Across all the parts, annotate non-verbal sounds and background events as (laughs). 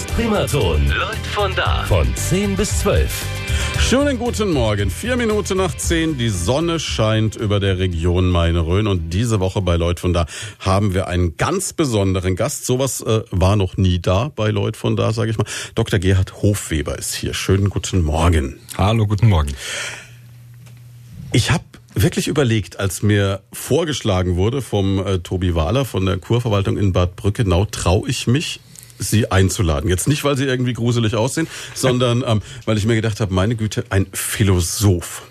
ist Primaton. Leut von da. Von 10 bis 12. Schönen guten Morgen. Vier Minuten nach zehn. Die Sonne scheint über der Region Main-Rhön. Und diese Woche bei Leut von da haben wir einen ganz besonderen Gast. Sowas äh, war noch nie da bei Leut von da, sage ich mal. Dr. Gerhard Hofweber ist hier. Schönen guten Morgen. Hallo, guten Morgen. Ich habe wirklich überlegt, als mir vorgeschlagen wurde vom äh, Tobi Wahler von der Kurverwaltung in Bad Brückenau, traue ich mich, sie einzuladen. Jetzt nicht, weil sie irgendwie gruselig aussehen, sondern ähm, weil ich mir gedacht habe, meine Güte, ein Philosoph.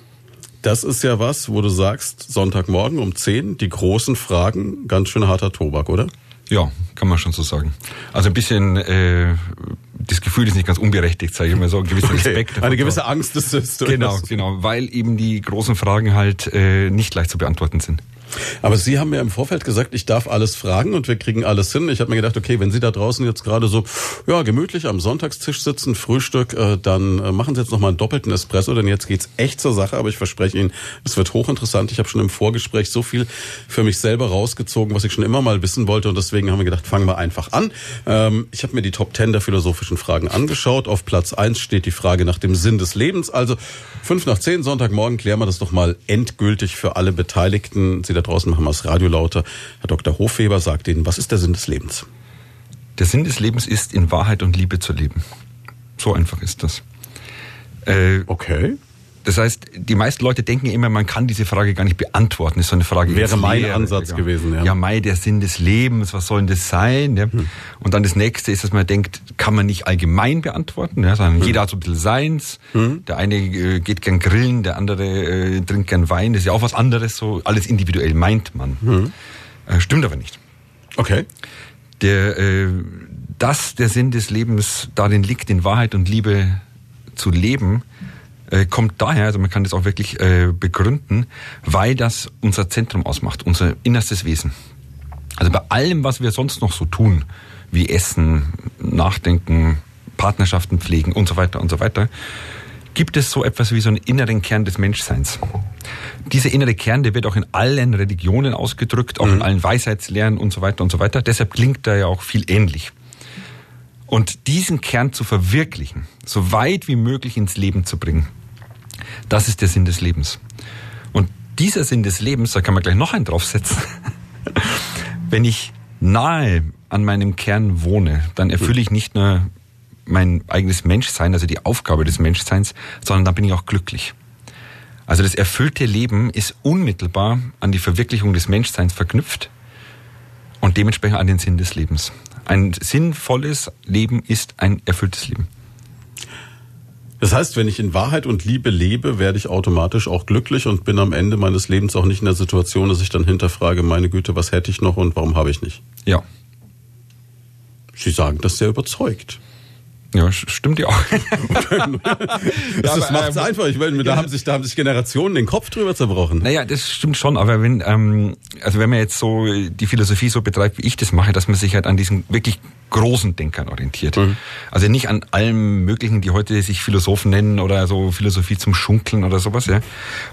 Das ist ja was, wo du sagst, Sonntagmorgen um 10, die großen Fragen, ganz schön harter Tobak, oder? Ja, kann man schon so sagen. Also ein bisschen, äh, das Gefühl ist nicht ganz unberechtigt, sage ich mal so, ein gewisser okay. Respekt. Eine gewisse Angst ist es. Genau, genau, weil eben die großen Fragen halt äh, nicht leicht zu beantworten sind. Aber Sie haben mir im Vorfeld gesagt, ich darf alles fragen und wir kriegen alles hin. Ich habe mir gedacht, okay, wenn Sie da draußen jetzt gerade so ja gemütlich am Sonntagstisch sitzen, Frühstück, äh, dann äh, machen Sie jetzt noch mal einen doppelten Espresso, denn jetzt geht's echt zur Sache. Aber ich verspreche Ihnen, es wird hochinteressant. Ich habe schon im Vorgespräch so viel für mich selber rausgezogen, was ich schon immer mal wissen wollte und deswegen haben wir gedacht, fangen wir einfach an. Ähm, ich habe mir die Top Ten der philosophischen Fragen angeschaut. Auf Platz eins steht die Frage nach dem Sinn des Lebens. Also fünf nach zehn Sonntagmorgen klären wir das doch mal endgültig für alle Beteiligten. Sie da draußen machen wir das Radio lauter. Herr Dr. Hofweber sagt Ihnen, was ist der Sinn des Lebens? Der Sinn des Lebens ist, in Wahrheit und Liebe zu leben. So einfach ist das. Äh, okay. Das heißt, die meisten Leute denken immer, man kann diese Frage gar nicht beantworten. Das ist so eine Frage. Wäre mein Lehre, Ansatz ja. gewesen, ja. Ja, Mai, der Sinn des Lebens, was soll denn das sein? Ja. Hm. Und dann das nächste ist, dass man denkt, kann man nicht allgemein beantworten, ja, sondern hm. jeder hat so ein bisschen seins. Hm. Der eine äh, geht gern grillen, der andere äh, trinkt gern Wein. Das ist ja auch was anderes, so alles individuell meint man. Hm. Äh, stimmt aber nicht. Okay. Der, äh, dass der Sinn des Lebens darin liegt, in Wahrheit und Liebe zu leben, äh, kommt daher, also man kann das auch wirklich äh, begründen, weil das unser Zentrum ausmacht, unser innerstes Wesen. Also bei allem, was wir sonst noch so tun, wie Essen, Nachdenken, Partnerschaften pflegen und so weiter und so weiter, gibt es so etwas wie so einen inneren Kern des Menschseins. Dieser innere Kern, der wird auch in allen Religionen ausgedrückt, auch mhm. in allen Weisheitslehren und so weiter und so weiter. Deshalb klingt er ja auch viel ähnlich. Und diesen Kern zu verwirklichen, so weit wie möglich ins Leben zu bringen, das ist der Sinn des Lebens. Und dieser Sinn des Lebens, da kann man gleich noch einen draufsetzen. (laughs) Wenn ich nahe an meinem Kern wohne, dann erfülle ich nicht nur mein eigenes Menschsein, also die Aufgabe des Menschseins, sondern dann bin ich auch glücklich. Also das erfüllte Leben ist unmittelbar an die Verwirklichung des Menschseins verknüpft und dementsprechend an den Sinn des Lebens. Ein sinnvolles Leben ist ein erfülltes Leben. Das heißt, wenn ich in Wahrheit und Liebe lebe, werde ich automatisch auch glücklich und bin am Ende meines Lebens auch nicht in der Situation, dass ich dann hinterfrage, meine Güte, was hätte ich noch und warum habe ich nicht? Ja. Sie sagen das sehr überzeugt. Ja, stimmt ja auch. (laughs) das ja, macht es äh, einfach. Ich meine, da haben sich, da haben sich Generationen den Kopf drüber zerbrochen. Naja, das stimmt schon. Aber wenn, ähm, also wenn man jetzt so die Philosophie so betreibt, wie ich das mache, dass man sich halt an diesen wirklich großen Denkern orientiert. Mhm. Also nicht an allem Möglichen, die heute sich Philosophen nennen oder so Philosophie zum Schunkeln oder sowas, ja.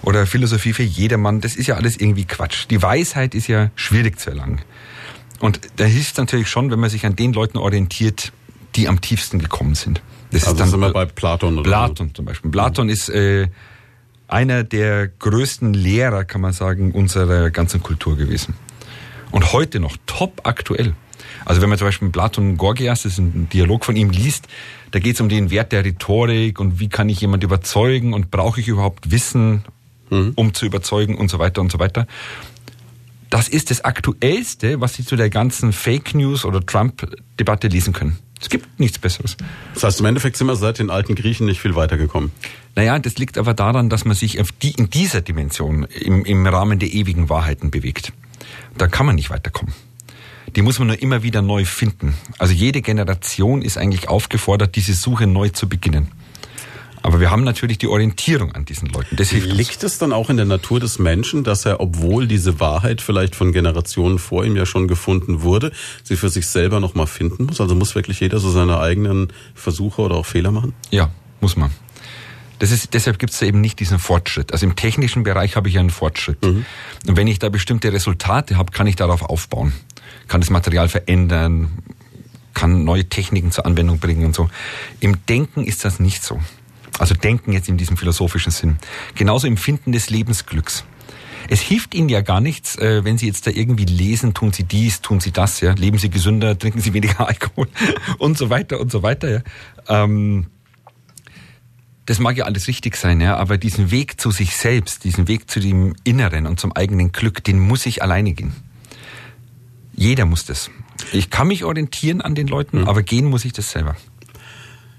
Oder Philosophie für jedermann. Das ist ja alles irgendwie Quatsch. Die Weisheit ist ja schwierig zu erlangen. Und da hilft es natürlich schon, wenn man sich an den Leuten orientiert, die am tiefsten gekommen sind. Das also ist dann sind wir bei Platon oder Platon zum Beispiel. Platon ist äh, einer der größten Lehrer, kann man sagen, unserer ganzen Kultur gewesen. Und heute noch top aktuell. Also wenn man zum Beispiel Platon Gorgias, das ist ein Dialog von ihm, liest, da geht es um den Wert der Rhetorik und wie kann ich jemand überzeugen und brauche ich überhaupt Wissen, mhm. um zu überzeugen und so weiter und so weiter. Das ist das Aktuellste, was Sie zu der ganzen Fake News oder Trump-Debatte lesen können. Es gibt nichts Besseres. Das heißt, im Endeffekt sind wir seit den alten Griechen nicht viel weitergekommen. Naja, das liegt aber daran, dass man sich die, in dieser Dimension im, im Rahmen der ewigen Wahrheiten bewegt. Da kann man nicht weiterkommen. Die muss man nur immer wieder neu finden. Also jede Generation ist eigentlich aufgefordert, diese Suche neu zu beginnen. Aber wir haben natürlich die Orientierung an diesen Leuten. Das hilft Liegt es dann auch in der Natur des Menschen, dass er, obwohl diese Wahrheit vielleicht von Generationen vor ihm ja schon gefunden wurde, sie für sich selber nochmal finden muss? Also muss wirklich jeder so seine eigenen Versuche oder auch Fehler machen? Ja, muss man. Das ist, deshalb gibt es eben nicht diesen Fortschritt. Also im technischen Bereich habe ich ja einen Fortschritt. Mhm. Und wenn ich da bestimmte Resultate habe, kann ich darauf aufbauen. Kann das Material verändern, kann neue Techniken zur Anwendung bringen und so. Im Denken ist das nicht so. Also Denken jetzt in diesem philosophischen Sinn. Genauso im Finden des Lebensglücks. Es hilft Ihnen ja gar nichts, äh, wenn Sie jetzt da irgendwie lesen, tun Sie dies, tun Sie das, ja, leben Sie gesünder, trinken Sie weniger (laughs) Alkohol und so weiter und so weiter. Ja. Ähm, das mag ja alles richtig sein, ja, aber diesen Weg zu sich selbst, diesen Weg zu dem Inneren und zum eigenen Glück, den muss ich alleine gehen. Jeder muss das. Ich kann mich orientieren an den Leuten, mhm. aber gehen muss ich das selber.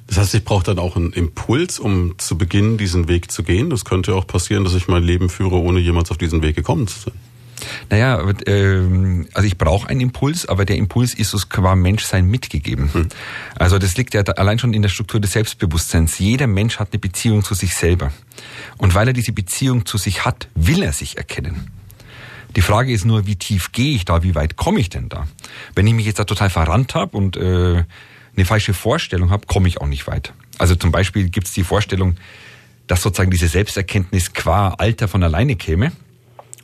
Das heißt, ich brauche dann auch einen Impuls, um zu beginnen, diesen Weg zu gehen. Das könnte auch passieren, dass ich mein Leben führe, ohne jemals auf diesen Weg gekommen zu sein. Naja, ähm, also ich brauche einen Impuls, aber der Impuls ist uns qua Menschsein mitgegeben. Hm. Also das liegt ja allein schon in der Struktur des Selbstbewusstseins. Jeder Mensch hat eine Beziehung zu sich selber. Und weil er diese Beziehung zu sich hat, will er sich erkennen. Die Frage ist nur, wie tief gehe ich da, wie weit komme ich denn da? Wenn ich mich jetzt da total verrannt habe und äh, eine falsche Vorstellung habe, komme ich auch nicht weit. Also zum Beispiel gibt es die Vorstellung, dass sozusagen diese Selbsterkenntnis qua Alter von alleine käme.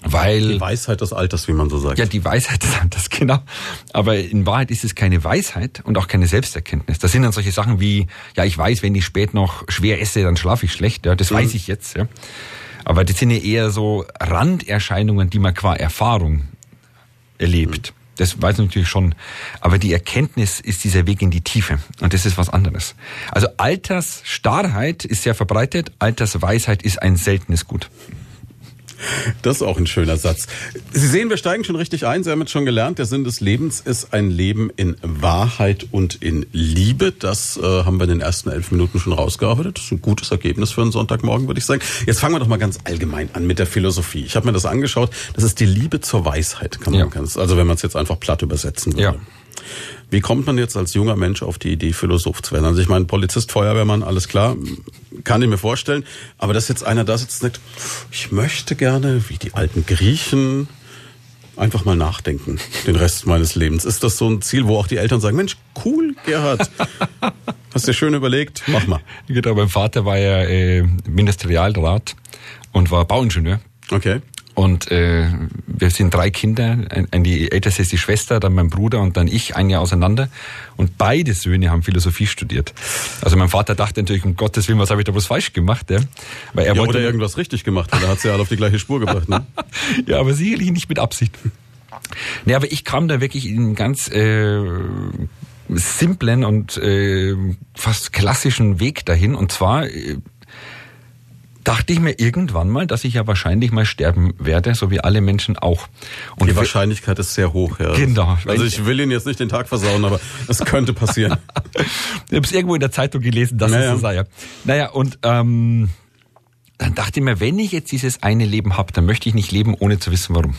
Weil, die Weisheit des Alters, wie man so sagt. Ja, die Weisheit des Alters, (laughs) genau. Aber in Wahrheit ist es keine Weisheit und auch keine Selbsterkenntnis. Das sind dann solche Sachen wie, ja, ich weiß, wenn ich spät noch schwer esse, dann schlafe ich schlecht. Ja, das mhm. weiß ich jetzt. Ja. Aber das sind ja eher so Randerscheinungen, die man qua Erfahrung erlebt. Mhm. Das weiß ich natürlich schon. Aber die Erkenntnis ist dieser Weg in die Tiefe. Und das ist was anderes. Also Altersstarrheit ist sehr verbreitet. Altersweisheit ist ein seltenes Gut. Das ist auch ein schöner Satz. Sie sehen, wir steigen schon richtig ein. Sie haben jetzt schon gelernt, der Sinn des Lebens ist ein Leben in Wahrheit und in Liebe. Das äh, haben wir in den ersten elf Minuten schon rausgearbeitet. Das ist ein gutes Ergebnis für einen Sonntagmorgen, würde ich sagen. Jetzt fangen wir doch mal ganz allgemein an mit der Philosophie. Ich habe mir das angeschaut. Das ist die Liebe zur Weisheit, kann man ja. ganz, also wenn man es jetzt einfach platt übersetzen würde. Ja. Wie kommt man jetzt als junger Mensch auf die Idee, Philosoph zu werden? Also ich meine, Polizist, Feuerwehrmann, alles klar, kann ich mir vorstellen. Aber dass jetzt einer da sitzt und sagt, ich möchte gerne, wie die alten Griechen, einfach mal nachdenken, den Rest meines Lebens. Ist das so ein Ziel, wo auch die Eltern sagen, Mensch, cool, Gerhard, (laughs) hast dir schön überlegt, mach mal. Genau, mein Vater war ja äh, Ministerialrat und war Bauingenieur. Okay. Und äh, wir sind drei Kinder. Ein, die älteste ist die Schwester, dann mein Bruder und dann ich, ein Jahr auseinander. Und beide Söhne haben Philosophie studiert. Also mein Vater dachte natürlich, um Gottes Willen, was habe ich da bloß falsch gemacht? Ja? Weil er ja, wollte oder irgendwas richtig gemacht, weil er hat sie ja alle auf die gleiche Spur gebracht. Ne? (laughs) ja, aber sicherlich nicht mit Absicht. Nee, aber ich kam da wirklich in einen ganz äh, simplen und äh, fast klassischen Weg dahin. Und zwar äh, dachte ich mir irgendwann mal, dass ich ja wahrscheinlich mal sterben werde, so wie alle Menschen auch. Und die Wahrscheinlichkeit ist sehr hoch, ja. Genau. Also ich will Ihnen jetzt nicht den Tag versauen, aber es könnte passieren. (laughs) ich habe es irgendwo in der Zeitung gelesen, dass naja. es so sei. Ja. Naja, und ähm, dann dachte ich mir, wenn ich jetzt dieses eine Leben habe, dann möchte ich nicht leben, ohne zu wissen, warum.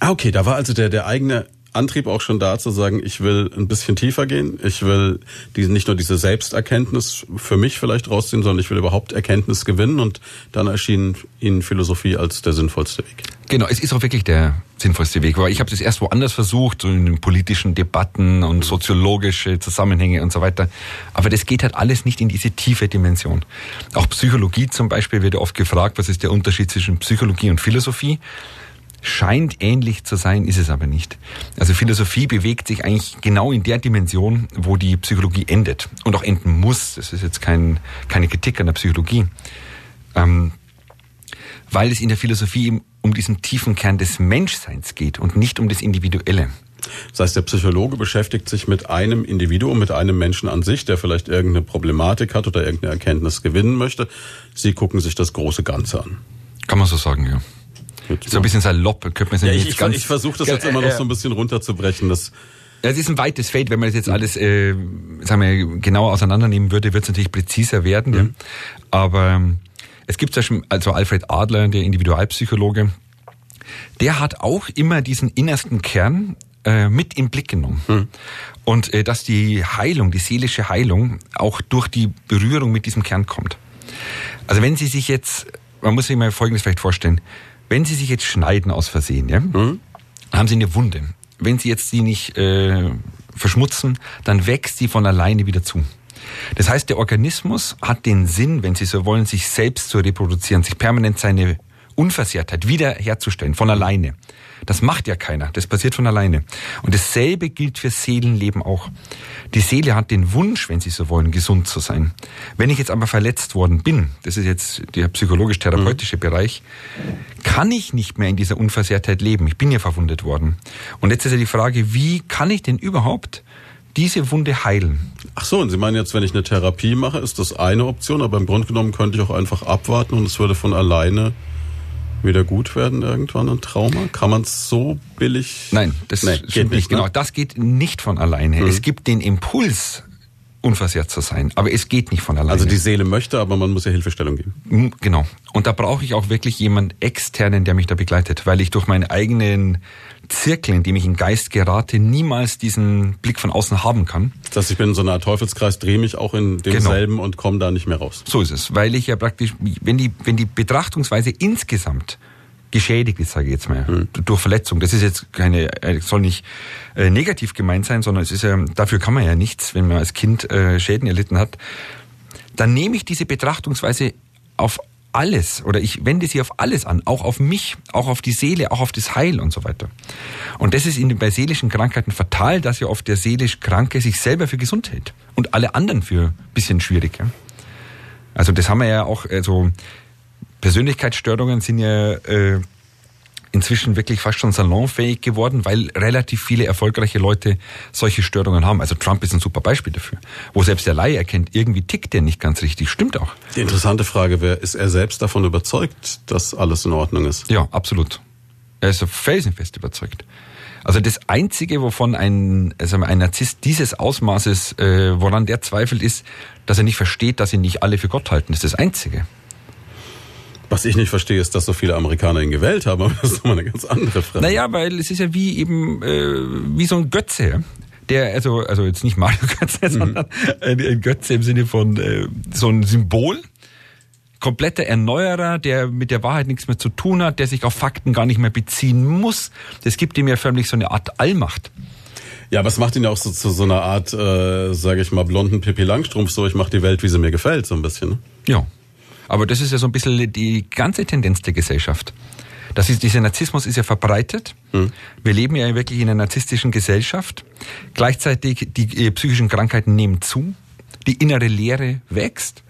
Ah, okay, da war also der, der eigene Antrieb auch schon da zu sagen, ich will ein bisschen tiefer gehen. Ich will diese, nicht nur diese Selbsterkenntnis für mich vielleicht rausziehen, sondern ich will überhaupt Erkenntnis gewinnen und dann erschien Ihnen Philosophie als der sinnvollste Weg. Genau, es ist auch wirklich der sinnvollste Weg, weil ich habe das erst woanders versucht, so in den politischen Debatten und soziologische Zusammenhänge und so weiter. Aber das geht halt alles nicht in diese tiefe Dimension. Auch Psychologie zum Beispiel wird oft gefragt, was ist der Unterschied zwischen Psychologie und Philosophie? Scheint ähnlich zu sein, ist es aber nicht. Also Philosophie bewegt sich eigentlich genau in der Dimension, wo die Psychologie endet und auch enden muss. Das ist jetzt kein, keine Kritik an der Psychologie. Ähm, weil es in der Philosophie um diesen tiefen Kern des Menschseins geht und nicht um das Individuelle. Das heißt, der Psychologe beschäftigt sich mit einem Individuum, mit einem Menschen an sich, der vielleicht irgendeine Problematik hat oder irgendeine Erkenntnis gewinnen möchte. Sie gucken sich das große Ganze an. Kann man so sagen, ja. So ein bisschen salopp. Könnte man ja, ich, ich, ich versuche das jetzt immer noch so ein bisschen runterzubrechen. Das ja, es ist ein weites Feld. Wenn man das jetzt alles äh, sagen wir, genauer auseinandernehmen würde, wird es natürlich präziser werden. Mhm. Ja. Aber ähm, es gibt ja schon, also Alfred Adler, der Individualpsychologe, der hat auch immer diesen innersten Kern äh, mit im Blick genommen. Mhm. Und äh, dass die Heilung, die seelische Heilung auch durch die Berührung mit diesem Kern kommt. Also wenn Sie sich jetzt, man muss sich mal Folgendes vielleicht vorstellen, wenn Sie sich jetzt schneiden aus Versehen, ja, mhm. haben Sie eine Wunde. Wenn Sie jetzt die nicht äh, verschmutzen, dann wächst sie von alleine wieder zu. Das heißt, der Organismus hat den Sinn, wenn Sie so wollen, sich selbst zu reproduzieren, sich permanent seine Unversehrtheit wiederherzustellen, von alleine. Das macht ja keiner, das passiert von alleine. Und dasselbe gilt für Seelenleben auch. Die Seele hat den Wunsch, wenn Sie so wollen, gesund zu sein. Wenn ich jetzt aber verletzt worden bin, das ist jetzt der psychologisch-therapeutische mhm. Bereich, kann ich nicht mehr in dieser Unversehrtheit leben. Ich bin ja verwundet worden. Und jetzt ist ja die Frage, wie kann ich denn überhaupt diese Wunde heilen. Ach so, und Sie meinen jetzt, wenn ich eine Therapie mache, ist das eine Option, aber im Grunde genommen könnte ich auch einfach abwarten und es würde von alleine wieder gut werden irgendwann ein Trauma? Kann man es so billig? Nein, das nee, geht nicht. Genau, ne? das geht nicht von alleine. Mhm. Es gibt den Impuls, unversehrt zu sein, aber es geht nicht von alleine. Also die Seele möchte, aber man muss ja Hilfestellung geben. Genau. Und da brauche ich auch wirklich jemand externen, der mich da begleitet, weil ich durch meinen eigenen Zirkel, in dem ich in Geist gerate, niemals diesen Blick von außen haben kann. Das heißt, ich bin in so einer Art Teufelskreis, drehe mich auch in demselben genau. und komme da nicht mehr raus. So ist es, weil ich ja praktisch, wenn die, wenn die Betrachtungsweise insgesamt geschädigt ist, sage ich jetzt mal, hm. durch Verletzung. Das ist jetzt keine, äh, soll nicht äh, negativ gemeint sein, sondern es ist ja, dafür kann man ja nichts, wenn man als Kind äh, Schäden erlitten hat. Dann nehme ich diese Betrachtungsweise auf alles oder ich wende sie auf alles an, auch auf mich, auch auf die Seele, auch auf das Heil und so weiter. Und das ist in, bei seelischen Krankheiten fatal, dass ja oft der seelisch Kranke sich selber für gesund hält und alle anderen für bisschen schwierig. Ja? Also das haben wir ja auch, also Persönlichkeitsstörungen sind ja äh, inzwischen wirklich fast schon salonfähig geworden, weil relativ viele erfolgreiche Leute solche Störungen haben. Also Trump ist ein super Beispiel dafür, wo selbst der Laie erkennt, irgendwie tickt der nicht ganz richtig. Stimmt auch. Die interessante Frage wäre, ist er selbst davon überzeugt, dass alles in Ordnung ist? Ja, absolut. Er ist felsenfest überzeugt. Also das Einzige, wovon ein, also ein Narzisst dieses Ausmaßes, äh, woran der zweifelt, ist, dass er nicht versteht, dass ihn nicht alle für Gott halten. Das ist das Einzige. Was ich nicht verstehe, ist, dass so viele Amerikaner ihn gewählt haben, aber das ist nochmal eine ganz andere Frage. Naja, weil es ist ja wie eben, äh, wie so ein Götze, der, also, also jetzt nicht Mario Götze, mhm. sondern ein, ein, Götze im Sinne von äh, so ein Symbol, kompletter Erneuerer, der mit der Wahrheit nichts mehr zu tun hat, der sich auf Fakten gar nicht mehr beziehen muss. Das gibt ihm ja förmlich so eine Art Allmacht. Ja, aber es macht ihn ja auch so zu so einer Art, äh, sage ich mal, blonden Pippi Langstrumpf, so ich mache die Welt, wie sie mir gefällt, so ein bisschen. Ne? Ja, aber das ist ja so ein bisschen die ganze Tendenz der Gesellschaft. Das ist, dieser Narzissmus ist ja verbreitet. Hm. Wir leben ja wirklich in einer narzisstischen Gesellschaft. Gleichzeitig die äh, psychischen Krankheiten nehmen zu. Die innere Leere wächst.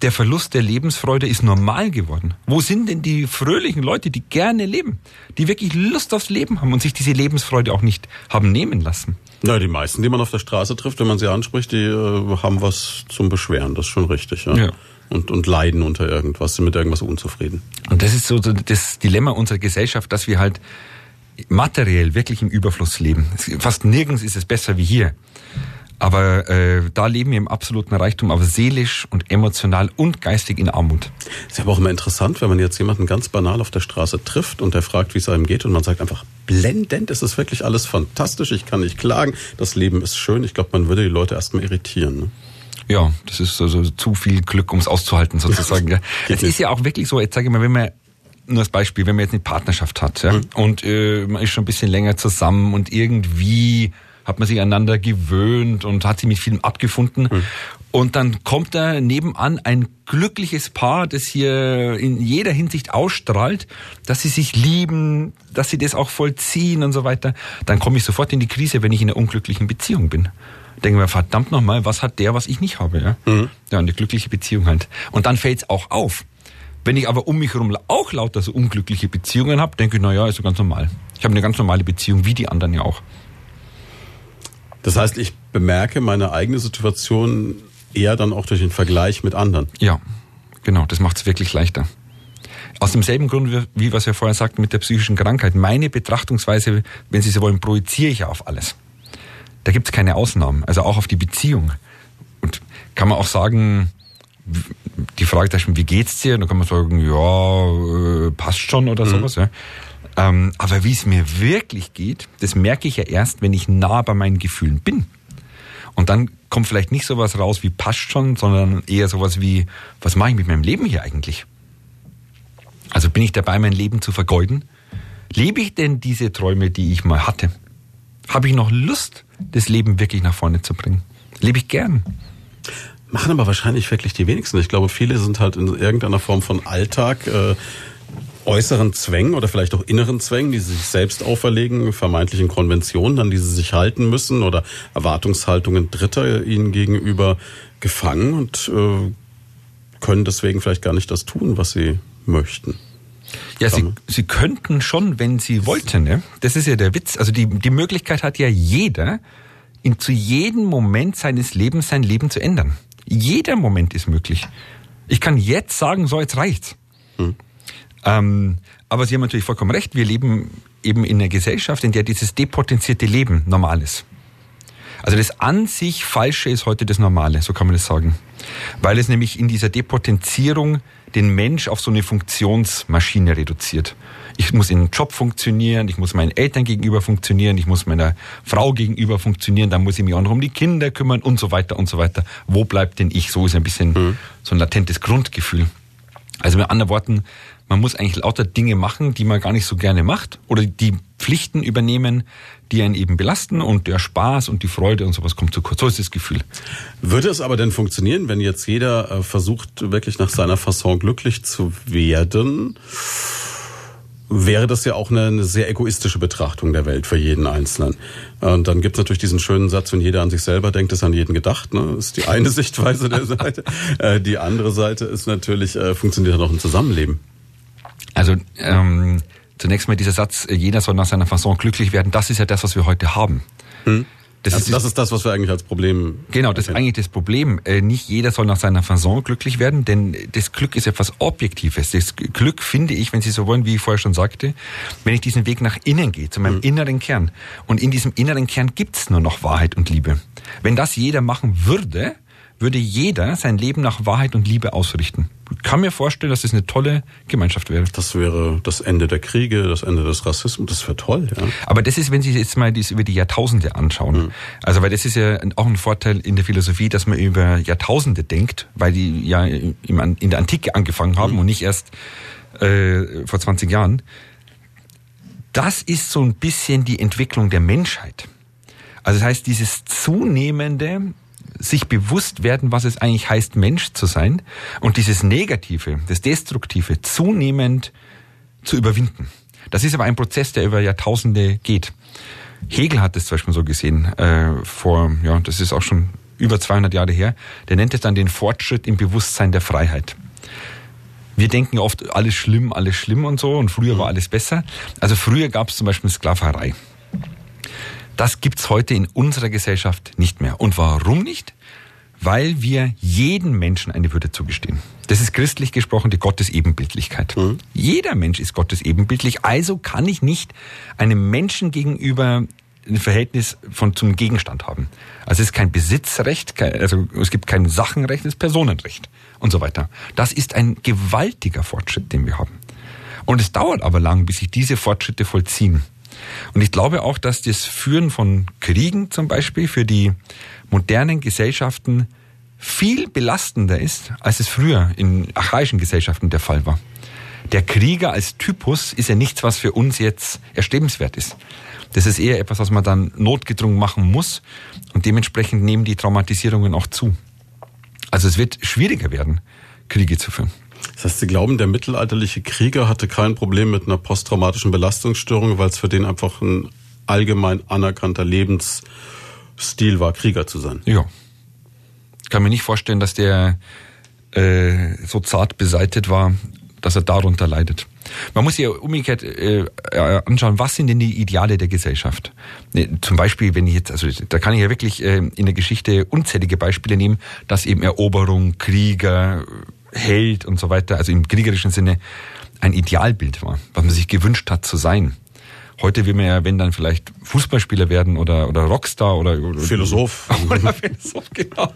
Der Verlust der Lebensfreude ist normal geworden. Wo sind denn die fröhlichen Leute, die gerne leben? Die wirklich Lust aufs Leben haben und sich diese Lebensfreude auch nicht haben nehmen lassen? Na, die meisten, die man auf der Straße trifft, wenn man sie anspricht, die äh, haben was zum Beschweren. Das ist schon richtig. Ja. ja und, und leiden unter irgendwas, sind mit irgendwas unzufrieden. Und das ist so das Dilemma unserer Gesellschaft, dass wir halt materiell wirklich im Überfluss leben. Fast nirgends ist es besser wie hier. Aber äh, da leben wir im absoluten Reichtum, aber seelisch und emotional und geistig in Armut. Ist aber auch immer interessant, wenn man jetzt jemanden ganz banal auf der Straße trifft und der fragt, wie es einem geht und man sagt einfach, blendend, es ist wirklich alles fantastisch, ich kann nicht klagen, das Leben ist schön. Ich glaube, man würde die Leute erstmal irritieren. Ne? Ja, das ist also zu viel Glück, um es auszuhalten sozusagen. ja. Es ist ja auch wirklich so, jetzt sage ich mal, wenn man nur als Beispiel, wenn man jetzt eine Partnerschaft hat ja, mhm. und äh, man ist schon ein bisschen länger zusammen und irgendwie hat man sich aneinander gewöhnt und hat sich mit vielem abgefunden. Mhm. Und dann kommt da nebenan ein glückliches Paar, das hier in jeder Hinsicht ausstrahlt, dass sie sich lieben, dass sie das auch vollziehen und so weiter. Dann komme ich sofort in die Krise, wenn ich in einer unglücklichen Beziehung bin denken wir, verdammt nochmal, was hat der, was ich nicht habe? Ja, mhm. ja eine glückliche Beziehung halt. Und dann fällt es auch auf. Wenn ich aber um mich herum auch lauter so unglückliche Beziehungen habe, denke ich, naja, ist so ganz normal. Ich habe eine ganz normale Beziehung, wie die anderen ja auch. Das heißt, ich bemerke meine eigene Situation eher dann auch durch den Vergleich mit anderen. Ja, genau, das macht es wirklich leichter. Aus demselben Grund, wie was wir vorher sagten mit der psychischen Krankheit. Meine Betrachtungsweise, wenn Sie so wollen, projiziere ich ja auf alles da gibt es keine Ausnahmen, also auch auf die Beziehung. Und kann man auch sagen, die Frage da schon, wie geht's dir? Da kann man sagen, ja, äh, passt schon oder mhm. sowas. Ja. Ähm, aber wie es mir wirklich geht, das merke ich ja erst, wenn ich nah bei meinen Gefühlen bin. Und dann kommt vielleicht nicht sowas raus wie passt schon, sondern eher sowas wie, was mache ich mit meinem Leben hier eigentlich? Also bin ich dabei, mein Leben zu vergeuden? Lebe ich denn diese Träume, die ich mal hatte? Habe ich noch Lust, das Leben wirklich nach vorne zu bringen? Lebe ich gern. Machen aber wahrscheinlich wirklich die wenigsten. Ich glaube, viele sind halt in irgendeiner Form von Alltag. Äh äußeren Zwängen oder vielleicht auch inneren Zwängen, die sie sich selbst auferlegen, vermeintlichen Konventionen, an die sie sich halten müssen oder Erwartungshaltungen Dritter ihnen gegenüber gefangen und äh, können deswegen vielleicht gar nicht das tun, was sie möchten. Ja, sie, sie könnten schon, wenn sie wollten. Ne? Das ist ja der Witz. Also die, die Möglichkeit hat ja jeder, in zu jedem Moment seines Lebens sein Leben zu ändern. Jeder Moment ist möglich. Ich kann jetzt sagen, so jetzt reicht's. Hm. Ähm, aber Sie haben natürlich vollkommen recht. Wir leben eben in einer Gesellschaft, in der dieses depotenzierte Leben normal ist. Also das an sich Falsche ist heute das Normale, so kann man das sagen. Weil es nämlich in dieser Depotenzierung den Mensch auf so eine Funktionsmaschine reduziert. Ich muss in einem Job funktionieren, ich muss meinen Eltern gegenüber funktionieren, ich muss meiner Frau gegenüber funktionieren, dann muss ich mich auch noch um die Kinder kümmern und so weiter und so weiter. Wo bleibt denn ich? So ist ein bisschen mhm. so ein latentes Grundgefühl. Also mit anderen Worten, man muss eigentlich lauter Dinge machen, die man gar nicht so gerne macht oder die Pflichten übernehmen, die einen eben belasten und der Spaß und die Freude und sowas kommt zu kurz. So ist das Gefühl. Würde es aber denn funktionieren, wenn jetzt jeder äh, versucht, wirklich nach seiner Fasson glücklich zu werden? Wäre das ja auch eine, eine, sehr egoistische Betrachtung der Welt für jeden Einzelnen. Und dann gibt es natürlich diesen schönen Satz, wenn jeder an sich selber denkt, ist an jeden gedacht. Ne? Das ist die eine (laughs) Sichtweise der Seite. Äh, die andere Seite ist natürlich, äh, funktioniert dann auch ein Zusammenleben. Also ähm, zunächst mal dieser Satz, äh, jeder soll nach seiner Fasson glücklich werden, das ist ja das, was wir heute haben. Hm. Das, also ist, das ist das, was wir eigentlich als Problem. Genau, das ist eigentlich das Problem. Äh, nicht jeder soll nach seiner Fasson glücklich werden, denn das Glück ist etwas Objektives. Das Glück finde ich, wenn Sie so wollen, wie ich vorher schon sagte, wenn ich diesen Weg nach innen gehe, zu meinem mhm. inneren Kern. Und in diesem inneren Kern gibt's nur noch Wahrheit und Liebe. Wenn das jeder machen würde, würde jeder sein Leben nach Wahrheit und Liebe ausrichten. Ich kann mir vorstellen, dass das eine tolle Gemeinschaft wäre. Das wäre das Ende der Kriege, das Ende des Rassismus, das wäre toll, ja. Aber das ist, wenn Sie jetzt mal das über die Jahrtausende anschauen. Mhm. Also, weil das ist ja auch ein Vorteil in der Philosophie, dass man über Jahrtausende denkt, weil die ja in der Antike angefangen haben mhm. und nicht erst äh, vor 20 Jahren. Das ist so ein bisschen die Entwicklung der Menschheit. Also das heißt, dieses zunehmende sich bewusst werden, was es eigentlich heißt, Mensch zu sein und dieses Negative, das Destruktive zunehmend zu überwinden. Das ist aber ein Prozess, der über Jahrtausende geht. Hegel hat es zum Beispiel so gesehen, äh, vor, ja, das ist auch schon über 200 Jahre her. Der nennt es dann den Fortschritt im Bewusstsein der Freiheit. Wir denken oft, alles schlimm, alles schlimm und so, und früher war alles besser. Also früher gab es zum Beispiel Sklaverei. Das gibt's heute in unserer Gesellschaft nicht mehr. Und warum nicht? Weil wir jedem Menschen eine Würde zugestehen. Das ist christlich gesprochen die Gottesebenbildlichkeit. Mhm. Jeder Mensch ist Gottes ebenbildlich, also kann ich nicht einem Menschen gegenüber ein Verhältnis von zum Gegenstand haben. Also es ist kein Besitzrecht, also es gibt kein Sachenrecht, es ist Personenrecht und so weiter. Das ist ein gewaltiger Fortschritt, den wir haben. Und es dauert aber lang, bis sich diese Fortschritte vollziehen. Und ich glaube auch, dass das Führen von Kriegen zum Beispiel für die modernen Gesellschaften viel belastender ist, als es früher in archaischen Gesellschaften der Fall war. Der Krieger als Typus ist ja nichts, was für uns jetzt erstrebenswert ist. Das ist eher etwas, was man dann notgedrungen machen muss und dementsprechend nehmen die Traumatisierungen auch zu. Also es wird schwieriger werden, Kriege zu führen. Das heißt, Sie glauben, der mittelalterliche Krieger hatte kein Problem mit einer posttraumatischen Belastungsstörung, weil es für den einfach ein allgemein anerkannter Lebensstil war, Krieger zu sein. Ja. Ich kann mir nicht vorstellen, dass der äh, so zart beseitet war, dass er darunter leidet. Man muss sich ja umgekehrt äh, anschauen, was sind denn die Ideale der Gesellschaft? Ne, zum Beispiel, wenn ich jetzt, also da kann ich ja wirklich äh, in der Geschichte unzählige Beispiele nehmen, dass eben Eroberung, Krieger, Held und so weiter, also im kriegerischen Sinne ein Idealbild war, was man sich gewünscht hat zu sein. Heute will man ja, wenn dann vielleicht Fußballspieler werden oder, oder Rockstar oder, oder Philosoph. (laughs) Oder Philosoph, genau.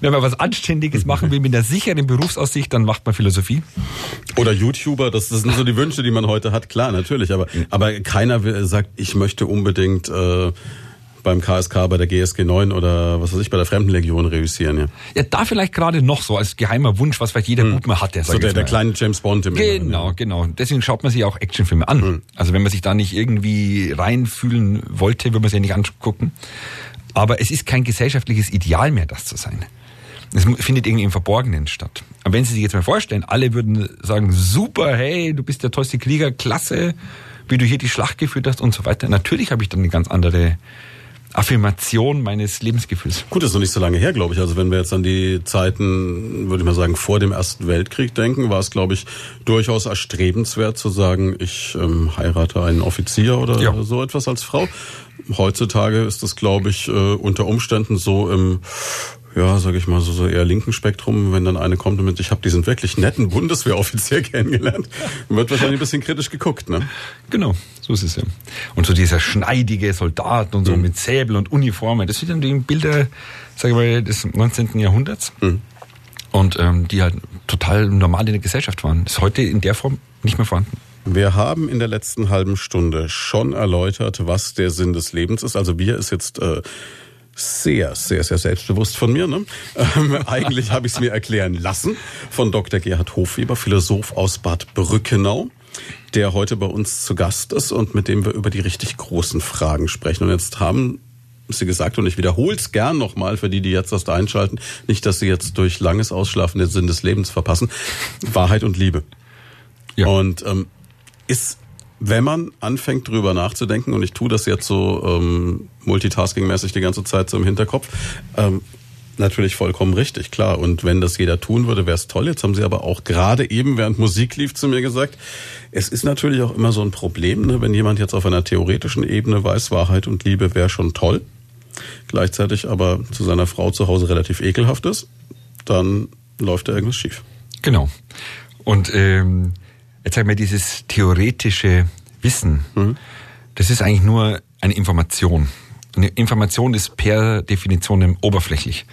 Wenn man was Anständiges (laughs) machen will mit einer sicheren Berufsaussicht, dann macht man Philosophie. Oder YouTuber, das, das sind so die Wünsche, die man heute hat, klar, natürlich. Aber, aber keiner sagt, ich möchte unbedingt äh, beim KSK, bei der GSG 9 oder was weiß ich, bei der Fremdenlegion reüssieren, ja. Ja, da vielleicht gerade noch so als geheimer Wunsch, was vielleicht jeder hm. Bub mal hatte. So der, der kleine James Bond im Genau, Inneren, ja. genau. Deswegen schaut man sich auch Actionfilme an. Hm. Also wenn man sich da nicht irgendwie reinfühlen wollte, würde man sich ja nicht angucken. Aber es ist kein gesellschaftliches Ideal mehr, das zu sein. Es findet irgendwie im Verborgenen statt. Aber wenn Sie sich jetzt mal vorstellen, alle würden sagen, super, hey, du bist der tollste Krieger, klasse, wie du hier die Schlacht geführt hast und so weiter. Natürlich habe ich dann eine ganz andere Affirmation meines Lebensgefühls. Gut, das ist noch nicht so lange her, glaube ich. Also wenn wir jetzt an die Zeiten, würde ich mal sagen, vor dem Ersten Weltkrieg denken, war es, glaube ich, durchaus erstrebenswert zu sagen, ich ähm, heirate einen Offizier oder ja. so etwas als Frau. Heutzutage ist das, glaube ich, äh, unter Umständen so im ja, sage ich mal, so, so eher linken Spektrum, wenn dann eine kommt und mit, ich habe diesen wirklich netten Bundeswehroffizier (laughs) kennengelernt, wird wahrscheinlich ein bisschen kritisch geguckt, ne? Genau, so ist es ja. Und so dieser schneidige Soldat und so mhm. mit Säbel und Uniformen, das sind dann die Bilder, sage ich mal, des 19. Jahrhunderts. Mhm. Und ähm, die halt total normal in der Gesellschaft waren. Ist heute in der Form nicht mehr vorhanden. Wir haben in der letzten halben Stunde schon erläutert, was der Sinn des Lebens ist. Also wir ist jetzt äh, sehr, sehr, sehr selbstbewusst von mir. Ne? Ähm, (laughs) eigentlich habe ich es mir erklären lassen von Dr. Gerhard Hofweber, Philosoph aus Bad Brückenau der heute bei uns zu Gast ist und mit dem wir über die richtig großen Fragen sprechen. Und jetzt haben Sie gesagt, und ich wiederhole es gern nochmal für die, die jetzt erst einschalten, nicht, dass Sie jetzt durch langes Ausschlafen den Sinn des Lebens verpassen. Wahrheit und Liebe. Ja. Und ähm, ist wenn man anfängt drüber nachzudenken, und ich tue das jetzt so ähm, multitasking-mäßig die ganze Zeit so im Hinterkopf, ähm, natürlich vollkommen richtig, klar. Und wenn das jeder tun würde, wäre es toll. Jetzt haben Sie aber auch gerade eben, während Musik lief, zu mir gesagt, es ist natürlich auch immer so ein Problem, ne, wenn jemand jetzt auf einer theoretischen Ebene weiß, Wahrheit und Liebe wäre schon toll, gleichzeitig aber zu seiner Frau zu Hause relativ ekelhaft ist, dann läuft da irgendwas schief. Genau. Und ähm jetzt sag mal, dieses theoretische Wissen, mhm. das ist eigentlich nur eine Information. Eine Information ist per Definition oberflächlich.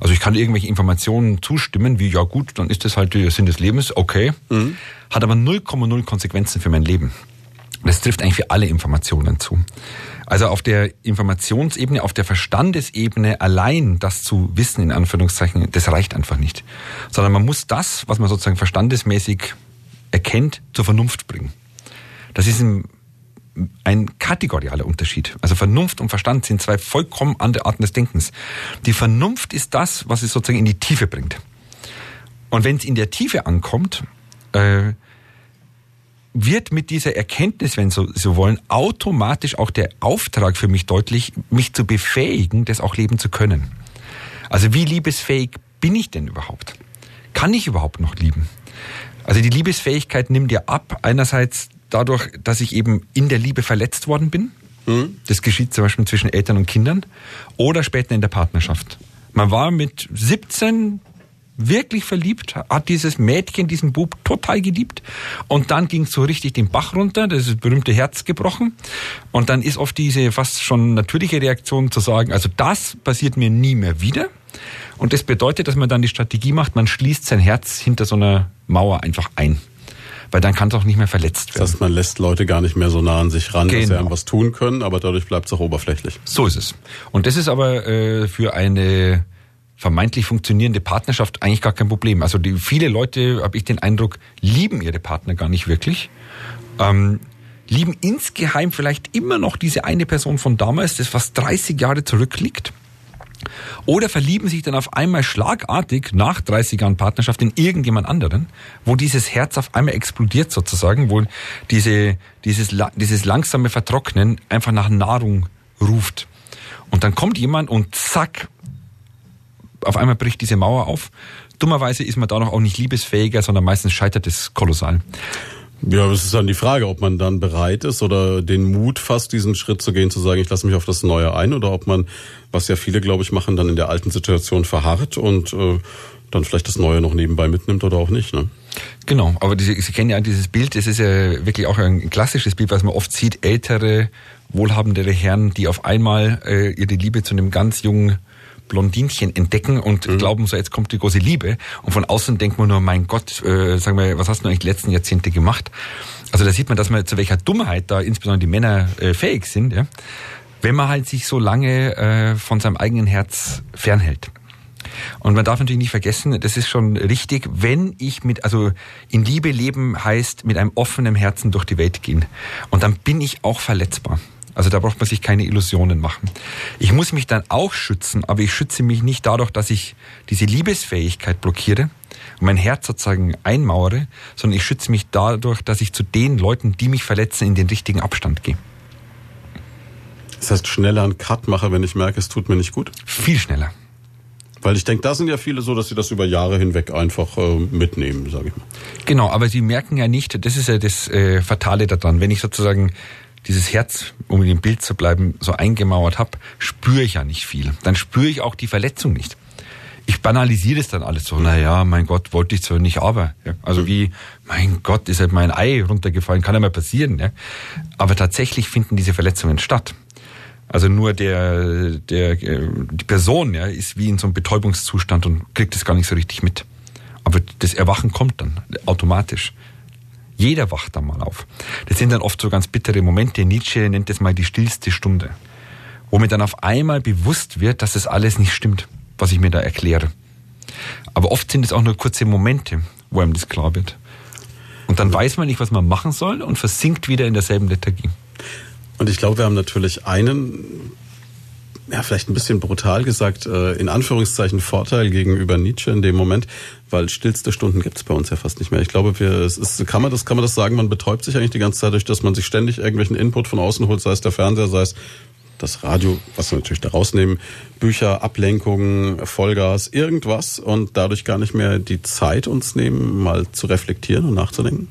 Also ich kann irgendwelche Informationen zustimmen, wie ja gut, dann ist das halt der Sinn des Lebens, okay. Mhm. Hat aber 0,0 Konsequenzen für mein Leben. Das trifft eigentlich für alle Informationen zu. Also auf der Informationsebene, auf der Verstandesebene allein das zu wissen, in Anführungszeichen, das reicht einfach nicht. Sondern man muss das, was man sozusagen verstandesmäßig erkennt, zur Vernunft bringen. Das ist ein, ein kategorialer Unterschied. Also Vernunft und Verstand sind zwei vollkommen andere Arten des Denkens. Die Vernunft ist das, was es sozusagen in die Tiefe bringt. Und wenn es in der Tiefe ankommt, äh, wird mit dieser Erkenntnis, wenn Sie so wollen, automatisch auch der Auftrag für mich deutlich, mich zu befähigen, das auch leben zu können. Also wie liebesfähig bin ich denn überhaupt? Kann ich überhaupt noch lieben? Also die Liebesfähigkeit nimmt ja ab. Einerseits dadurch, dass ich eben in der Liebe verletzt worden bin. Mhm. Das geschieht zum Beispiel zwischen Eltern und Kindern. Oder später in der Partnerschaft. Man war mit 17 wirklich verliebt, hat dieses Mädchen, diesen Bub total geliebt. Und dann ging es so richtig den Bach runter, das, berühmte Herz gebrochen. Und dann ist oft diese fast schon natürliche Reaktion zu sagen, also das passiert mir nie mehr wieder. Und das bedeutet, dass man dann die Strategie macht, man schließt sein Herz hinter so einer Mauer einfach ein. Weil dann kann es auch nicht mehr verletzt werden. Das heißt, man lässt Leute gar nicht mehr so nah an sich ran, genau. dass sie genau. was tun können, aber dadurch bleibt es auch oberflächlich. So ist es. Und das ist aber äh, für eine vermeintlich funktionierende Partnerschaft eigentlich gar kein Problem. Also die, viele Leute, habe ich den Eindruck, lieben ihre Partner gar nicht wirklich. Ähm, lieben insgeheim vielleicht immer noch diese eine Person von damals, das fast 30 Jahre zurückliegt. Oder verlieben sich dann auf einmal schlagartig nach 30 Jahren Partnerschaft in irgendjemand anderen, wo dieses Herz auf einmal explodiert sozusagen, wo diese, dieses, dieses langsame Vertrocknen einfach nach Nahrung ruft. Und dann kommt jemand und zack, auf einmal bricht diese Mauer auf. Dummerweise ist man da noch auch nicht liebesfähiger, sondern meistens scheitert es kolossal. Ja, es ist dann die Frage, ob man dann bereit ist oder den Mut fasst, diesen Schritt zu gehen, zu sagen, ich lasse mich auf das Neue ein, oder ob man, was ja viele, glaube ich, machen, dann in der alten Situation verharrt und äh, dann vielleicht das Neue noch nebenbei mitnimmt oder auch nicht. Ne? Genau, aber diese, Sie kennen ja dieses Bild, das ist ja wirklich auch ein klassisches Bild, was man oft sieht, ältere, wohlhabendere Herren, die auf einmal äh, ihre Liebe zu einem ganz jungen Blondinchen entdecken und mhm. glauben so, jetzt kommt die große Liebe. Und von außen denkt man nur, mein Gott, äh, sagen wir, was hast du eigentlich die letzten Jahrzehnte gemacht? Also da sieht man, dass man zu welcher Dummheit da insbesondere die Männer äh, fähig sind, ja? wenn man halt sich so lange äh, von seinem eigenen Herz fernhält. Und man darf natürlich nicht vergessen, das ist schon richtig, wenn ich mit, also in Liebe leben heißt mit einem offenen Herzen durch die Welt gehen. Und dann bin ich auch verletzbar. Also da braucht man sich keine Illusionen machen. Ich muss mich dann auch schützen, aber ich schütze mich nicht dadurch, dass ich diese Liebesfähigkeit blockiere und mein Herz sozusagen einmauere, sondern ich schütze mich dadurch, dass ich zu den Leuten, die mich verletzen, in den richtigen Abstand gehe. Das heißt, schneller einen Cut mache, wenn ich merke, es tut mir nicht gut? Viel schneller. Weil ich denke, da sind ja viele so, dass sie das über Jahre hinweg einfach äh, mitnehmen, sage ich mal. Genau, aber sie merken ja nicht, das ist ja das äh, Fatale daran, wenn ich sozusagen dieses Herz, um in dem Bild zu bleiben, so eingemauert habe, spüre ich ja nicht viel. Dann spüre ich auch die Verletzung nicht. Ich banalisiere es dann alles so, naja, mein Gott, wollte ich zwar nicht, aber. Ja. Also wie, mein Gott, ist halt mein Ei runtergefallen, kann ja mal passieren. Ja. Aber tatsächlich finden diese Verletzungen statt. Also nur der, der, die Person ja, ist wie in so einem Betäubungszustand und kriegt es gar nicht so richtig mit. Aber das Erwachen kommt dann automatisch. Jeder wacht dann mal auf. Das sind dann oft so ganz bittere Momente. Nietzsche nennt das mal die stillste Stunde. Wo mir dann auf einmal bewusst wird, dass das alles nicht stimmt, was ich mir da erkläre. Aber oft sind es auch nur kurze Momente, wo einem das klar wird. Und dann weiß man nicht, was man machen soll und versinkt wieder in derselben Lethargie. Und ich glaube, wir haben natürlich einen, ja, vielleicht ein bisschen brutal gesagt, äh, in Anführungszeichen Vorteil gegenüber Nietzsche in dem Moment, weil stillste Stunden gibt es bei uns ja fast nicht mehr. Ich glaube, wir, es ist, kann man das, kann man das sagen, man betäubt sich eigentlich die ganze Zeit durch, dass man sich ständig irgendwelchen Input von außen holt, sei es der Fernseher, sei es das Radio, was wir natürlich da rausnehmen, Bücher, Ablenkungen, Vollgas, irgendwas und dadurch gar nicht mehr die Zeit uns nehmen, mal zu reflektieren und nachzudenken?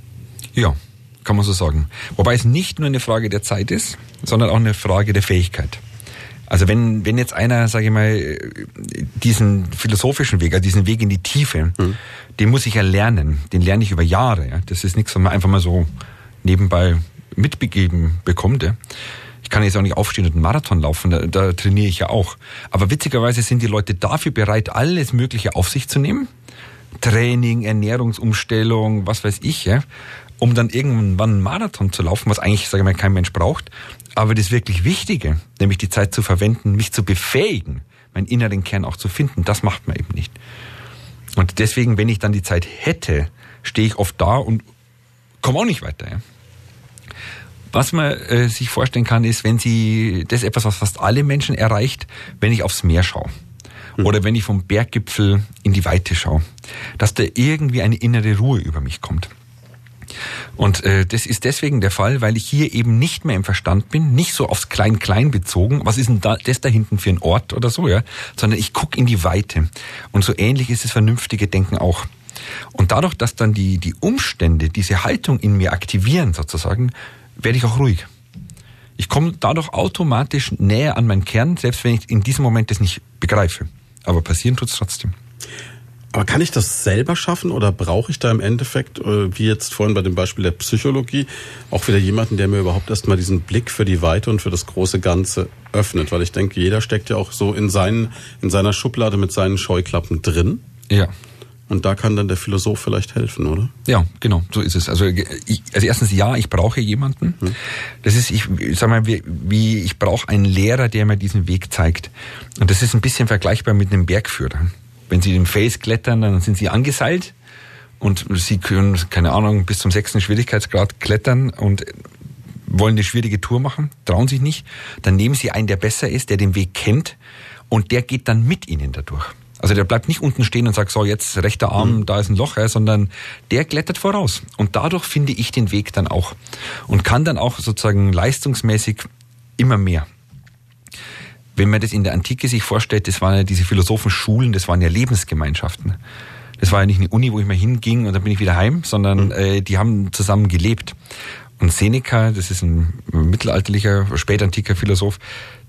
Ja, kann man so sagen. Wobei es nicht nur eine Frage der Zeit ist, sondern auch eine Frage der Fähigkeit. Also wenn, wenn jetzt einer, sage ich mal, diesen philosophischen Weg, also diesen Weg in die Tiefe, mhm. den muss ich ja lernen. Den lerne ich über Jahre. Ja. Das ist nichts, was man einfach mal so nebenbei mitbegeben bekommt. Ja. Ich kann jetzt auch nicht aufstehen und einen Marathon laufen, da, da trainiere ich ja auch. Aber witzigerweise sind die Leute dafür bereit, alles Mögliche auf sich zu nehmen. Training, Ernährungsumstellung, was weiß ich, ja um dann irgendwann einen Marathon zu laufen, was eigentlich, sage ich mal, kein Mensch braucht. Aber das wirklich Wichtige, nämlich die Zeit zu verwenden, mich zu befähigen, meinen inneren Kern auch zu finden, das macht man eben nicht. Und deswegen, wenn ich dann die Zeit hätte, stehe ich oft da und komme auch nicht weiter. Ja. Was man äh, sich vorstellen kann, ist, wenn Sie, das ist etwas, was fast alle Menschen erreicht, wenn ich aufs Meer schaue. Hm. Oder wenn ich vom Berggipfel in die Weite schaue. Dass da irgendwie eine innere Ruhe über mich kommt. Und äh, das ist deswegen der Fall, weil ich hier eben nicht mehr im Verstand bin, nicht so aufs Klein-Klein bezogen, was ist denn da, das da hinten für ein Ort oder so, ja, sondern ich gucke in die Weite. Und so ähnlich ist das vernünftige Denken auch. Und dadurch, dass dann die, die Umstände diese Haltung in mir aktivieren sozusagen, werde ich auch ruhig. Ich komme dadurch automatisch näher an meinen Kern, selbst wenn ich in diesem Moment das nicht begreife. Aber passieren tut es trotzdem. Aber kann ich das selber schaffen oder brauche ich da im Endeffekt, äh, wie jetzt vorhin bei dem Beispiel der Psychologie, auch wieder jemanden, der mir überhaupt erstmal diesen Blick für die Weite und für das große Ganze öffnet? Weil ich denke, jeder steckt ja auch so in, seinen, in seiner Schublade mit seinen Scheuklappen drin. Ja. Und da kann dann der Philosoph vielleicht helfen, oder? Ja, genau, so ist es. Also, ich, also erstens ja, ich brauche jemanden. Hm. Das ist, ich, ich sag mal, wie, wie ich brauche einen Lehrer, der mir diesen Weg zeigt. Und das ist ein bisschen vergleichbar mit einem Bergführer. Wenn Sie den Fels klettern, dann sind Sie angeseilt und Sie können, keine Ahnung, bis zum sechsten Schwierigkeitsgrad klettern und wollen eine schwierige Tour machen, trauen sich nicht, dann nehmen Sie einen, der besser ist, der den Weg kennt und der geht dann mit Ihnen dadurch. Also der bleibt nicht unten stehen und sagt, so jetzt rechter Arm, mhm. da ist ein Loch, sondern der klettert voraus. Und dadurch finde ich den Weg dann auch und kann dann auch sozusagen leistungsmäßig immer mehr wenn man das in der Antike sich vorstellt, das waren ja diese Philosophenschulen, das waren ja Lebensgemeinschaften. Das war ja nicht eine Uni, wo ich mal hinging und dann bin ich wieder heim, sondern mhm. äh, die haben zusammen gelebt. Und Seneca, das ist ein mittelalterlicher, spätantiker Philosoph,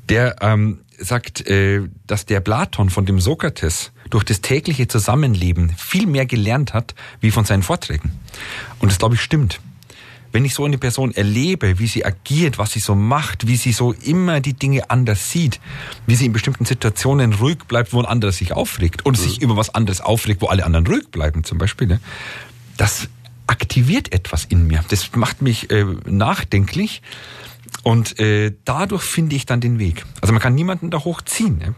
der ähm, sagt, äh, dass der Platon von dem Sokrates durch das tägliche Zusammenleben viel mehr gelernt hat, wie von seinen Vorträgen. Und das, glaube ich, stimmt wenn ich so eine Person erlebe, wie sie agiert, was sie so macht, wie sie so immer die Dinge anders sieht, wie sie in bestimmten Situationen ruhig bleibt, wo ein anderer sich aufregt und mhm. sich über was anderes aufregt, wo alle anderen ruhig bleiben zum Beispiel, ne? das aktiviert etwas in mir. Das macht mich äh, nachdenklich und äh, dadurch finde ich dann den Weg. Also man kann niemanden da hochziehen. Ne?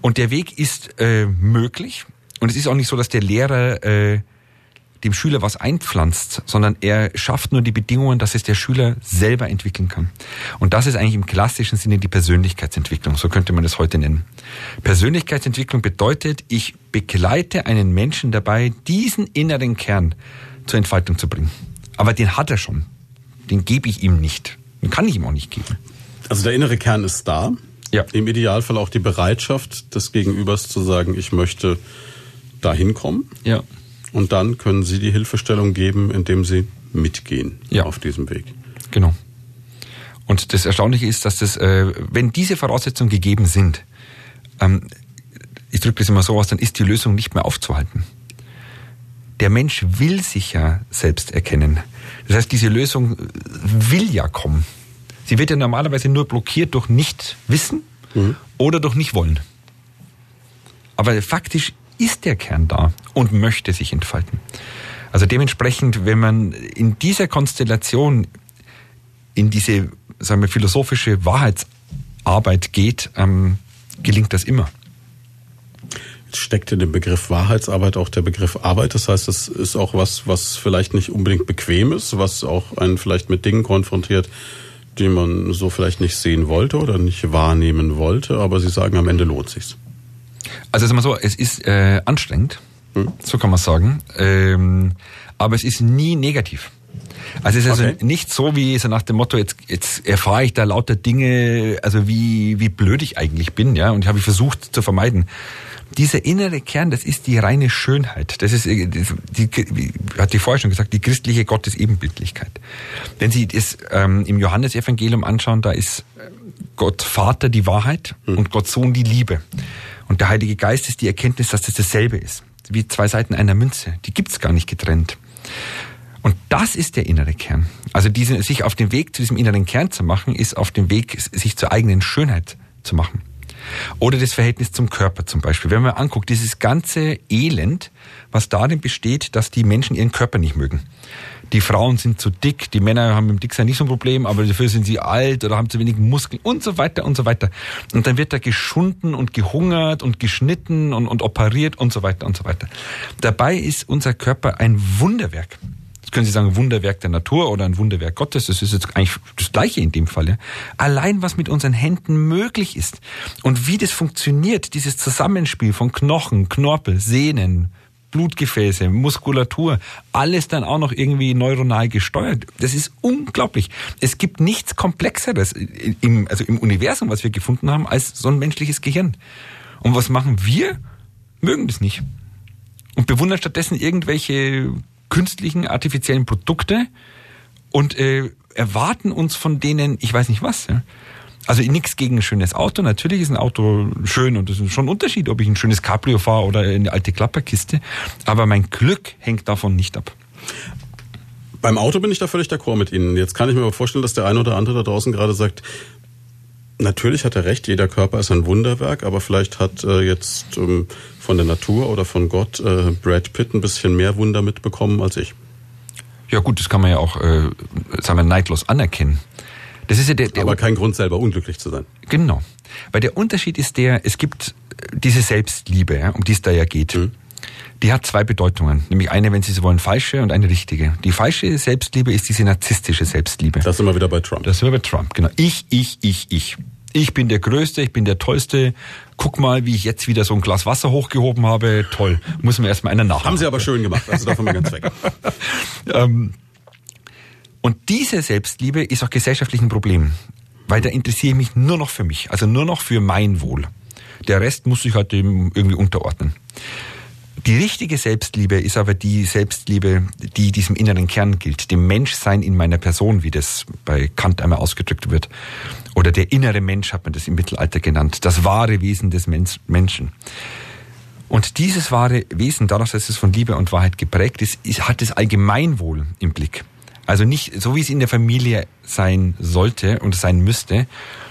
Und der Weg ist äh, möglich und es ist auch nicht so, dass der Lehrer äh, dem Schüler was einpflanzt, sondern er schafft nur die Bedingungen, dass es der Schüler selber entwickeln kann. Und das ist eigentlich im klassischen Sinne die Persönlichkeitsentwicklung, so könnte man das heute nennen. Persönlichkeitsentwicklung bedeutet, ich begleite einen Menschen dabei, diesen inneren Kern zur Entfaltung zu bringen. Aber den hat er schon. Den gebe ich ihm nicht. Den kann ich ihm auch nicht geben. Also der innere Kern ist da. Ja. Im Idealfall auch die Bereitschaft des Gegenübers zu sagen, ich möchte dahin kommen. Ja. Und dann können Sie die Hilfestellung geben, indem Sie mitgehen ja. auf diesem Weg. Genau. Und das Erstaunliche ist, dass das, äh, wenn diese Voraussetzungen gegeben sind, ähm, ich drücke das immer so aus, dann ist die Lösung nicht mehr aufzuhalten. Der Mensch will sich ja selbst erkennen. Das heißt, diese Lösung will ja kommen. Sie wird ja normalerweise nur blockiert durch Nicht-Wissen mhm. oder durch Nicht-Wollen. Aber faktisch ist der Kern da und möchte sich entfalten. Also dementsprechend, wenn man in dieser Konstellation in diese, sagen wir, philosophische Wahrheitsarbeit geht, ähm, gelingt das immer. Jetzt steckt in dem Begriff Wahrheitsarbeit auch der Begriff Arbeit. Das heißt, das ist auch was, was vielleicht nicht unbedingt bequem ist, was auch einen vielleicht mit Dingen konfrontiert, die man so vielleicht nicht sehen wollte oder nicht wahrnehmen wollte. Aber Sie sagen, am Ende lohnt sich's. Also sagen wir so, es ist äh, anstrengend, hm. so kann man sagen, ähm, aber es ist nie negativ. Also es ist also okay. also nicht so wie so nach dem Motto, jetzt, jetzt erfahre ich da lauter Dinge, also wie, wie blöd ich eigentlich bin, ja, und ich habe versucht zu vermeiden. Dieser innere Kern, das ist die reine Schönheit. Das ist, die, die, wie hat die vorher schon gesagt, die christliche Gottesebenbildlichkeit. Wenn Sie das ähm, im Johannesevangelium anschauen, da ist Gott Vater die Wahrheit hm. und Gott Sohn die Liebe. Und der Heilige Geist ist die Erkenntnis, dass das dasselbe ist. Wie zwei Seiten einer Münze. Die gibt's gar nicht getrennt. Und das ist der innere Kern. Also diese, sich auf den Weg zu diesem inneren Kern zu machen, ist auf dem Weg, sich zur eigenen Schönheit zu machen. Oder das Verhältnis zum Körper zum Beispiel. Wenn man anguckt, dieses ganze Elend, was darin besteht, dass die Menschen ihren Körper nicht mögen die Frauen sind zu dick, die Männer haben mit dem Dicksein nicht so ein Problem, aber dafür sind sie alt oder haben zu wenig Muskeln und so weiter und so weiter. Und dann wird da geschunden und gehungert und geschnitten und, und operiert und so weiter und so weiter. Dabei ist unser Körper ein Wunderwerk. Das können Sie sagen, Wunderwerk der Natur oder ein Wunderwerk Gottes. Das ist jetzt eigentlich das Gleiche in dem Fall. Ja. Allein was mit unseren Händen möglich ist und wie das funktioniert, dieses Zusammenspiel von Knochen, Knorpel, Sehnen, Blutgefäße, Muskulatur, alles dann auch noch irgendwie neuronal gesteuert. Das ist unglaublich. Es gibt nichts Komplexeres im, also im Universum, was wir gefunden haben, als so ein menschliches Gehirn. Und was machen wir? Mögen das nicht. Und bewundern stattdessen irgendwelche künstlichen, artifiziellen Produkte und äh, erwarten uns von denen, ich weiß nicht was. Ja. Also nichts gegen ein schönes Auto. Natürlich ist ein Auto schön und es ist schon ein Unterschied, ob ich ein schönes Cabrio fahre oder eine alte Klapperkiste. Aber mein Glück hängt davon nicht ab. Beim Auto bin ich da völlig d'accord mit Ihnen. Jetzt kann ich mir aber vorstellen, dass der eine oder andere da draußen gerade sagt, natürlich hat er recht, jeder Körper ist ein Wunderwerk, aber vielleicht hat äh, jetzt ähm, von der Natur oder von Gott äh, Brad Pitt ein bisschen mehr Wunder mitbekommen als ich. Ja gut, das kann man ja auch, äh, sagen wir, neidlos anerkennen. Das ist ja der, der Aber kein Grund, selber unglücklich zu sein. Genau. Weil der Unterschied ist der, es gibt diese Selbstliebe, ja, um die es da ja geht. Mhm. Die hat zwei Bedeutungen. Nämlich eine, wenn Sie so wollen, falsche und eine richtige. Die falsche Selbstliebe ist diese narzisstische Selbstliebe. Das sind wir wieder bei Trump. Das sind wir bei Trump, genau. Ich, ich, ich, ich. Ich bin der Größte, ich bin der Tollste. Guck mal, wie ich jetzt wieder so ein Glas Wasser hochgehoben habe. Toll. Muss mir erstmal einer nach. Haben Sie aber schön gemacht. Also davon mal ganz weg. (laughs) ähm, und diese Selbstliebe ist auch gesellschaftlich ein Problem, weil da interessiere ich mich nur noch für mich, also nur noch für mein Wohl. Der Rest muss sich halt irgendwie unterordnen. Die richtige Selbstliebe ist aber die Selbstliebe, die diesem inneren Kern gilt, dem Menschsein in meiner Person, wie das bei Kant einmal ausgedrückt wird. Oder der innere Mensch hat man das im Mittelalter genannt, das wahre Wesen des Menschen. Und dieses wahre Wesen, dadurch, dass es von Liebe und Wahrheit geprägt ist, hat das Allgemeinwohl im Blick. Also nicht so, wie es in der Familie sein sollte und sein müsste,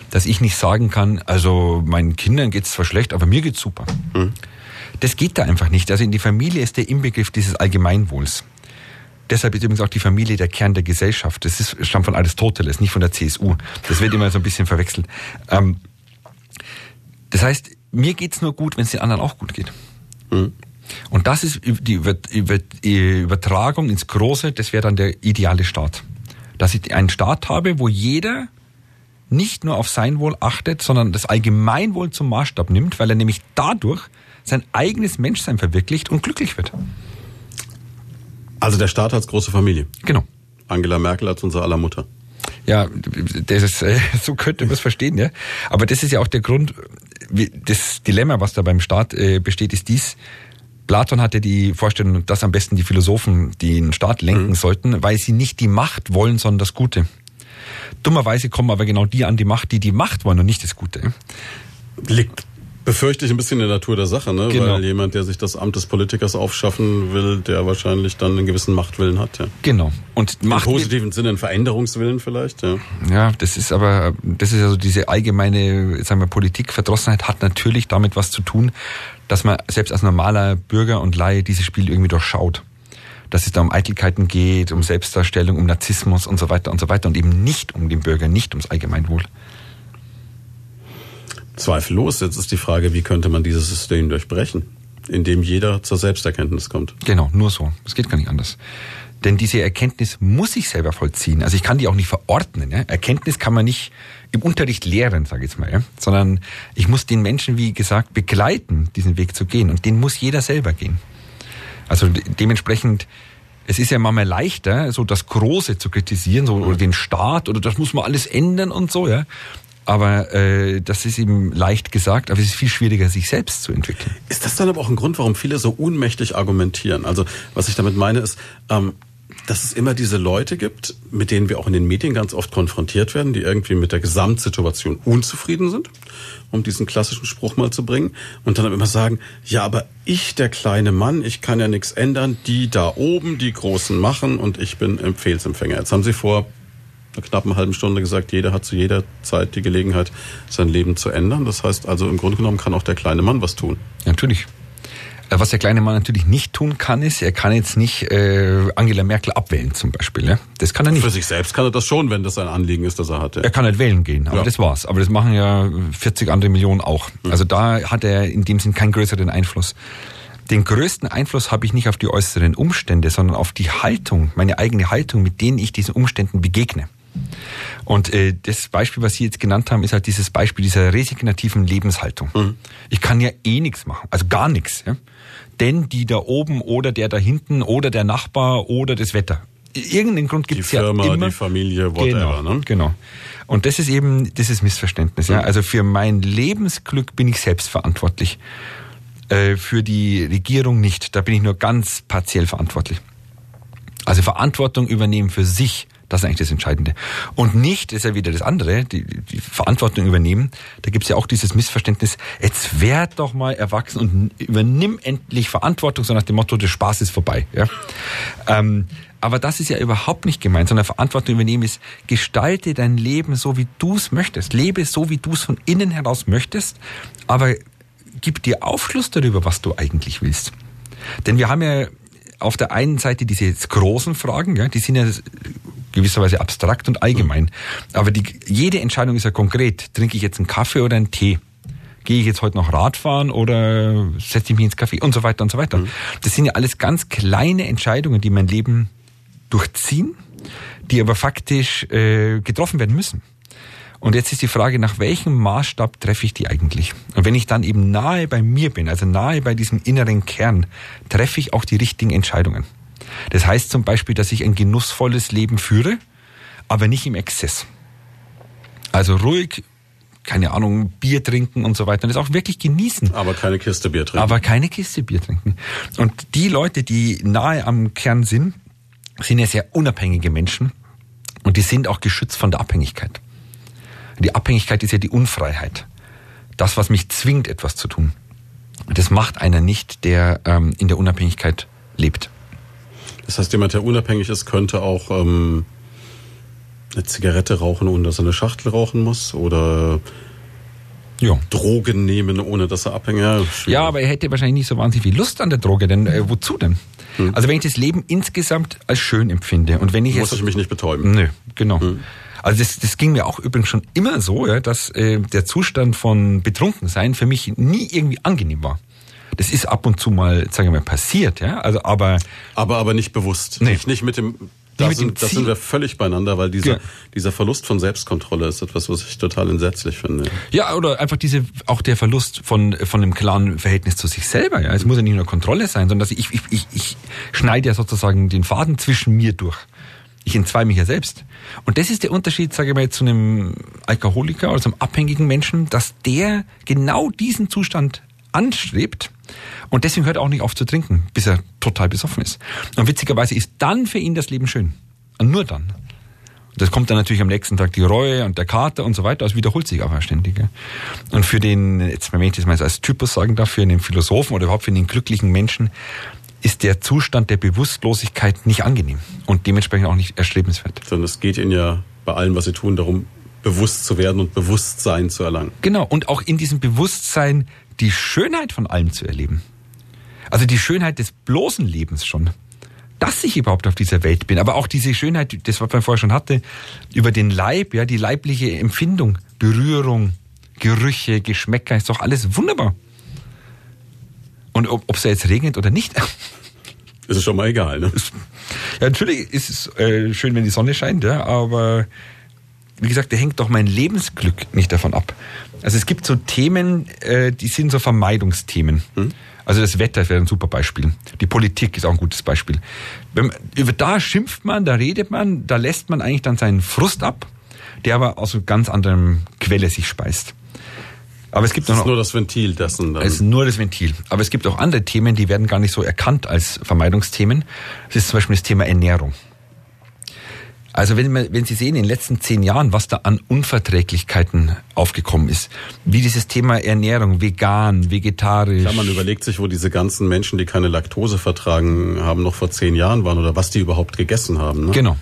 dass ich nicht sagen kann, also meinen Kindern geht es zwar schlecht, aber mir geht's super. Mhm. Das geht da einfach nicht. Also in die Familie ist der Inbegriff dieses Allgemeinwohls. Deshalb ist übrigens auch die Familie der Kern der Gesellschaft. Das ist, stammt von Aristoteles, nicht von der CSU. Das wird immer so ein bisschen verwechselt. Ähm, das heißt, mir geht's nur gut, wenn es den anderen auch gut geht. Mhm. Und das ist die Übertragung ins Große, das wäre dann der ideale Staat. Dass ich einen Staat habe, wo jeder nicht nur auf sein Wohl achtet, sondern das Allgemeinwohl zum Maßstab nimmt, weil er nämlich dadurch sein eigenes Menschsein verwirklicht und glücklich wird. Also der Staat als große Familie. Genau. Angela Merkel als unser aller Mutter. Ja, das ist, äh, (laughs) so könnte man es verstehen, ja. Aber das ist ja auch der Grund, das Dilemma, was da beim Staat äh, besteht, ist dies. Platon hatte die Vorstellung, dass am besten die Philosophen den Staat lenken mhm. sollten, weil sie nicht die Macht wollen, sondern das Gute. Dummerweise kommen aber genau die an die Macht, die die Macht wollen und nicht das Gute. Liegt befürchte ich ein bisschen in der Natur der Sache, ne? Genau. Weil jemand, der sich das Amt des Politikers aufschaffen will, der wahrscheinlich dann einen gewissen Machtwillen hat, ja. Genau. Und Macht Im positiven Sinne einen Veränderungswillen vielleicht, ja. Ja, das ist aber, das ist also diese allgemeine, sagen wir, Politikverdrossenheit hat natürlich damit was zu tun, dass man selbst als normaler Bürger und Laie dieses Spiel irgendwie durchschaut dass es da um Eitelkeiten geht, um Selbstdarstellung, um Narzissmus und so weiter und so weiter und eben nicht um den Bürger, nicht ums Allgemeinwohl. Zweifellos. Jetzt ist die Frage, wie könnte man dieses System durchbrechen, indem jeder zur Selbsterkenntnis kommt. Genau, nur so. Es geht gar nicht anders. Denn diese Erkenntnis muss ich selber vollziehen. Also ich kann die auch nicht verordnen. Ja? Erkenntnis kann man nicht im Unterricht lehren, sage ich jetzt mal, ja? sondern ich muss den Menschen, wie gesagt, begleiten, diesen Weg zu gehen. Und den muss jeder selber gehen. Also dementsprechend, es ist ja manchmal leichter, so das Große zu kritisieren, so oder den Staat oder das muss man alles ändern und so, ja. Aber äh, das ist eben leicht gesagt, aber es ist viel schwieriger, sich selbst zu entwickeln. Ist das dann aber auch ein Grund, warum viele so unmächtig argumentieren? Also was ich damit meine ist, ähm, dass es immer diese Leute gibt, mit denen wir auch in den Medien ganz oft konfrontiert werden, die irgendwie mit der Gesamtsituation unzufrieden sind, um diesen klassischen Spruch mal zu bringen, und dann immer sagen, ja, aber ich, der kleine Mann, ich kann ja nichts ändern, die da oben, die Großen machen und ich bin Empfehlsempfänger. Jetzt haben Sie vor einer knappen halben Stunde gesagt, jeder hat zu jeder Zeit die Gelegenheit, sein Leben zu ändern. Das heißt also, im Grunde genommen kann auch der kleine Mann was tun. natürlich. Äh, was der kleine Mann natürlich nicht tun kann, ist, er kann jetzt nicht äh, Angela Merkel abwählen zum Beispiel. Ne? Das kann er nicht. Für sich selbst kann er das schon, wenn das ein Anliegen ist, das er hatte. Er kann nicht wählen gehen, aber ja. das war's. Aber das machen ja 40 andere Millionen auch. Mhm. Also da hat er in dem Sinn keinen größeren Einfluss. Den größten Einfluss habe ich nicht auf die äußeren Umstände, sondern auf die Haltung, meine eigene Haltung, mit denen ich diesen Umständen begegne. Und äh, das Beispiel, was Sie jetzt genannt haben, ist halt dieses Beispiel dieser resignativen Lebenshaltung. Mhm. Ich kann ja eh nichts machen, also gar nichts. Ja? Denn die da oben oder der da hinten oder der Nachbar oder das Wetter. Irgendeinen Grund gibt es ja immer. Die Familie, whatever. Genau, ne? genau. Und das ist eben dieses Missverständnis. Mhm. Ja? Also für mein Lebensglück bin ich selbst verantwortlich. Äh, für die Regierung nicht. Da bin ich nur ganz partiell verantwortlich. Also Verantwortung übernehmen für sich das ist eigentlich das Entscheidende. Und nicht, ist ja wieder das andere, die, die Verantwortung übernehmen. Da gibt's ja auch dieses Missverständnis, jetzt werd doch mal erwachsen und übernimm endlich Verantwortung, so nach dem Motto, der Spaß ist vorbei. Ja? Ähm, aber das ist ja überhaupt nicht gemeint, sondern Verantwortung übernehmen ist, gestalte dein Leben so, wie du es möchtest. Lebe so, wie du es von innen heraus möchtest, aber gib dir Aufschluss darüber, was du eigentlich willst. Denn wir haben ja auf der einen Seite diese großen Fragen, ja, die sind ja gewisserweise abstrakt und allgemein. Aber die, jede Entscheidung ist ja konkret. Trinke ich jetzt einen Kaffee oder einen Tee? Gehe ich jetzt heute noch Radfahren oder setze ich mich ins Kaffee und so weiter und so weiter. Mhm. Das sind ja alles ganz kleine Entscheidungen, die mein Leben durchziehen, die aber faktisch äh, getroffen werden müssen. Und jetzt ist die Frage, nach welchem Maßstab treffe ich die eigentlich? Und wenn ich dann eben nahe bei mir bin, also nahe bei diesem inneren Kern, treffe ich auch die richtigen Entscheidungen. Das heißt zum Beispiel, dass ich ein genussvolles Leben führe, aber nicht im Exzess. Also ruhig, keine Ahnung, Bier trinken und so weiter und das auch wirklich genießen. Aber keine Kiste Bier trinken. Aber keine Kiste Bier trinken. Und die Leute, die nahe am Kern sind, sind ja sehr unabhängige Menschen und die sind auch geschützt von der Abhängigkeit. Die Abhängigkeit ist ja die Unfreiheit. Das, was mich zwingt, etwas zu tun. Das macht einer nicht, der ähm, in der Unabhängigkeit lebt. Das heißt, jemand, der unabhängig ist, könnte auch ähm, eine Zigarette rauchen, ohne dass er eine Schachtel rauchen muss oder ja. Drogen nehmen, ohne dass er abhängig ist. Ja, aber er hätte wahrscheinlich nicht so wahnsinnig viel Lust an der Droge, denn äh, wozu denn? Hm. Also wenn ich das Leben insgesamt als schön empfinde und wenn ich muss ich mich nicht betäuben. Nö, genau. Hm. Also das, das ging mir auch übrigens schon immer so, ja, dass äh, der Zustand von Betrunkensein für mich nie irgendwie angenehm war. Das ist ab und zu mal, sagen wir mal, passiert, ja. Also aber aber aber nicht bewusst, nee. nicht, nicht mit dem da sind, das sind wir völlig beieinander, weil dieser, ja. dieser Verlust von Selbstkontrolle ist etwas, was ich total entsetzlich finde. Ja, oder einfach diese, auch der Verlust von, von einem klaren Verhältnis zu sich selber. Ja. Es muss ja nicht nur Kontrolle sein, sondern dass ich, ich, ich, ich schneide ja sozusagen den Faden zwischen mir durch. Ich entzwei mich ja selbst. Und das ist der Unterschied, sage ich mal, zu einem Alkoholiker oder zum abhängigen Menschen, dass der genau diesen Zustand anstrebt und deswegen hört er auch nicht auf zu trinken, bis er total besoffen ist. Und witzigerweise ist dann für ihn das Leben schön. Und nur dann. Und das kommt dann natürlich am nächsten Tag die Reue und der Kater und so weiter. Also wiederholt sich aber ständig. Und für den, jetzt wenn ich das mal als Typus sagen darf, für den Philosophen oder überhaupt für den glücklichen Menschen, ist der Zustand der Bewusstlosigkeit nicht angenehm und dementsprechend auch nicht erstrebenswert. Sondern es geht ihnen ja bei allem, was sie tun, darum, bewusst zu werden und Bewusstsein zu erlangen. Genau, und auch in diesem Bewusstsein die Schönheit von allem zu erleben. Also die Schönheit des bloßen Lebens schon. Dass ich überhaupt auf dieser Welt bin. Aber auch diese Schönheit, das was man vorher schon hatte, über den Leib, ja, die leibliche Empfindung, Berührung, Gerüche, Geschmäcker, ist doch alles wunderbar. Und ob es jetzt regnet oder nicht. Ist es schon mal egal, ne? Ja, natürlich ist es äh, schön, wenn die Sonne scheint, ja, aber wie gesagt, da hängt doch mein Lebensglück nicht davon ab. Also es gibt so Themen, äh, die sind so Vermeidungsthemen. Hm? Also das Wetter wäre ein super Beispiel. Die Politik ist auch ein gutes Beispiel. Wenn man, über da schimpft man, da redet man, da lässt man eigentlich dann seinen Frust ab, der aber aus einer ganz anderen Quelle sich speist. Aber es gibt das ist nur das Ventil dessen. Dann. Es ist nur das Ventil. Aber es gibt auch andere Themen, die werden gar nicht so erkannt als Vermeidungsthemen. Das ist zum Beispiel das Thema Ernährung. Also wenn, man, wenn Sie sehen, in den letzten zehn Jahren, was da an Unverträglichkeiten aufgekommen ist, wie dieses Thema Ernährung, vegan, vegetarisch. Ja, man überlegt sich, wo diese ganzen Menschen, die keine Laktose vertragen haben, noch vor zehn Jahren waren oder was die überhaupt gegessen haben. Ne? Genau.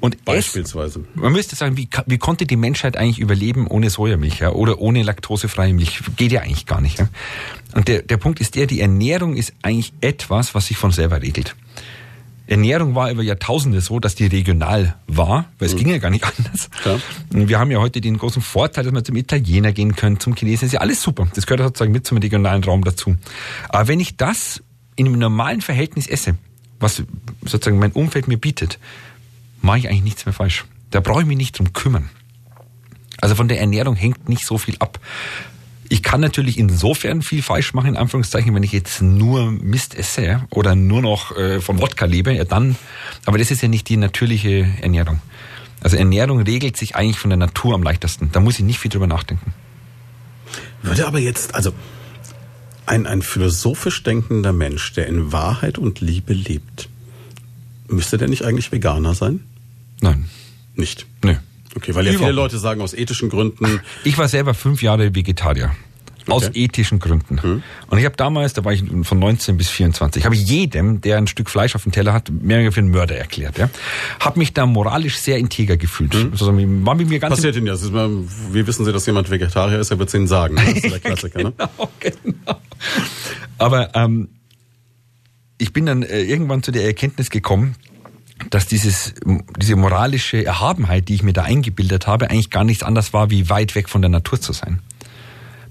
Und Beispielsweise. Es, man müsste sagen, wie, wie konnte die Menschheit eigentlich überleben ohne Sojamilch ja, oder ohne laktosefreie Milch? Geht ja eigentlich gar nicht. Ja? Und der, der Punkt ist der, die Ernährung ist eigentlich etwas, was sich von selber regelt. Ernährung war über Jahrtausende so, dass die regional war, weil es mhm. ging ja gar nicht (laughs) anders. Ja. Wir haben ja heute den großen Vorteil, dass wir zum Italiener gehen können, zum Chinesen. Ist ja alles super. Das gehört sozusagen mit zum regionalen Raum dazu. Aber wenn ich das in einem normalen Verhältnis esse, was sozusagen mein Umfeld mir bietet, mache ich eigentlich nichts mehr falsch. Da brauche ich mich nicht drum kümmern. Also von der Ernährung hängt nicht so viel ab. Ich kann natürlich insofern viel falsch machen, in Anführungszeichen, wenn ich jetzt nur Mist esse oder nur noch äh, vom Wodka lebe, ja dann, aber das ist ja nicht die natürliche Ernährung. Also Ernährung regelt sich eigentlich von der Natur am leichtesten. Da muss ich nicht viel drüber nachdenken. Würde aber jetzt, also ein, ein philosophisch denkender Mensch, der in Wahrheit und Liebe lebt, müsste der nicht eigentlich Veganer sein? Nein. Nicht? Nö. Okay, weil ja viele Leute sagen, aus ethischen Gründen. (laughs) Ich war selber fünf Jahre Vegetarier. Aus okay. ethischen Gründen. Hm. Und ich habe damals, da war ich von 19 bis 24, habe ich jedem, der ein Stück Fleisch auf dem Teller hat, mehr für einen Mörder erklärt. Ja? Habe mich da moralisch sehr integer gefühlt. Hm. Also, war mit mir ganz Passiert Ihnen ja. Wie wissen Sie, dass jemand Vegetarier ist? Er wird es Ihnen sagen. Das ist der (laughs) Klassiker. Ne? genau, ne? genau. Aber ähm, ich bin dann äh, irgendwann zu der Erkenntnis gekommen, dass dieses, diese moralische Erhabenheit, die ich mir da eingebildet habe, eigentlich gar nichts anderes war, wie weit weg von der Natur zu sein.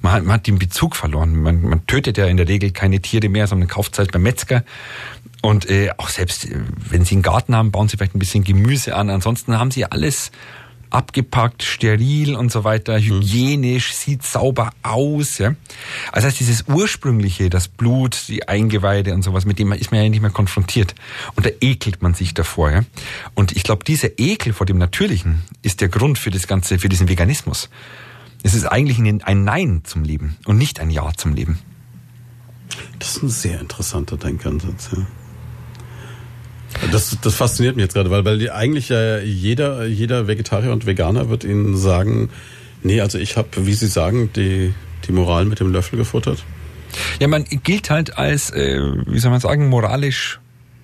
Man hat, man hat den Bezug verloren. Man, man tötet ja in der Regel keine Tiere mehr, sondern kauft es halt beim Metzger. Und äh, auch selbst, äh, wenn Sie einen Garten haben, bauen Sie vielleicht ein bisschen Gemüse an. Ansonsten haben Sie alles abgepackt, steril und so weiter, mhm. hygienisch, sieht sauber aus. Ja? Also heißt dieses ursprüngliche, das Blut, die Eingeweide und sowas, mit dem ist man ja nicht mehr konfrontiert. Und da ekelt man sich davor. Ja? Und ich glaube, dieser Ekel vor dem Natürlichen ist der Grund für das Ganze, für diesen Veganismus. Es ist eigentlich ein Nein zum Leben und nicht ein Ja zum Leben. Das ist ein sehr interessanter Denkansatz. Ja. Das, das fasziniert mich jetzt gerade, weil, weil eigentlich ja jeder, jeder Vegetarier und Veganer wird Ihnen sagen, nee, also ich habe, wie Sie sagen, die, die Moral mit dem Löffel gefuttert. Ja, man gilt halt als, äh, wie soll man sagen, moralisch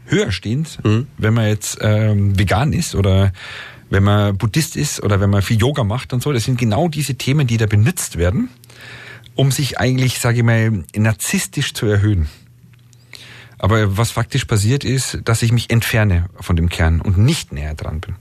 höher stehend, mhm. wenn man jetzt ähm, vegan ist oder wenn man Buddhist ist oder wenn man viel Yoga macht und so. Das sind genau diese Themen, die da benutzt werden, um sich eigentlich, sage ich mal, narzisstisch zu erhöhen. Aber was faktisch passiert ist, dass ich mich entferne von dem Kern und nicht näher dran bin.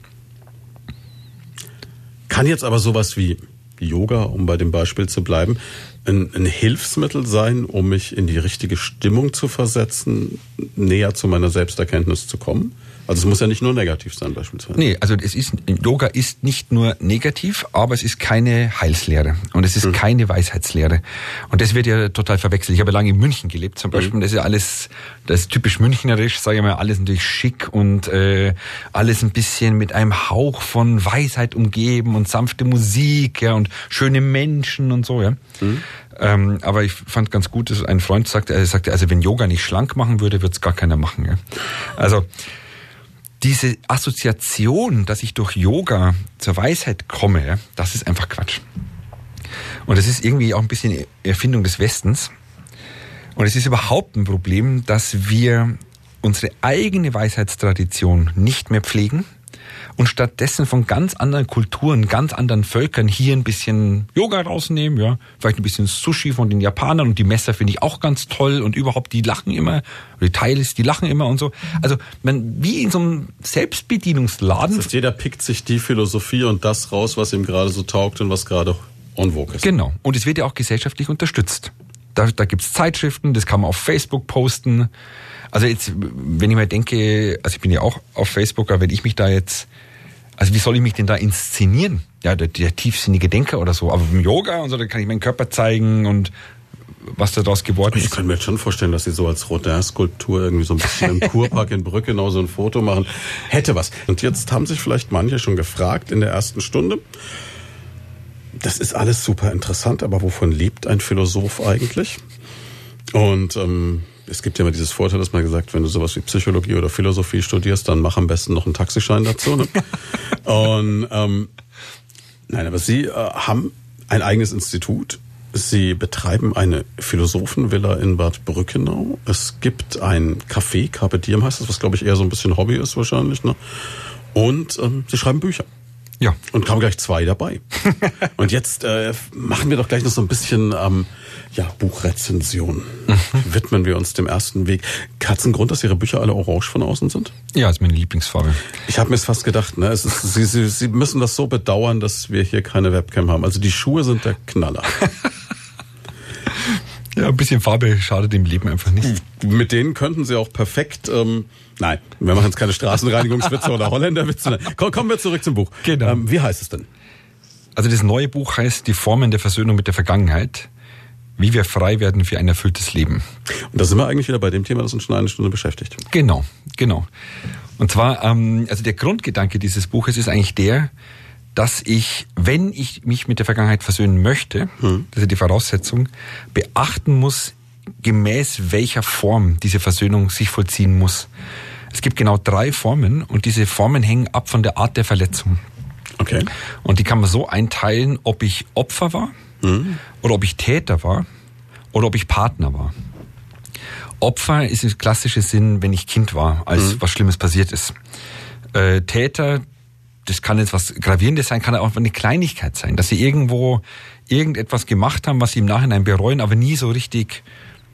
Kann jetzt aber sowas wie Yoga, um bei dem Beispiel zu bleiben, ein, ein Hilfsmittel sein, um mich in die richtige Stimmung zu versetzen, näher zu meiner Selbsterkenntnis zu kommen? Also es muss ja nicht nur negativ sein beispielsweise. Nee, also es ist Yoga ist nicht nur negativ, aber es ist keine Heilslehre und es ist mhm. keine Weisheitslehre. Und das wird ja total verwechselt. Ich habe lange in München gelebt zum Beispiel. Mhm. Das ist ja alles, das ist typisch münchnerisch, sage ich mal, alles natürlich schick und äh, alles ein bisschen mit einem Hauch von Weisheit umgeben und sanfte Musik, ja, und schöne Menschen und so, ja. Mhm. Ähm, aber ich fand ganz gut, dass ein Freund sagte, er sagte, also wenn Yoga nicht schlank machen würde, würde es gar keiner machen. Ja. Also diese Assoziation, dass ich durch Yoga zur Weisheit komme, das ist einfach Quatsch. Und das ist irgendwie auch ein bisschen Erfindung des Westens. Und es ist überhaupt ein Problem, dass wir unsere eigene Weisheitstradition nicht mehr pflegen und stattdessen von ganz anderen Kulturen, ganz anderen Völkern hier ein bisschen Yoga rausnehmen, ja, vielleicht ein bisschen Sushi von den Japanern und die Messer finde ich auch ganz toll und überhaupt die lachen immer, die Teils, die lachen immer und so. Also man wie in so einem Selbstbedienungsladen. Das heißt, jeder pickt sich die Philosophie und das raus, was ihm gerade so taugt und was gerade on vogue ist. Genau. Und es wird ja auch gesellschaftlich unterstützt. Da, da gibt's Zeitschriften, das kann man auf Facebook posten. Also jetzt, wenn ich mir denke, also ich bin ja auch auf Facebook, aber wenn ich mich da jetzt also wie soll ich mich denn da inszenieren? Ja, der, der tiefsinnige Denker oder so. Aber im Yoga und so, da kann ich meinen Körper zeigen und was da daraus geworden ich ist. Ich kann mir jetzt schon vorstellen, dass sie so als Rodin-Skulptur irgendwie so ein bisschen im (laughs) Kurpark in Brücke genau so ein Foto machen. Hätte was. Und jetzt haben sich vielleicht manche schon gefragt in der ersten Stunde. Das ist alles super interessant, aber wovon lebt ein Philosoph eigentlich? Und ähm, es gibt ja immer dieses Vorteil, dass man gesagt, wenn du sowas wie Psychologie oder Philosophie studierst, dann mach am besten noch einen Taxischein dazu. Ne? (laughs) Und ähm, nein, aber Sie äh, haben ein eigenes Institut. Sie betreiben eine Philosophenvilla in Bad Brückenau. Es gibt ein Café, Carpe Diem heißt das, was glaube ich eher so ein bisschen Hobby ist wahrscheinlich. Ne? Und ähm, Sie schreiben Bücher. Ja. Und kamen gleich zwei dabei. (laughs) und jetzt äh, machen wir doch gleich noch so ein bisschen ähm, ja, Buchrezension. Mhm. Widmen wir uns dem ersten Weg. Katzengrund, dass Ihre Bücher alle orange von außen sind? Ja, ist meine Lieblingsfarbe. Ich habe mir es fast gedacht. Ne? Es ist, Sie, Sie, Sie müssen das so bedauern, dass wir hier keine Webcam haben. Also die Schuhe sind der Knaller. (laughs) ja, ein bisschen Farbe schadet dem Leben einfach nicht. Mit denen könnten Sie auch perfekt... Ähm, Nein, wir machen jetzt keine Straßenreinigungswitze (laughs) oder Holländerwitze. Kommen wir zurück zum Buch. Genau. Ähm, wie heißt es denn? Also das neue Buch heißt Die Formen der Versöhnung mit der Vergangenheit. Wie wir frei werden für ein erfülltes Leben. Und da sind wir eigentlich wieder bei dem Thema, das uns schon eine Stunde beschäftigt. Genau, genau. Und zwar, ähm, also der Grundgedanke dieses Buches ist eigentlich der, dass ich, wenn ich mich mit der Vergangenheit versöhnen möchte, hm. das ist die Voraussetzung, beachten muss, gemäß welcher Form diese Versöhnung sich vollziehen muss. Es gibt genau drei Formen und diese Formen hängen ab von der Art der Verletzung. Okay. Und die kann man so einteilen, ob ich Opfer war mhm. oder ob ich Täter war oder ob ich Partner war. Opfer ist im klassischen Sinn, wenn ich Kind war, als mhm. was Schlimmes passiert ist. Äh, Täter, das kann jetzt was Gravierendes sein, kann auch eine Kleinigkeit sein, dass sie irgendwo irgendetwas gemacht haben, was sie im Nachhinein bereuen, aber nie so richtig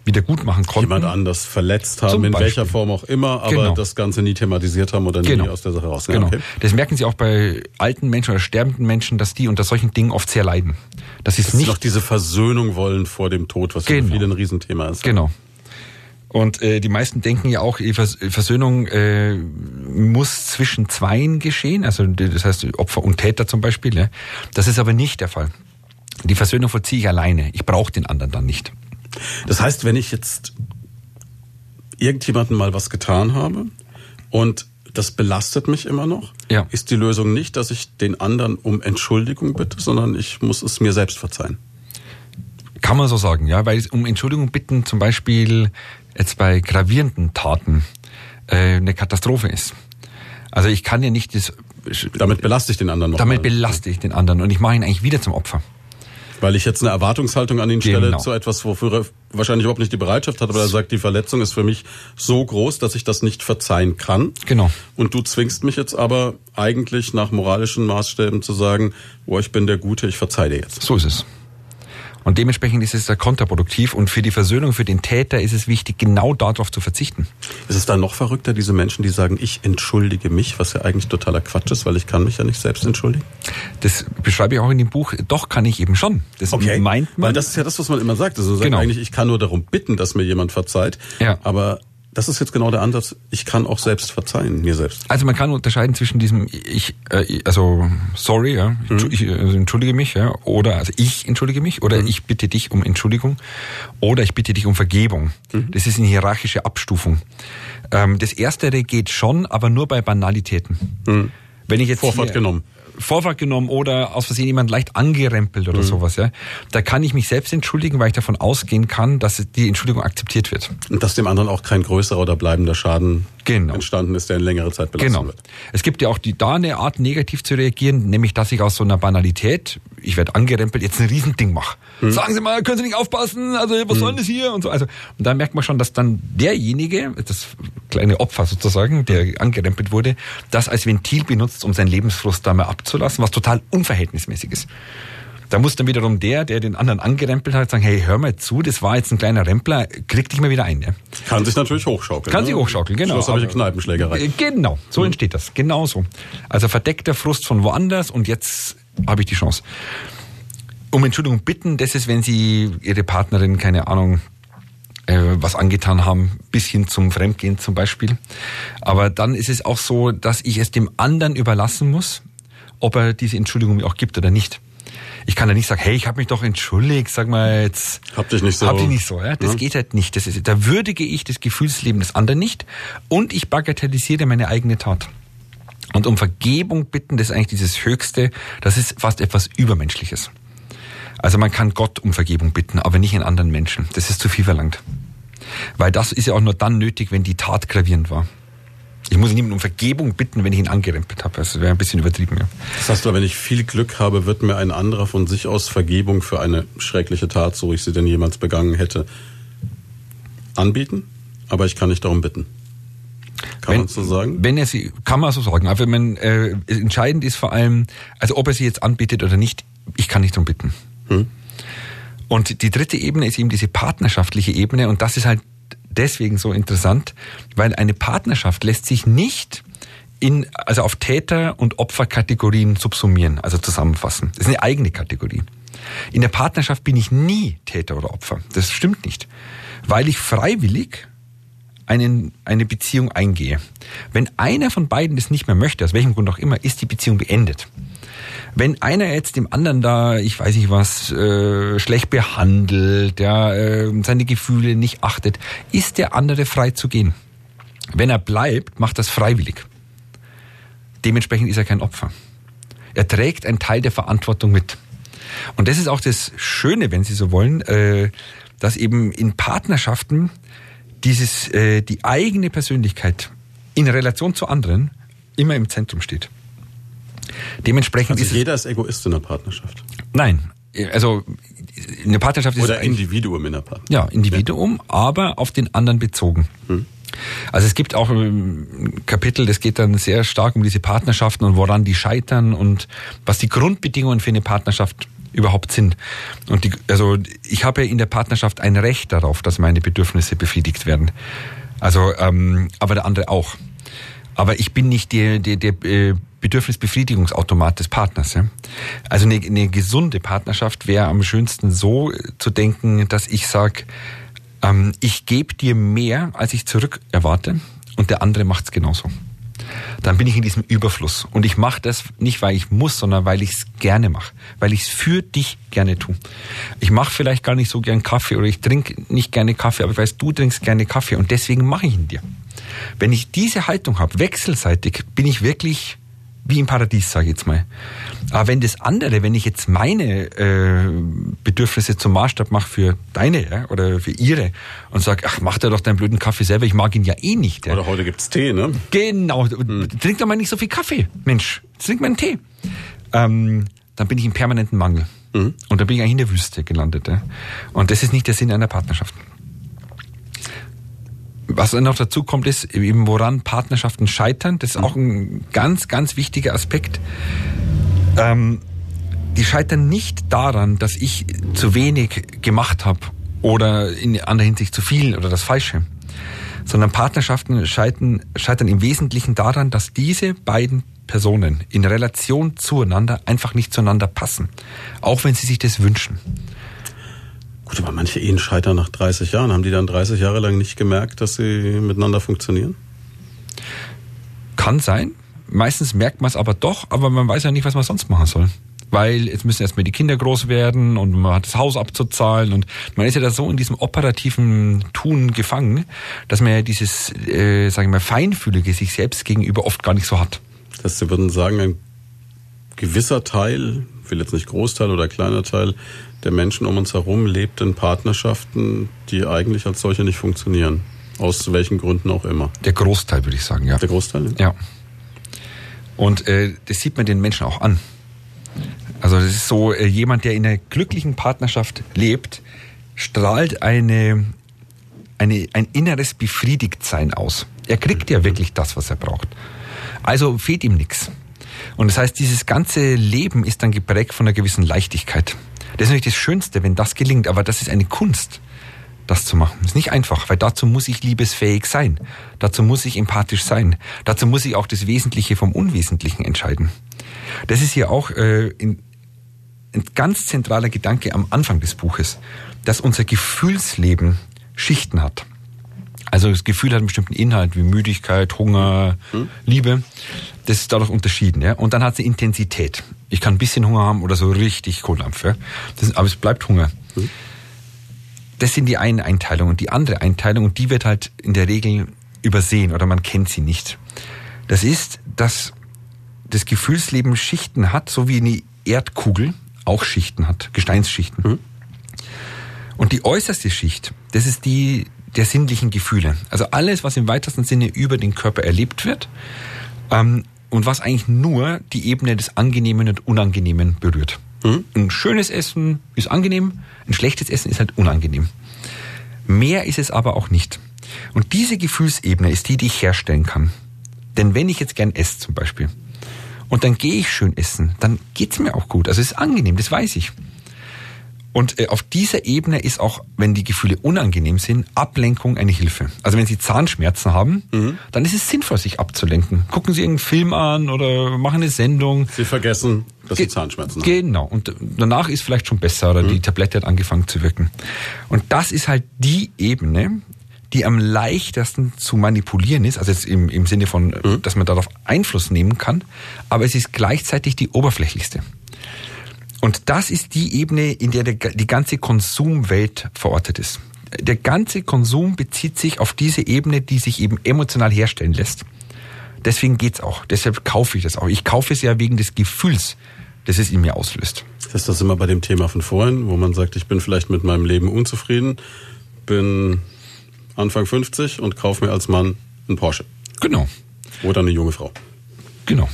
wieder gut machen konnten. Jemand anders verletzt haben, in welcher Form auch immer, aber genau. das Ganze nie thematisiert haben oder genau. nie aus der Sache raus. Genau. Okay. Das merken Sie auch bei alten Menschen oder sterbenden Menschen, dass die unter solchen Dingen oft sehr leiden. Das ist dass nicht sie noch diese Versöhnung wollen vor dem Tod, was genau. für viele ein Riesenthema ist. Genau. Und äh, die meisten denken ja auch, Versöhnung äh, muss zwischen Zweien geschehen, also das heißt Opfer und Täter zum Beispiel. Ja. Das ist aber nicht der Fall. Die Versöhnung vollziehe ich alleine. Ich brauche den anderen dann nicht. Das heißt, wenn ich jetzt irgendjemandem mal was getan habe und das belastet mich immer noch, ja. ist die Lösung nicht, dass ich den anderen um Entschuldigung bitte, sondern ich muss es mir selbst verzeihen. Kann man so sagen, ja, weil um Entschuldigung bitten zum Beispiel jetzt bei gravierenden Taten äh, eine Katastrophe ist. Also ich kann ja nicht das. Damit belaste ich den anderen noch. Damit mal. belaste ich den anderen und ich mache ihn eigentlich wieder zum Opfer. Weil ich jetzt eine Erwartungshaltung an ihn stelle genau. zu etwas, wofür er wahrscheinlich überhaupt nicht die Bereitschaft hat, aber er sagt, die Verletzung ist für mich so groß, dass ich das nicht verzeihen kann. Genau. Und du zwingst mich jetzt aber eigentlich nach moralischen Maßstäben zu sagen, oh, ich bin der Gute, ich verzeihe dir jetzt. So ist es. Und dementsprechend ist es da kontraproduktiv und für die Versöhnung, für den Täter ist es wichtig, genau darauf zu verzichten. Ist es da noch verrückter, diese Menschen, die sagen, ich entschuldige mich, was ja eigentlich totaler Quatsch ist, weil ich kann mich ja nicht selbst entschuldigen? Das beschreibe ich auch in dem Buch. Doch kann ich eben schon. Das okay. meint man. Weil das ist ja das, was man immer sagt. Also sagt genau. eigentlich, ich kann nur darum bitten, dass mir jemand verzeiht. Ja. Aber das ist jetzt genau der Ansatz. Ich kann auch selbst verzeihen, mir selbst. Also man kann unterscheiden zwischen diesem ich, äh, also sorry, ja, mhm. ich also entschuldige mich, ja, oder also ich entschuldige mich, oder mhm. ich bitte dich um Entschuldigung, oder ich bitte dich um Vergebung. Mhm. Das ist eine hierarchische Abstufung. Ähm, das Erstere geht schon, aber nur bei Banalitäten. Mhm. Wenn ich jetzt Vorfahrt genommen. Vorfahrt genommen oder aus Versehen jemand leicht angerempelt oder mhm. sowas, ja, da kann ich mich selbst entschuldigen, weil ich davon ausgehen kann, dass die Entschuldigung akzeptiert wird. Und dass dem anderen auch kein größerer oder bleibender Schaden genau. entstanden ist, der in längere Zeit belastet genau. wird. Es gibt ja auch die, da eine Art, negativ zu reagieren, nämlich, dass ich aus so einer Banalität, ich werde angerempelt, jetzt ein Riesending mache. Hm. Sagen Sie mal, können Sie nicht aufpassen? Also, was hm. soll das hier? Und so. Also, und da merkt man schon, dass dann derjenige, das kleine Opfer sozusagen, der angerempelt wurde, das als Ventil benutzt, um seinen Lebensfrust da mal abzulassen, was total unverhältnismäßig ist. Da muss dann wiederum der, der den anderen angerempelt hat, sagen, hey, hör mal zu, das war jetzt ein kleiner Rempler, krieg dich mal wieder ein. Ja? Kann sich natürlich hochschaukeln. Kann ne? sich hochschaukeln, genau. Schluss habe ich Kneipenschlägerei. Äh, genau, so mhm. entsteht das. Genau so. Also verdeckter Frust von woanders und jetzt habe ich die Chance. Um Entschuldigung bitten, das ist, wenn Sie Ihre Partnerin, keine Ahnung, äh, was angetan haben, bis hin zum Fremdgehen zum Beispiel. Aber dann ist es auch so, dass ich es dem anderen überlassen muss, ob er diese Entschuldigung mir auch gibt oder nicht ich kann da nicht sagen, hey, ich habe mich doch entschuldigt, sag mal jetzt. Hab dich nicht so. Hab dich nicht so, ja. Das ja. geht halt nicht. Das ist, da würdige ich das Gefühlsleben des anderen nicht und ich bagatellisiere meine eigene Tat. Und um Vergebung bitten, das ist eigentlich dieses Höchste, das ist fast etwas Übermenschliches. Also man kann Gott um Vergebung bitten, aber nicht in anderen Menschen. Das ist zu viel verlangt. Weil das ist ja auch nur dann nötig, wenn die Tat gravierend war. Ich muss niemanden um Vergebung bitten, wenn ich ihn angerempelt habe. Das wäre ein bisschen übertrieben. Ja. Das heißt, wenn ich viel Glück habe, wird mir ein anderer von sich aus Vergebung für eine schreckliche Tat, so ich sie denn jemals begangen hätte, anbieten, aber ich kann nicht darum bitten. Kann wenn, man so sagen? Wenn er sie, kann man so sagen. Aber man, äh, entscheidend ist vor allem, also ob er sie jetzt anbietet oder nicht, ich kann nicht darum bitten. Hm. Und die dritte Ebene ist eben diese partnerschaftliche Ebene und das ist halt deswegen so interessant, weil eine Partnerschaft lässt sich nicht in, also auf Täter- und Opferkategorien subsumieren, also zusammenfassen. Das ist eine eigene Kategorie. In der Partnerschaft bin ich nie Täter oder Opfer. Das stimmt nicht. Weil ich freiwillig einen, eine Beziehung eingehe. Wenn einer von beiden das nicht mehr möchte, aus welchem Grund auch immer, ist die Beziehung beendet. Wenn einer jetzt dem anderen da, ich weiß nicht was, äh, schlecht behandelt, ja, äh, seine Gefühle nicht achtet, ist der andere frei zu gehen. Wenn er bleibt, macht das freiwillig. Dementsprechend ist er kein Opfer. Er trägt einen Teil der Verantwortung mit. Und das ist auch das Schöne, wenn Sie so wollen, äh, dass eben in Partnerschaften dieses, äh, die eigene Persönlichkeit in Relation zu anderen immer im Zentrum steht. Dementsprechend also ist jeder ist Egoist in der Partnerschaft. Nein, also eine Partnerschaft ist oder Individuum in der Partnerschaft. Ja, Individuum, ja. aber auf den anderen bezogen. Hm. Also es gibt auch ein Kapitel, das geht dann sehr stark um diese Partnerschaften und woran die scheitern und was die Grundbedingungen für eine Partnerschaft überhaupt sind. Und die, also ich habe in der Partnerschaft ein Recht darauf, dass meine Bedürfnisse befriedigt werden. Also, ähm, aber der andere auch. Aber ich bin nicht der, der, der äh, Bedürfnisbefriedigungsautomat des Partners. Ja? Also eine, eine gesunde Partnerschaft wäre am schönsten so zu denken, dass ich sage, ähm, ich gebe dir mehr, als ich zurück erwarte und der andere macht es genauso. Dann bin ich in diesem Überfluss. Und ich mache das nicht, weil ich muss, sondern weil ich es gerne mache. Weil ich es für dich gerne tue. Ich mache vielleicht gar nicht so gern Kaffee oder ich trinke nicht gerne Kaffee, aber ich weiß, du trinkst gerne Kaffee und deswegen mache ich ihn dir. Wenn ich diese Haltung habe, wechselseitig, bin ich wirklich wie im Paradies, sage ich jetzt mal. Aber wenn das andere, wenn ich jetzt meine äh, Bedürfnisse zum Maßstab mache für deine ja, oder für ihre und sage, ach, mach dir doch deinen blöden Kaffee selber, ich mag ihn ja eh nicht. Ja. Oder heute gibt's Tee, ne? Genau, hm. trink doch mal nicht so viel Kaffee, Mensch, trink mal einen Tee. Ähm, dann bin ich im permanenten Mangel. Mhm. Und dann bin ich eigentlich in der Wüste gelandet. Ja. Und das ist nicht der Sinn einer Partnerschaft. Was noch dazu kommt, ist eben, woran Partnerschaften scheitern. Das ist auch ein ganz, ganz wichtiger Aspekt. Ähm, die scheitern nicht daran, dass ich zu wenig gemacht habe oder in anderer Hinsicht zu viel oder das Falsche, sondern Partnerschaften scheitern, scheitern im Wesentlichen daran, dass diese beiden Personen in Relation zueinander einfach nicht zueinander passen, auch wenn sie sich das wünschen. Gut, aber manche Ehen scheitern nach 30 Jahren. Haben die dann 30 Jahre lang nicht gemerkt, dass sie miteinander funktionieren? Kann sein. Meistens merkt man es aber doch, aber man weiß ja nicht, was man sonst machen soll. Weil jetzt müssen erstmal die Kinder groß werden und man hat das Haus abzuzahlen und man ist ja da so in diesem operativen Tun gefangen, dass man ja dieses, äh, sagen wir, Feinfühlige sich selbst gegenüber oft gar nicht so hat. Das heißt, Sie würden sagen, ein gewisser Teil, ich will jetzt nicht Großteil oder kleiner Teil, der Menschen um uns herum lebt in Partnerschaften, die eigentlich als solche nicht funktionieren. Aus welchen Gründen auch immer. Der Großteil, würde ich sagen, ja. Der Großteil? Ja. Und äh, das sieht man den Menschen auch an. Also das ist so, äh, jemand, der in einer glücklichen Partnerschaft lebt, strahlt eine, eine, ein inneres Befriedigtsein aus. Er kriegt ja wirklich das, was er braucht. Also fehlt ihm nichts. Und das heißt, dieses ganze Leben ist dann geprägt von einer gewissen Leichtigkeit. Das ist natürlich das Schönste, wenn das gelingt, aber das ist eine Kunst, das zu machen. Das ist nicht einfach, weil dazu muss ich liebesfähig sein. Dazu muss ich empathisch sein. Dazu muss ich auch das Wesentliche vom Unwesentlichen entscheiden. Das ist hier auch äh, in, ein ganz zentraler Gedanke am Anfang des Buches, dass unser Gefühlsleben Schichten hat. Also das Gefühl hat einen bestimmten Inhalt wie Müdigkeit, Hunger, hm. Liebe. Das ist dadurch unterschieden. Ja? Und dann hat sie Intensität. Ich kann ein bisschen Hunger haben oder so richtig Kohlampf. Ja? Das, aber es bleibt Hunger. Hm. Das sind die eine Einteilung. Und die andere Einteilung, und die wird halt in der Regel übersehen oder man kennt sie nicht. Das ist, dass das Gefühlsleben Schichten hat, so wie eine Erdkugel auch Schichten hat, Gesteinsschichten. Hm. Und die äußerste Schicht, das ist die der sinnlichen Gefühle. Also alles, was im weitesten Sinne über den Körper erlebt wird ähm, und was eigentlich nur die Ebene des Angenehmen und Unangenehmen berührt. Mhm. Ein schönes Essen ist angenehm, ein schlechtes Essen ist halt unangenehm. Mehr ist es aber auch nicht. Und diese Gefühlsebene ist die, die ich herstellen kann. Denn wenn ich jetzt gern esse zum Beispiel und dann gehe ich schön essen, dann geht's mir auch gut. Also es ist angenehm, das weiß ich. Und äh, auf dieser Ebene ist auch, wenn die Gefühle unangenehm sind, Ablenkung eine Hilfe. Also wenn Sie Zahnschmerzen haben, mhm. dann ist es sinnvoll, sich abzulenken. Gucken Sie irgendeinen Film an oder machen eine Sendung. Sie vergessen, dass Ge Sie Zahnschmerzen haben. Genau. Und danach ist vielleicht schon besser oder mhm. die Tablette hat angefangen zu wirken. Und das ist halt die Ebene, die am leichtesten zu manipulieren ist, also jetzt im, im Sinne von, mhm. dass man darauf Einfluss nehmen kann, aber es ist gleichzeitig die oberflächlichste. Und das ist die Ebene, in der die ganze Konsumwelt verortet ist. Der ganze Konsum bezieht sich auf diese Ebene, die sich eben emotional herstellen lässt. Deswegen geht's auch. Deshalb kaufe ich das auch. Ich kaufe es ja wegen des Gefühls, das es in mir auslöst. Das ist das immer bei dem Thema von vorhin, wo man sagt, ich bin vielleicht mit meinem Leben unzufrieden, bin Anfang 50 und kaufe mir als Mann einen Porsche. Genau. Oder eine junge Frau. Genau.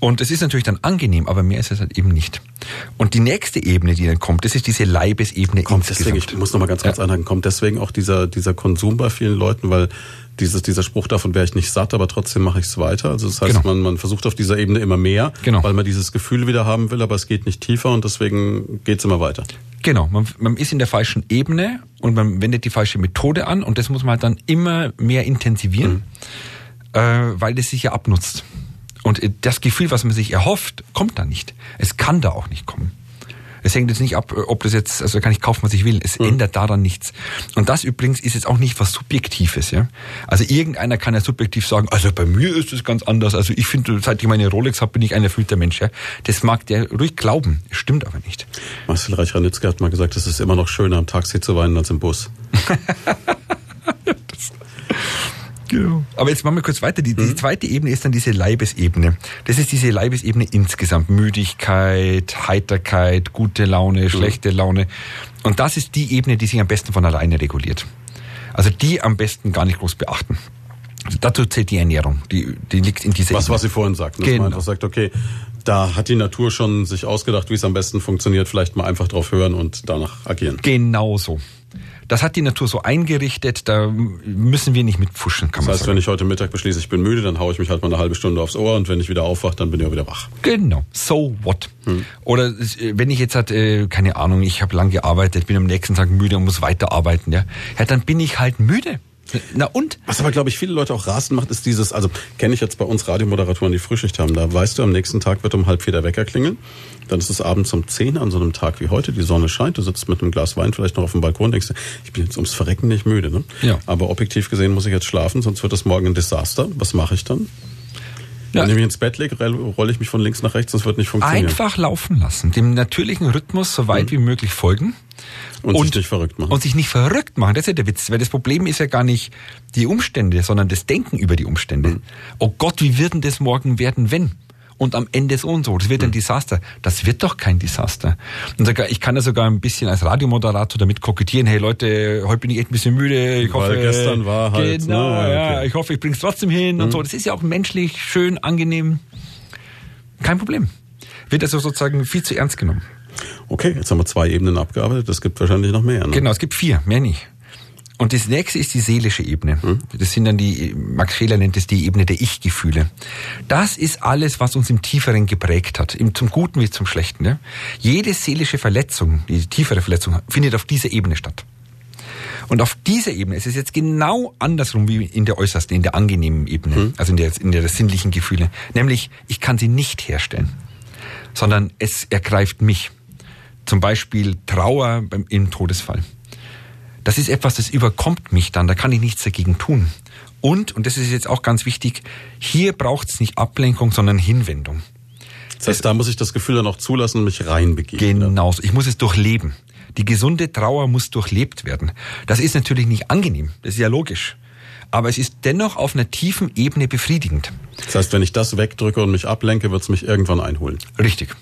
Und es ist natürlich dann angenehm, aber mehr ist es halt eben nicht. Und die nächste Ebene, die dann kommt, das ist diese Leibesebene kommt insgesamt. Deswegen, ich muss noch mal ganz kurz ja. anhaken, kommt deswegen auch dieser, dieser Konsum bei vielen Leuten, weil dieses, dieser Spruch davon wäre ich nicht satt, aber trotzdem mache ich es weiter. Also das heißt, genau. man, man versucht auf dieser Ebene immer mehr, genau. weil man dieses Gefühl wieder haben will, aber es geht nicht tiefer und deswegen geht es immer weiter. Genau, man, man ist in der falschen Ebene und man wendet die falsche Methode an und das muss man halt dann immer mehr intensivieren, mhm. äh, weil das sich ja abnutzt. Und das Gefühl, was man sich erhofft, kommt da nicht. Es kann da auch nicht kommen. Es hängt jetzt nicht ab, ob das jetzt, also kann ich kaufen, was ich will. Es mhm. ändert daran nichts. Und das übrigens ist jetzt auch nicht was Subjektives, ja. Also irgendeiner kann ja subjektiv sagen, also bei mir ist es ganz anders. Also ich finde, seit ich meine Rolex habe, bin ich ein erfüllter Mensch, ja. Das mag der ruhig glauben. Stimmt aber nicht. Marcel Reich-Ranitzky hat mal gesagt, es ist immer noch schöner, am Taxi zu weinen als im Bus. (laughs) (laughs) Genau. Aber jetzt machen wir kurz weiter. Die, die mhm. zweite Ebene ist dann diese Leibesebene. Das ist diese Leibesebene insgesamt. Müdigkeit, Heiterkeit, gute Laune, mhm. schlechte Laune. Und das ist die Ebene, die sich am besten von alleine reguliert. Also die am besten gar nicht groß beachten. Also dazu zählt die Ernährung. Die, die liegt in dieser Was, Ebene. was Sie vorhin sagten. Dass genau. man einfach sagt, okay, da hat die Natur schon sich ausgedacht, wie es am besten funktioniert. Vielleicht mal einfach drauf hören und danach agieren. Genau so. Das hat die Natur so eingerichtet, da müssen wir nicht mitpfuschen, kann das man heißt, sagen. wenn ich heute Mittag beschließe, ich bin müde, dann haue ich mich halt mal eine halbe Stunde aufs Ohr und wenn ich wieder aufwache, dann bin ich auch wieder wach. Genau. So what? Hm. Oder wenn ich jetzt halt, äh, keine Ahnung, ich habe lang gearbeitet, bin am nächsten Tag müde und muss weiterarbeiten, ja, ja dann bin ich halt müde. Na und? Was aber, glaube ich, viele Leute auch rasend macht, ist dieses, also kenne ich jetzt bei uns Radiomoderatoren, die Frühschicht haben, da weißt du, am nächsten Tag wird um halb vier der Wecker klingeln. Dann ist es abends um zehn an so einem Tag wie heute, die Sonne scheint, du sitzt mit einem Glas Wein vielleicht noch auf dem Balkon, denkst ich bin jetzt ums Verrecken nicht müde. Ne? Ja. Aber objektiv gesehen muss ich jetzt schlafen, sonst wird es morgen ein Desaster. Was mache ich dann? Ja. Wenn ich mich ins Bett lege, rolle ich mich von links nach rechts, das wird nicht funktionieren. Einfach laufen lassen, dem natürlichen Rhythmus so weit mhm. wie möglich folgen. Und, und, sich nicht verrückt machen. Und sich nicht verrückt machen, das ist ja der Witz. Weil das Problem ist ja gar nicht die Umstände, sondern das Denken über die Umstände. Mhm. Oh Gott, wie wird denn das morgen werden, wenn? und am Ende so und so. Das wird ein hm. Desaster. Das wird doch kein Desaster. Und sogar, ich kann ja sogar ein bisschen als Radiomoderator damit kokettieren. Hey Leute, heute bin ich echt ein bisschen müde. Ich hoffe, Weil gestern war halt. Genau, ne? ja. Okay. Ich hoffe, ich bring's trotzdem hin mhm. und so. Das ist ja auch menschlich, schön, angenehm. Kein Problem. Wird also sozusagen viel zu ernst genommen. Okay, jetzt haben wir zwei Ebenen abgearbeitet. Es gibt wahrscheinlich noch mehr. Ne? Genau, es gibt vier, mehr nicht. Und das nächste ist die seelische Ebene. Hm? Das sind dann die, Max Scheler nennt es die Ebene der Ich-Gefühle. Das ist alles, was uns im Tieferen geprägt hat, im, zum Guten wie zum Schlechten. Ja? Jede seelische Verletzung, die tiefere Verletzung, findet auf dieser Ebene statt. Und auf dieser Ebene ist es jetzt genau andersrum wie in der äußersten, in der angenehmen Ebene, hm. also in der, in der sinnlichen Gefühle. Nämlich, ich kann sie nicht herstellen, sondern es ergreift mich. Zum Beispiel Trauer im Todesfall. Das ist etwas, das überkommt mich dann, da kann ich nichts dagegen tun. Und, und das ist jetzt auch ganz wichtig, hier braucht es nicht Ablenkung, sondern Hinwendung. Das heißt, da muss ich das Gefühl dann auch zulassen und mich reinbegeben. Genau, ich muss es durchleben. Die gesunde Trauer muss durchlebt werden. Das ist natürlich nicht angenehm, das ist ja logisch. Aber es ist dennoch auf einer tiefen Ebene befriedigend. Das heißt, wenn ich das wegdrücke und mich ablenke, wird es mich irgendwann einholen. Richtig.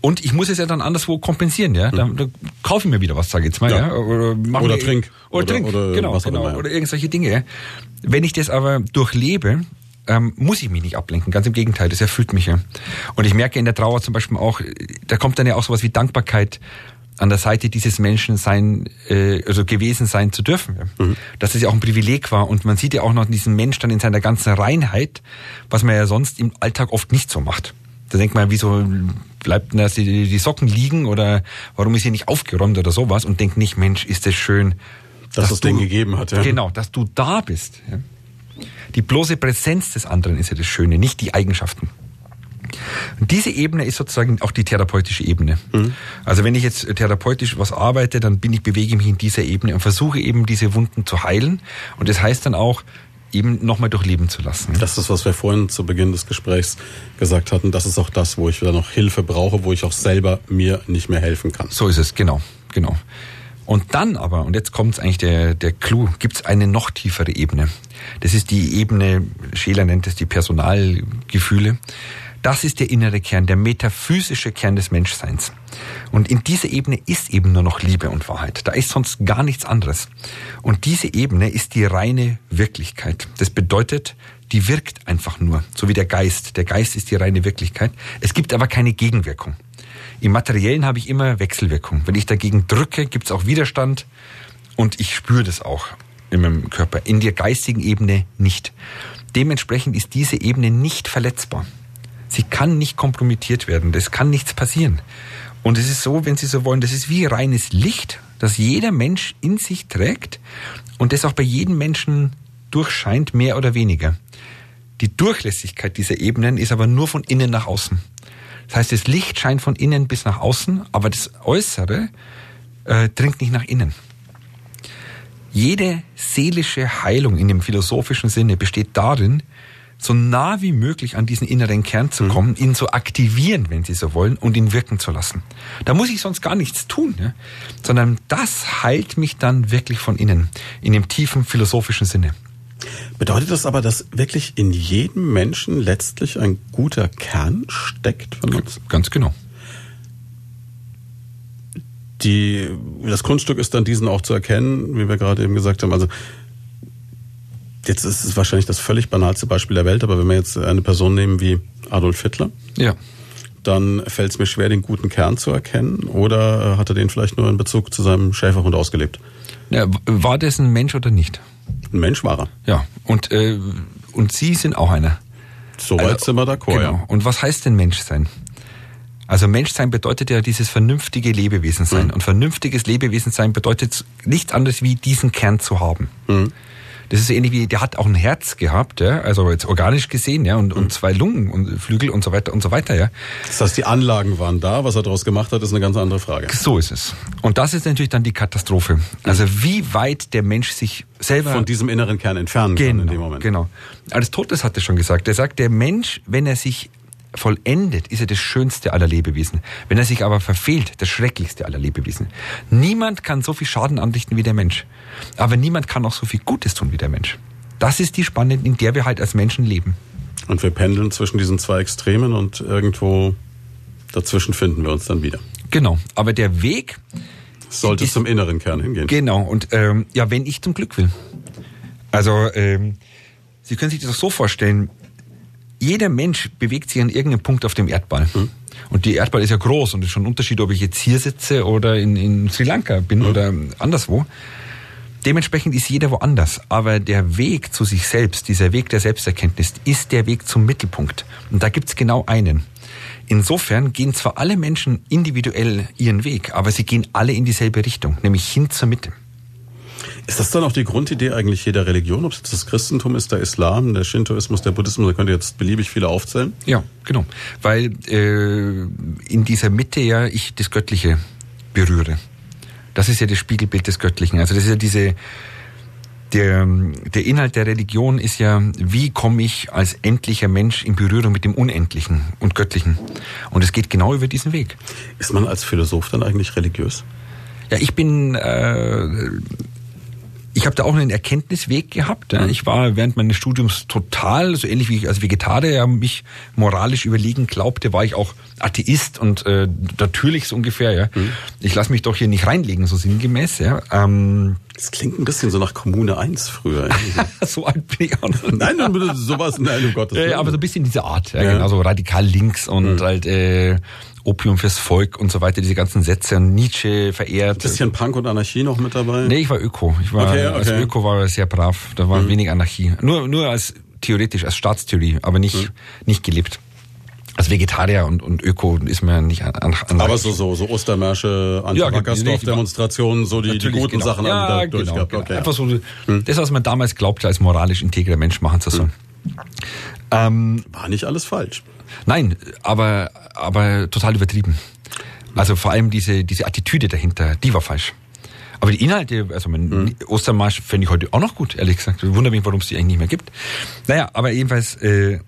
Und ich muss es ja dann anderswo kompensieren, ja. Da, da kaufe ich mir wieder was, sage ich jetzt mal, ja. ja? Oder, oder mir, trink. Oder, oder trink, oder genau, was genau. Immer, ja. Oder irgendwelche Dinge. Wenn ich das aber durchlebe, ähm, muss ich mich nicht ablenken. Ganz im Gegenteil, das erfüllt mich ja. Und ich merke in der Trauer zum Beispiel auch, da kommt dann ja auch sowas wie Dankbarkeit an der Seite dieses Menschen sein, äh, also gewesen sein zu dürfen. Ja. Mhm. Dass es ja auch ein Privileg war. Und man sieht ja auch noch diesen Mensch dann in seiner ganzen Reinheit, was man ja sonst im Alltag oft nicht so macht. Da denkt man, wieso bleibt denn die, die Socken liegen oder warum ist sie nicht aufgeräumt oder sowas und denkt nicht, Mensch, ist das schön, dass, dass es den gegeben hat. Ja. Genau, dass du da bist. Ja. Die bloße Präsenz des anderen ist ja das Schöne, nicht die Eigenschaften. Und diese Ebene ist sozusagen auch die therapeutische Ebene. Mhm. Also wenn ich jetzt therapeutisch was arbeite, dann bin ich, bewege mich in dieser Ebene und versuche eben diese Wunden zu heilen. Und das heißt dann auch, eben nochmal durchleben zu lassen. Das ist, was wir vorhin zu Beginn des Gesprächs gesagt hatten. Das ist auch das, wo ich wieder noch Hilfe brauche, wo ich auch selber mir nicht mehr helfen kann. So ist es, genau, genau. Und dann aber, und jetzt kommt eigentlich der, der Clou, gibt es eine noch tiefere Ebene. Das ist die Ebene, Scheler nennt es die Personalgefühle. Das ist der innere Kern, der metaphysische Kern des Menschseins. Und in dieser Ebene ist eben nur noch Liebe und Wahrheit. Da ist sonst gar nichts anderes. Und diese Ebene ist die reine Wirklichkeit. Das bedeutet, die wirkt einfach nur, so wie der Geist. Der Geist ist die reine Wirklichkeit. Es gibt aber keine Gegenwirkung. Im Materiellen habe ich immer Wechselwirkung. Wenn ich dagegen drücke, gibt es auch Widerstand und ich spüre das auch in meinem Körper. In der geistigen Ebene nicht. Dementsprechend ist diese Ebene nicht verletzbar. Sie kann nicht kompromittiert werden. Das kann nichts passieren. Und es ist so, wenn Sie so wollen, das ist wie reines Licht, das jeder Mensch in sich trägt und das auch bei jedem Menschen durchscheint, mehr oder weniger. Die Durchlässigkeit dieser Ebenen ist aber nur von innen nach außen. Das heißt, das Licht scheint von innen bis nach außen, aber das Äußere äh, dringt nicht nach innen. Jede seelische Heilung in dem philosophischen Sinne besteht darin, so nah wie möglich an diesen inneren Kern zu mhm. kommen, mhm. ihn zu aktivieren, wenn Sie so wollen, und ihn wirken zu lassen. Da muss ich sonst gar nichts tun, ja? sondern das heilt mich dann wirklich von innen, in dem tiefen philosophischen Sinne. Bedeutet das aber, dass wirklich in jedem Menschen letztlich ein guter Kern steckt von uns? Ganz genau. Die, das Kunststück ist dann diesen auch zu erkennen, wie wir gerade eben gesagt haben. Also jetzt ist es wahrscheinlich das völlig banalste Beispiel der Welt, aber wenn wir jetzt eine Person nehmen wie Adolf Hitler, ja. dann fällt es mir schwer, den guten Kern zu erkennen. Oder äh, hat er den vielleicht nur in Bezug zu seinem Schäferhund ausgelebt? Ja, war das ein Mensch oder nicht? Ein Mensch war er. Ja, und, äh, und Sie sind auch einer. Soweit also, sind wir d'accord, genau. ja. Und was heißt denn Menschsein? Also Menschsein bedeutet ja dieses vernünftige Lebewesen sein. Mhm. Und vernünftiges Lebewesen sein bedeutet nichts anderes wie diesen Kern zu haben. Mhm. Das ist ähnlich wie, der hat auch ein Herz gehabt, ja, also jetzt organisch gesehen, ja, und, mhm. und zwei Lungen und Flügel und so weiter und so weiter, ja. Das heißt, die Anlagen waren da, was er daraus gemacht hat, ist eine ganz andere Frage. So ist es. Und das ist natürlich dann die Katastrophe. Also wie weit der Mensch sich selber von diesem inneren Kern entfernen genau, kann in dem Moment. Genau. Aristoteles hatte schon gesagt, er sagt, der Mensch, wenn er sich vollendet, ist er das schönste aller Lebewesen. Wenn er sich aber verfehlt, das schrecklichste aller Lebewesen. Niemand kann so viel Schaden anrichten wie der Mensch. Aber niemand kann auch so viel Gutes tun wie der Mensch. Das ist die Spanne, in der wir halt als Menschen leben. Und wir pendeln zwischen diesen zwei Extremen und irgendwo dazwischen finden wir uns dann wieder. Genau. Aber der Weg sollte ist, zum inneren Kern hingehen. Genau. Und ähm, ja, wenn ich zum Glück will. Also ähm, Sie können sich das so vorstellen jeder Mensch bewegt sich an irgendeinem Punkt auf dem Erdball. Mhm. Und die Erdball ist ja groß und es ist schon ein Unterschied, ob ich jetzt hier sitze oder in, in Sri Lanka bin mhm. oder anderswo. Dementsprechend ist jeder woanders. Aber der Weg zu sich selbst, dieser Weg der Selbsterkenntnis, ist der Weg zum Mittelpunkt. Und da gibt's genau einen. Insofern gehen zwar alle Menschen individuell ihren Weg, aber sie gehen alle in dieselbe Richtung, nämlich hin zur Mitte. Ist das dann auch die Grundidee eigentlich jeder Religion? Ob es jetzt das Christentum ist, der Islam, der Shintoismus, der Buddhismus, da könnt ihr jetzt beliebig viele aufzählen? Ja, genau. Weil äh, in dieser Mitte ja ich das Göttliche berühre. Das ist ja das Spiegelbild des Göttlichen. Also das ist ja diese, der, der Inhalt der Religion ist ja, wie komme ich als endlicher Mensch in Berührung mit dem Unendlichen und Göttlichen? Und es geht genau über diesen Weg. Ist man als Philosoph dann eigentlich religiös? Ja, ich bin äh, ich habe da auch einen Erkenntnisweg gehabt. Ja. Ich war während meines Studiums total, so ähnlich wie ich als Vegetarier mich moralisch überlegen glaubte, war ich auch Atheist und äh, natürlich so ungefähr. Ja. Mhm. Ich lasse mich doch hier nicht reinlegen, so sinngemäß. Ja. Ähm, das klingt ein bisschen so nach Kommune 1 früher. (laughs) so alt bin ich auch noch. Nein, dann sowas, nein, um Gottes Willen. Ja, aber so ein bisschen diese Art, ja, ja. genau, so radikal links und mhm. halt äh, Opium fürs Volk und so weiter, diese ganzen Sätze und Nietzsche verehrt. Ein bisschen Punk und Anarchie noch mit dabei? Nee, ich war Öko. Ich war, okay, okay. als Öko war sehr brav. Da war mhm. wenig Anarchie. Nur, nur als theoretisch, als Staatstheorie, aber nicht, mhm. nicht gelebt. Als Vegetarier und, und Öko ist mir nicht an, an Aber so, so, so Ostermärsche, Anti-Wackersdorf-Demonstrationen, so die, die guten genau. Sachen ja, haben da genau, durchgehabt. Genau. Okay. Einfach so hm. das, was man damals glaubte, als moralisch integrer Mensch machen zu sollen. Hm. Ähm, War nicht alles falsch. Nein, aber, aber total übertrieben. Also vor allem diese, diese Attitüde dahinter, die war falsch. Aber die Inhalte, also mein mhm. Ostermarsch fände ich heute auch noch gut, ehrlich gesagt. Ich wundere mich, warum es die eigentlich nicht mehr gibt. Naja, aber jedenfalls, äh,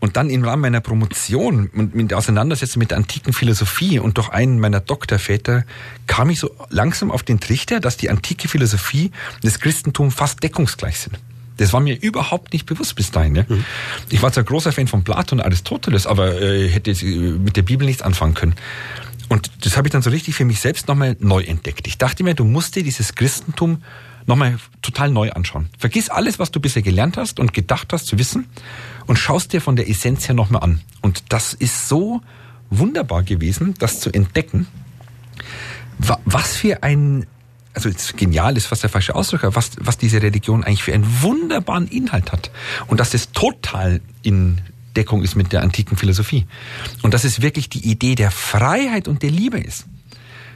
und dann im Rahmen meiner Promotion und mit der Auseinandersetzung mit der antiken Philosophie und durch einen meiner Doktorväter kam ich so langsam auf den Trichter, dass die antike Philosophie und das Christentum fast deckungsgleich sind. Das war mir überhaupt nicht bewusst bis dahin. Ja. Mhm. Ich war zwar großer Fan von Platon und Aristoteles, aber äh, hätte mit der Bibel nichts anfangen können. Und das habe ich dann so richtig für mich selbst nochmal neu entdeckt. Ich dachte mir, du musst dir dieses Christentum nochmal total neu anschauen. Vergiss alles, was du bisher gelernt hast und gedacht hast zu wissen und schaust dir von der Essenz her nochmal an. Und das ist so wunderbar gewesen, das zu entdecken, was für ein also genial ist fast der falsche Ausdruck, was, was diese Religion eigentlich für einen wunderbaren Inhalt hat. Und dass das total in Deckung ist mit der antiken Philosophie. Und dass es wirklich die Idee der Freiheit und der Liebe ist.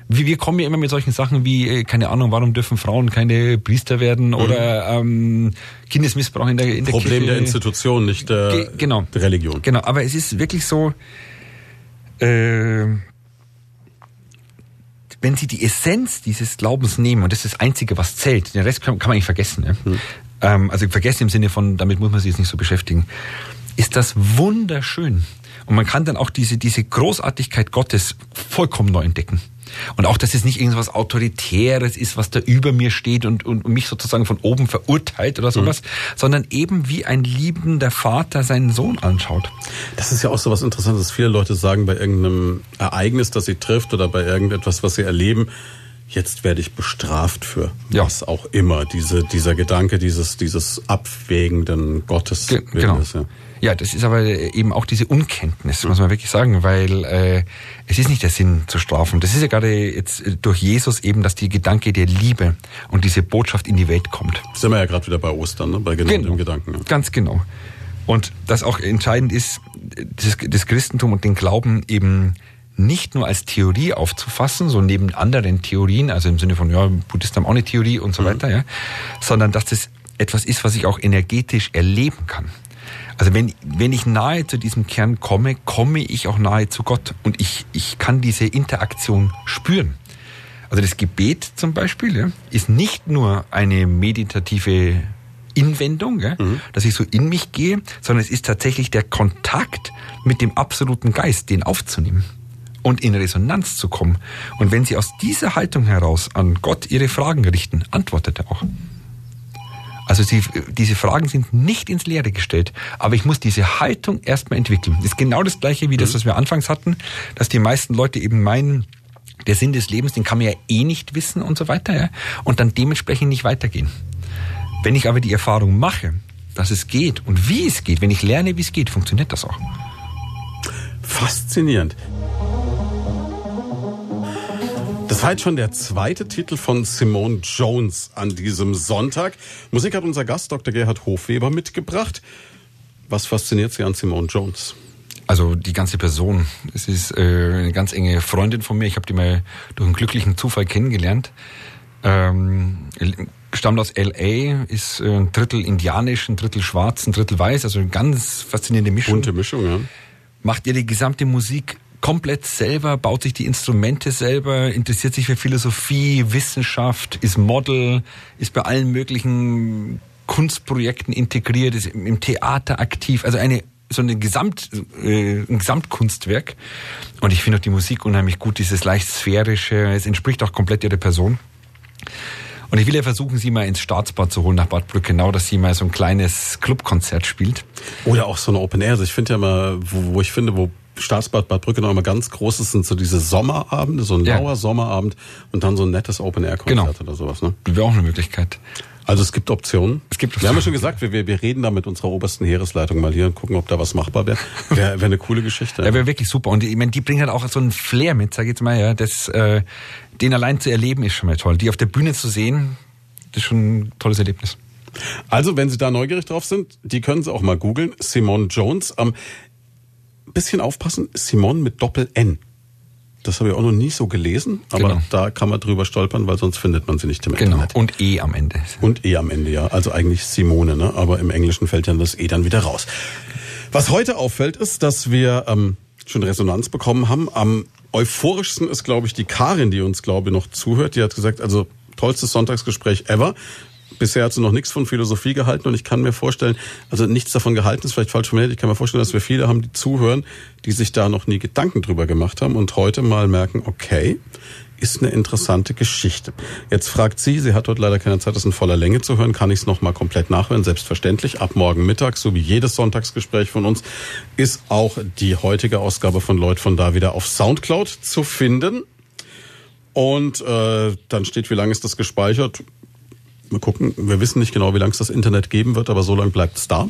Wir, kommen ja immer mit solchen Sachen wie, äh, keine Ahnung, warum dürfen Frauen keine Priester werden mhm. oder ähm, Kindesmissbrauch in der, in der Problem Kirche. der Institution, nicht der, Ge genau. Religion. Genau, aber es ist wirklich so, äh, wenn Sie die Essenz dieses Glaubens nehmen, und das ist das Einzige, was zählt, den Rest kann, kann man nicht vergessen. Ja? Mhm. Ähm, also vergessen im Sinne von, damit muss man sich jetzt nicht so beschäftigen, ist das wunderschön. Und man kann dann auch diese, diese Großartigkeit Gottes vollkommen neu entdecken. Und auch, dass es nicht irgendwas Autoritäres ist, was da über mir steht und, und mich sozusagen von oben verurteilt oder sowas, mhm. sondern eben wie ein liebender Vater seinen Sohn anschaut. Das ist ja auch so was Interessantes. Viele Leute sagen bei irgendeinem Ereignis, das sie trifft oder bei irgendetwas, was sie erleben, jetzt werde ich bestraft für ja. was auch immer. Diese, dieser Gedanke dieses, dieses abwägenden Gottes. Ge genau. Ja. Ja. das ist aber eben auch diese Unkenntnis, muss man wirklich sagen, weil äh, es ist nicht der Sinn zu strafen. Das ist ja gerade jetzt durch Jesus eben, dass die Gedanke der Liebe und diese Botschaft in die Welt kommt. Sind wir ja gerade wieder bei Ostern, ne? bei genau, genau. dem Gedanken. Ja. Ganz genau. Und das auch entscheidend ist, das, das Christentum und den Glauben eben nicht nur als Theorie aufzufassen, so neben anderen Theorien, also im Sinne von, ja, Buddhisten haben auch eine Theorie und so mhm. weiter, ja, sondern dass das etwas ist, was ich auch energetisch erleben kann. Also wenn, wenn ich nahe zu diesem Kern komme, komme ich auch nahe zu Gott und ich, ich kann diese Interaktion spüren. Also das Gebet zum Beispiel ja, ist nicht nur eine meditative Inwendung, ja, mhm. dass ich so in mich gehe, sondern es ist tatsächlich der Kontakt mit dem absoluten Geist, den aufzunehmen und in Resonanz zu kommen. Und wenn Sie aus dieser Haltung heraus an Gott Ihre Fragen richten, antwortet er auch. Also Sie, diese Fragen sind nicht ins Leere gestellt, aber ich muss diese Haltung erstmal entwickeln. Das ist genau das gleiche wie das, mhm. was wir anfangs hatten, dass die meisten Leute eben meinen, der Sinn des Lebens, den kann man ja eh nicht wissen und so weiter, ja, und dann dementsprechend nicht weitergehen. Wenn ich aber die Erfahrung mache, dass es geht und wie es geht, wenn ich lerne, wie es geht, funktioniert das auch. Faszinierend. Das war jetzt schon der zweite Titel von Simone Jones an diesem Sonntag. Musik hat unser Gast Dr. Gerhard Hofweber mitgebracht. Was fasziniert Sie an Simone Jones? Also die ganze Person. Es ist äh, eine ganz enge Freundin von mir. Ich habe die mal durch einen glücklichen Zufall kennengelernt. Ähm, stammt aus LA, ist äh, ein Drittel indianisch, ein Drittel schwarz, ein Drittel weiß. Also eine ganz faszinierende Mischung. Bunte Mischung, ja. Macht ihr die gesamte Musik komplett selber, baut sich die Instrumente selber, interessiert sich für Philosophie, Wissenschaft, ist Model, ist bei allen möglichen Kunstprojekten integriert, ist im Theater aktiv, also eine so eine Gesamt, äh, ein Gesamtkunstwerk. Und ich finde auch die Musik unheimlich gut, dieses leicht sphärische, es entspricht auch komplett ihrer Person. Und ich will ja versuchen, sie mal ins Staatsbad zu holen nach Bad Brückenau, dass sie mal so ein kleines Clubkonzert spielt. Oder auch so eine Open Air. Also ich finde ja mal, wo, wo ich finde, wo Staatsbad Bad Brückenau immer ganz groß ist, sind so diese Sommerabende, so ein ja. lauer Sommerabend und dann so ein nettes Open-Air-Konzert genau. oder sowas. Ne? Wäre auch eine Möglichkeit. Also es gibt Optionen. Es gibt Optionen. Wir haben ja schon gesagt, wir, wir, wir reden da mit unserer obersten Heeresleitung mal hier und gucken, ob da was machbar wäre. (laughs) Wäre wär eine coole Geschichte. Ja, wäre wirklich super. Und ich meine, die bringen halt auch so ein Flair mit, sag ich jetzt mal, ja. Das, äh, den allein zu erleben ist schon mal toll. Die auf der Bühne zu sehen, das ist schon ein tolles Erlebnis. Also, wenn Sie da neugierig drauf sind, die können Sie auch mal googeln. Simone Jones. Ähm, bisschen aufpassen, Simone mit Doppel-N. Das habe ich auch noch nie so gelesen, aber genau. da kann man drüber stolpern, weil sonst findet man sie nicht im genau. Internet. Und E am Ende. Und E am Ende, ja. Also eigentlich Simone, ne? aber im Englischen fällt ja das E dann wieder raus. Was heute auffällt, ist, dass wir ähm, schon Resonanz bekommen haben. Am euphorischsten ist, glaube ich, die Karin, die uns, glaube ich, noch zuhört. Die hat gesagt, also tollstes Sonntagsgespräch ever. Bisher hat sie noch nichts von Philosophie gehalten und ich kann mir vorstellen, also nichts davon gehalten ist vielleicht falsch formuliert, ich kann mir vorstellen, dass wir viele haben, die zuhören, die sich da noch nie Gedanken drüber gemacht haben und heute mal merken, okay, ist eine interessante Geschichte. Jetzt fragt sie, sie hat heute leider keine Zeit, das in voller Länge zu hören, kann ich es nochmal komplett nachhören, selbstverständlich. Ab morgen Mittag, so wie jedes Sonntagsgespräch von uns, ist auch die heutige Ausgabe von Lloyd von da wieder auf Soundcloud zu finden. Und äh, dann steht, wie lange ist das gespeichert? Wir gucken, wir wissen nicht genau, wie lange es das Internet geben wird, aber so lange bleibt es da.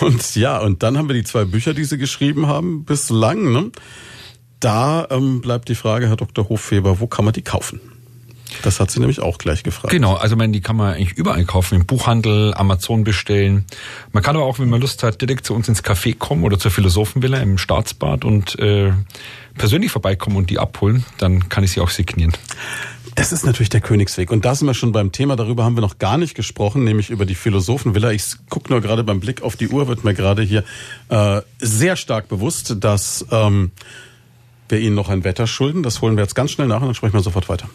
Und ja, und dann haben wir die zwei Bücher, die Sie geschrieben haben, bislang. Ne? Da ähm, bleibt die Frage, Herr Dr. Hoffeber, wo kann man die kaufen? Das hat sie nämlich auch gleich gefragt. Genau, also man, die kann man eigentlich überall kaufen, im Buchhandel, Amazon bestellen. Man kann aber auch, wenn man Lust hat, direkt zu uns ins Café kommen oder zur Philosophenvilla im Staatsbad und äh, persönlich vorbeikommen und die abholen. Dann kann ich sie auch signieren. Das ist natürlich der Königsweg. Und da sind wir schon beim Thema, darüber haben wir noch gar nicht gesprochen, nämlich über die Philosophenvilla. Ich gucke nur gerade beim Blick auf die Uhr, wird mir gerade hier äh, sehr stark bewusst, dass ähm, wir Ihnen noch ein Wetter schulden. Das holen wir jetzt ganz schnell nach und dann sprechen wir sofort weiter.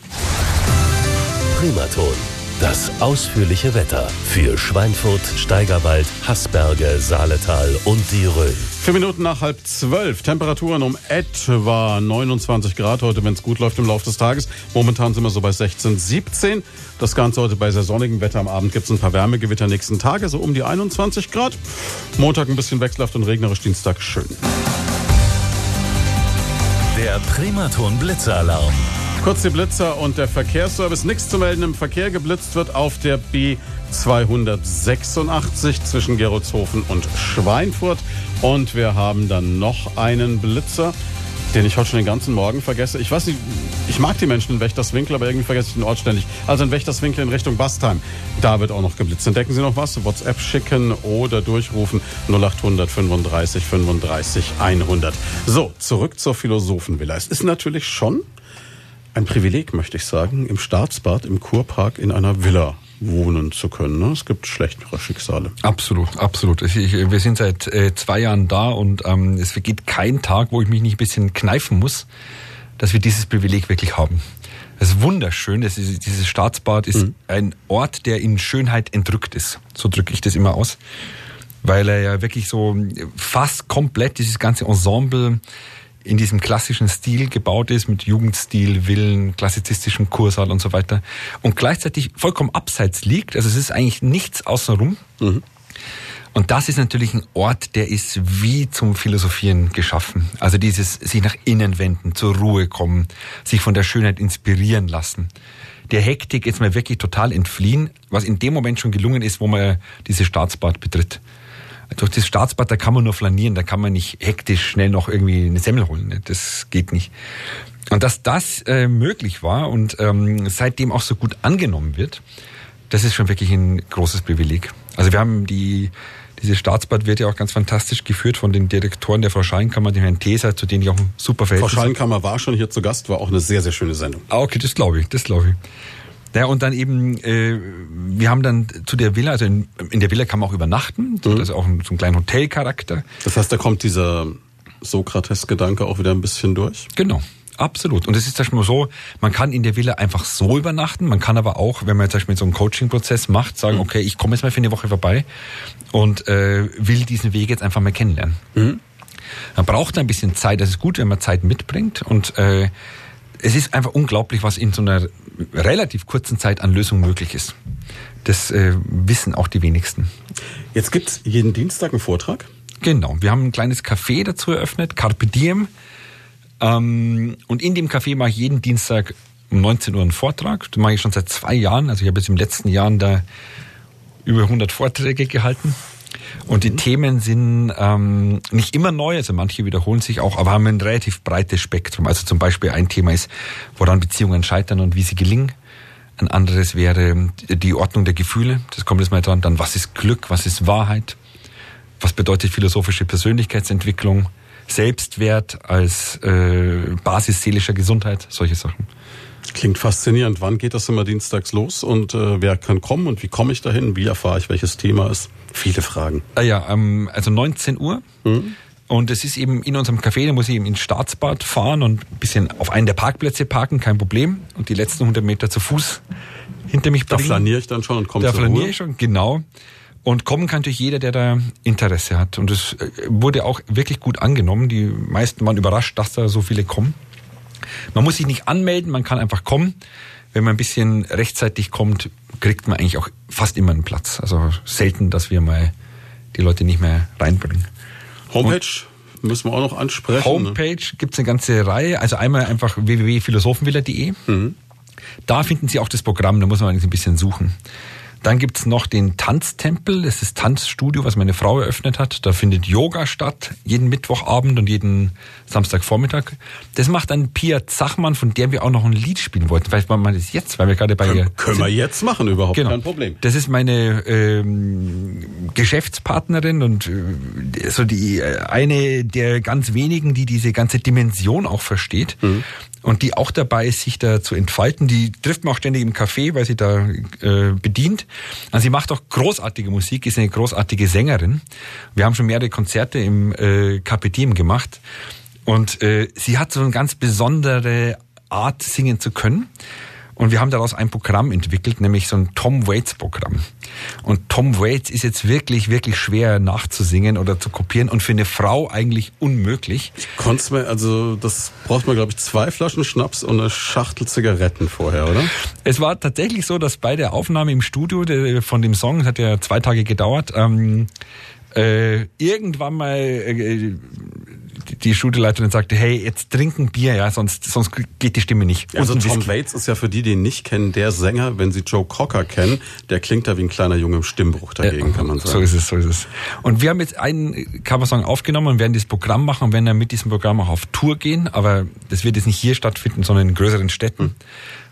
Primaton. Das ausführliche Wetter für Schweinfurt, Steigerwald, Haßberge, Saaletal und die Rhön. Vier Minuten nach halb zwölf. Temperaturen um etwa 29 Grad heute, wenn es gut läuft im Laufe des Tages. Momentan sind wir so bei 16, 17. Das Ganze heute bei sehr sonnigem Wetter. Am Abend gibt es ein paar Wärmegewitter nächsten Tage, so um die 21 Grad. Montag ein bisschen wechselhaft und regnerisch, Dienstag schön. Der Primaton Blitzalarm. Kurz die Blitzer und der Verkehrsservice. Nichts zu melden im Verkehr. Geblitzt wird auf der B286 zwischen Geroldshofen und Schweinfurt. Und wir haben dann noch einen Blitzer den ich heute schon den ganzen Morgen vergesse. Ich weiß nicht, ich mag die Menschen in Wächterswinkel, aber irgendwie vergesse ich den Ort ständig. Also in Wächterswinkel in Richtung Bastheim. Da wird auch noch geblitzt. Entdecken Sie noch was? WhatsApp schicken oder durchrufen 0800 35 35 100. So, zurück zur Philosophenvilla. Es ist natürlich schon ein Privileg, möchte ich sagen, im Staatsbad, im Kurpark in einer Villa wohnen zu können. Ne? Es gibt schlechtere Schicksale. Absolut, absolut. Ich, wir sind seit äh, zwei Jahren da und ähm, es vergeht kein Tag, wo ich mich nicht ein bisschen kneifen muss, dass wir dieses Privileg wirklich haben. Es ist wunderschön. Das ist, dieses Staatsbad ist mhm. ein Ort, der in Schönheit entrückt ist. So drücke ich das immer aus. Weil er ja wirklich so fast komplett dieses ganze Ensemble in diesem klassischen Stil gebaut ist, mit Jugendstil, Villen, klassizistischem Kursaal und so weiter. Und gleichzeitig vollkommen abseits liegt. Also es ist eigentlich nichts außenrum. Mhm. Und das ist natürlich ein Ort, der ist wie zum Philosophieren geschaffen. Also dieses sich nach innen wenden, zur Ruhe kommen, sich von der Schönheit inspirieren lassen. Der Hektik jetzt mal wirklich total entfliehen, was in dem Moment schon gelungen ist, wo man dieses Staatsbad betritt durch das Staatsbad, da kann man nur flanieren, da kann man nicht hektisch schnell noch irgendwie eine Semmel holen. Ne? Das geht nicht. Und dass das äh, möglich war und ähm, seitdem auch so gut angenommen wird, das ist schon wirklich ein großes Privileg. Also wir haben die, dieses Staatsbad wird ja auch ganz fantastisch geführt von den Direktoren der Frau Schallenkammer, dem Herrn Teser, zu denen ich auch ein super Verhältnis Frau Schallenkammer war schon hier zu Gast, war auch eine sehr, sehr schöne Sendung. Ah, okay, das glaube ich, das glaube ich. Ja, und dann eben, äh, wir haben dann zu der Villa, also in, in der Villa kann man auch übernachten, mhm. das ist auch ein, so ein kleiner Hotelcharakter. Das heißt, da kommt dieser Sokrates-Gedanke auch wieder ein bisschen durch? Genau. Absolut. Und es ist zum Beispiel so, man kann in der Villa einfach so übernachten. Man kann aber auch, wenn man jetzt zum Beispiel so einen Coaching-Prozess macht, sagen, mhm. okay, ich komme jetzt mal für eine Woche vorbei und äh, will diesen Weg jetzt einfach mal kennenlernen. Mhm. Man braucht ein bisschen Zeit. Das ist gut, wenn man Zeit mitbringt. Und äh, es ist einfach unglaublich, was in so einer relativ kurzen Zeit an Lösungen möglich ist. Das äh, wissen auch die wenigsten. Jetzt gibt es jeden Dienstag einen Vortrag? Genau. Wir haben ein kleines Café dazu eröffnet, Carpe Diem. Ähm, und in dem Café mache ich jeden Dienstag um 19 Uhr einen Vortrag. Das mache ich schon seit zwei Jahren. Also ich habe jetzt im letzten Jahr da über 100 Vorträge gehalten. Und die mhm. Themen sind ähm, nicht immer neu, also manche wiederholen sich auch, aber haben ein relativ breites Spektrum. Also zum Beispiel ein Thema ist, woran Beziehungen scheitern und wie sie gelingen. Ein anderes wäre die Ordnung der Gefühle. Das kommt jetzt mal dran. Dann, was ist Glück? Was ist Wahrheit? Was bedeutet philosophische Persönlichkeitsentwicklung? Selbstwert als äh, Basis seelischer Gesundheit? Solche Sachen. Klingt faszinierend. Wann geht das immer dienstags los und äh, wer kann kommen und wie komme ich dahin? Wie erfahre ich, welches Thema ist? Viele Fragen. Ah ja, ähm, also 19 Uhr. Mhm. Und es ist eben in unserem Café, da muss ich eben ins Staatsbad fahren und ein bisschen auf einen der Parkplätze parken, kein Problem. Und die letzten 100 Meter zu Fuß hinter mich bringen. Da flaniere ich dann schon und komme Da flaniere ich schon, genau. Und kommen kann natürlich jeder, der da Interesse hat. Und es äh, wurde auch wirklich gut angenommen. Die meisten waren überrascht, dass da so viele kommen. Man muss sich nicht anmelden, man kann einfach kommen. Wenn man ein bisschen rechtzeitig kommt, kriegt man eigentlich auch fast immer einen Platz. Also selten, dass wir mal die Leute nicht mehr reinbringen. Homepage? Und müssen wir auch noch ansprechen. Ne? Homepage ne? gibt es eine ganze Reihe. Also einmal einfach www.philosophenvilla.de. Mhm. Da finden Sie auch das Programm, da muss man eigentlich ein bisschen suchen. Dann gibt's noch den Tanztempel. Das ist Tanzstudio, was meine Frau eröffnet hat. Da findet Yoga statt, jeden Mittwochabend und jeden Samstagvormittag. Das macht dann Pia Zachmann, von der wir auch noch ein Lied spielen wollten. Vielleicht machen wir das jetzt, weil wir gerade bei ihr Können sind. wir jetzt machen, überhaupt genau. kein Problem. Das ist meine ähm, Geschäftspartnerin und äh, so die äh, eine der ganz wenigen, die diese ganze Dimension auch versteht. Mhm und die auch dabei ist, sich da zu entfalten. Die trifft man auch ständig im Café, weil sie da äh, bedient. Also sie macht auch großartige Musik, ist eine großartige Sängerin. Wir haben schon mehrere Konzerte im äh, Kapitän gemacht und äh, sie hat so eine ganz besondere Art, singen zu können. Und wir haben daraus ein Programm entwickelt, nämlich so ein Tom Waits Programm. Und Tom Waits ist jetzt wirklich, wirklich schwer nachzusingen oder zu kopieren und für eine Frau eigentlich unmöglich. Ich konnte mir, also das braucht man, glaube ich, zwei Flaschen Schnaps und eine Schachtel Zigaretten vorher, oder? Es war tatsächlich so, dass bei der Aufnahme im Studio von dem Song, hat ja zwei Tage gedauert, ähm, äh, irgendwann mal äh, die Studioleiterin sagte, hey, jetzt trinken Bier, ja, sonst, sonst geht die Stimme nicht. Also Tom Waits ist ja für die, die ihn nicht kennen, der Sänger, wenn sie Joe Cocker kennen, der klingt da wie ein kleiner Junge im Stimmbruch dagegen, ja, kann man sagen. So ist es, so ist es. Und wir haben jetzt einen Coversong aufgenommen und werden das Programm machen und werden dann mit diesem Programm auch auf Tour gehen, aber das wird jetzt nicht hier stattfinden, sondern in größeren Städten. Hm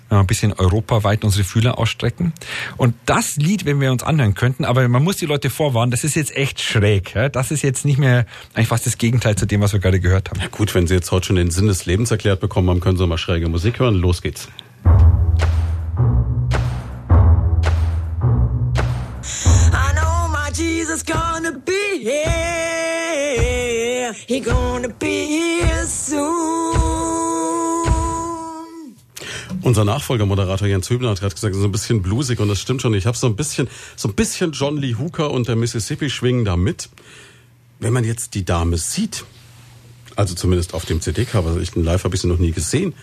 ein bisschen europaweit unsere Fühler ausstrecken. Und das Lied, wenn wir uns anhören könnten, aber man muss die Leute vorwarnen, das ist jetzt echt schräg. Das ist jetzt nicht mehr eigentlich fast das Gegenteil zu dem, was wir gerade gehört haben. Ja gut, wenn Sie jetzt heute schon den Sinn des Lebens erklärt bekommen haben, können Sie mal schräge Musik hören. Los geht's. I know my Jesus gonna be here. He gonna be here soon. Unser Nachfolgermoderator Jens Hübner hat gerade gesagt, so ein bisschen bluesig und das stimmt schon. Ich habe so ein bisschen, so ein bisschen John Lee Hooker und der Mississippi schwingen da mit. Wenn man jetzt die Dame sieht, also zumindest auf dem CD-Cover, ich live habe ich sie noch nie gesehen,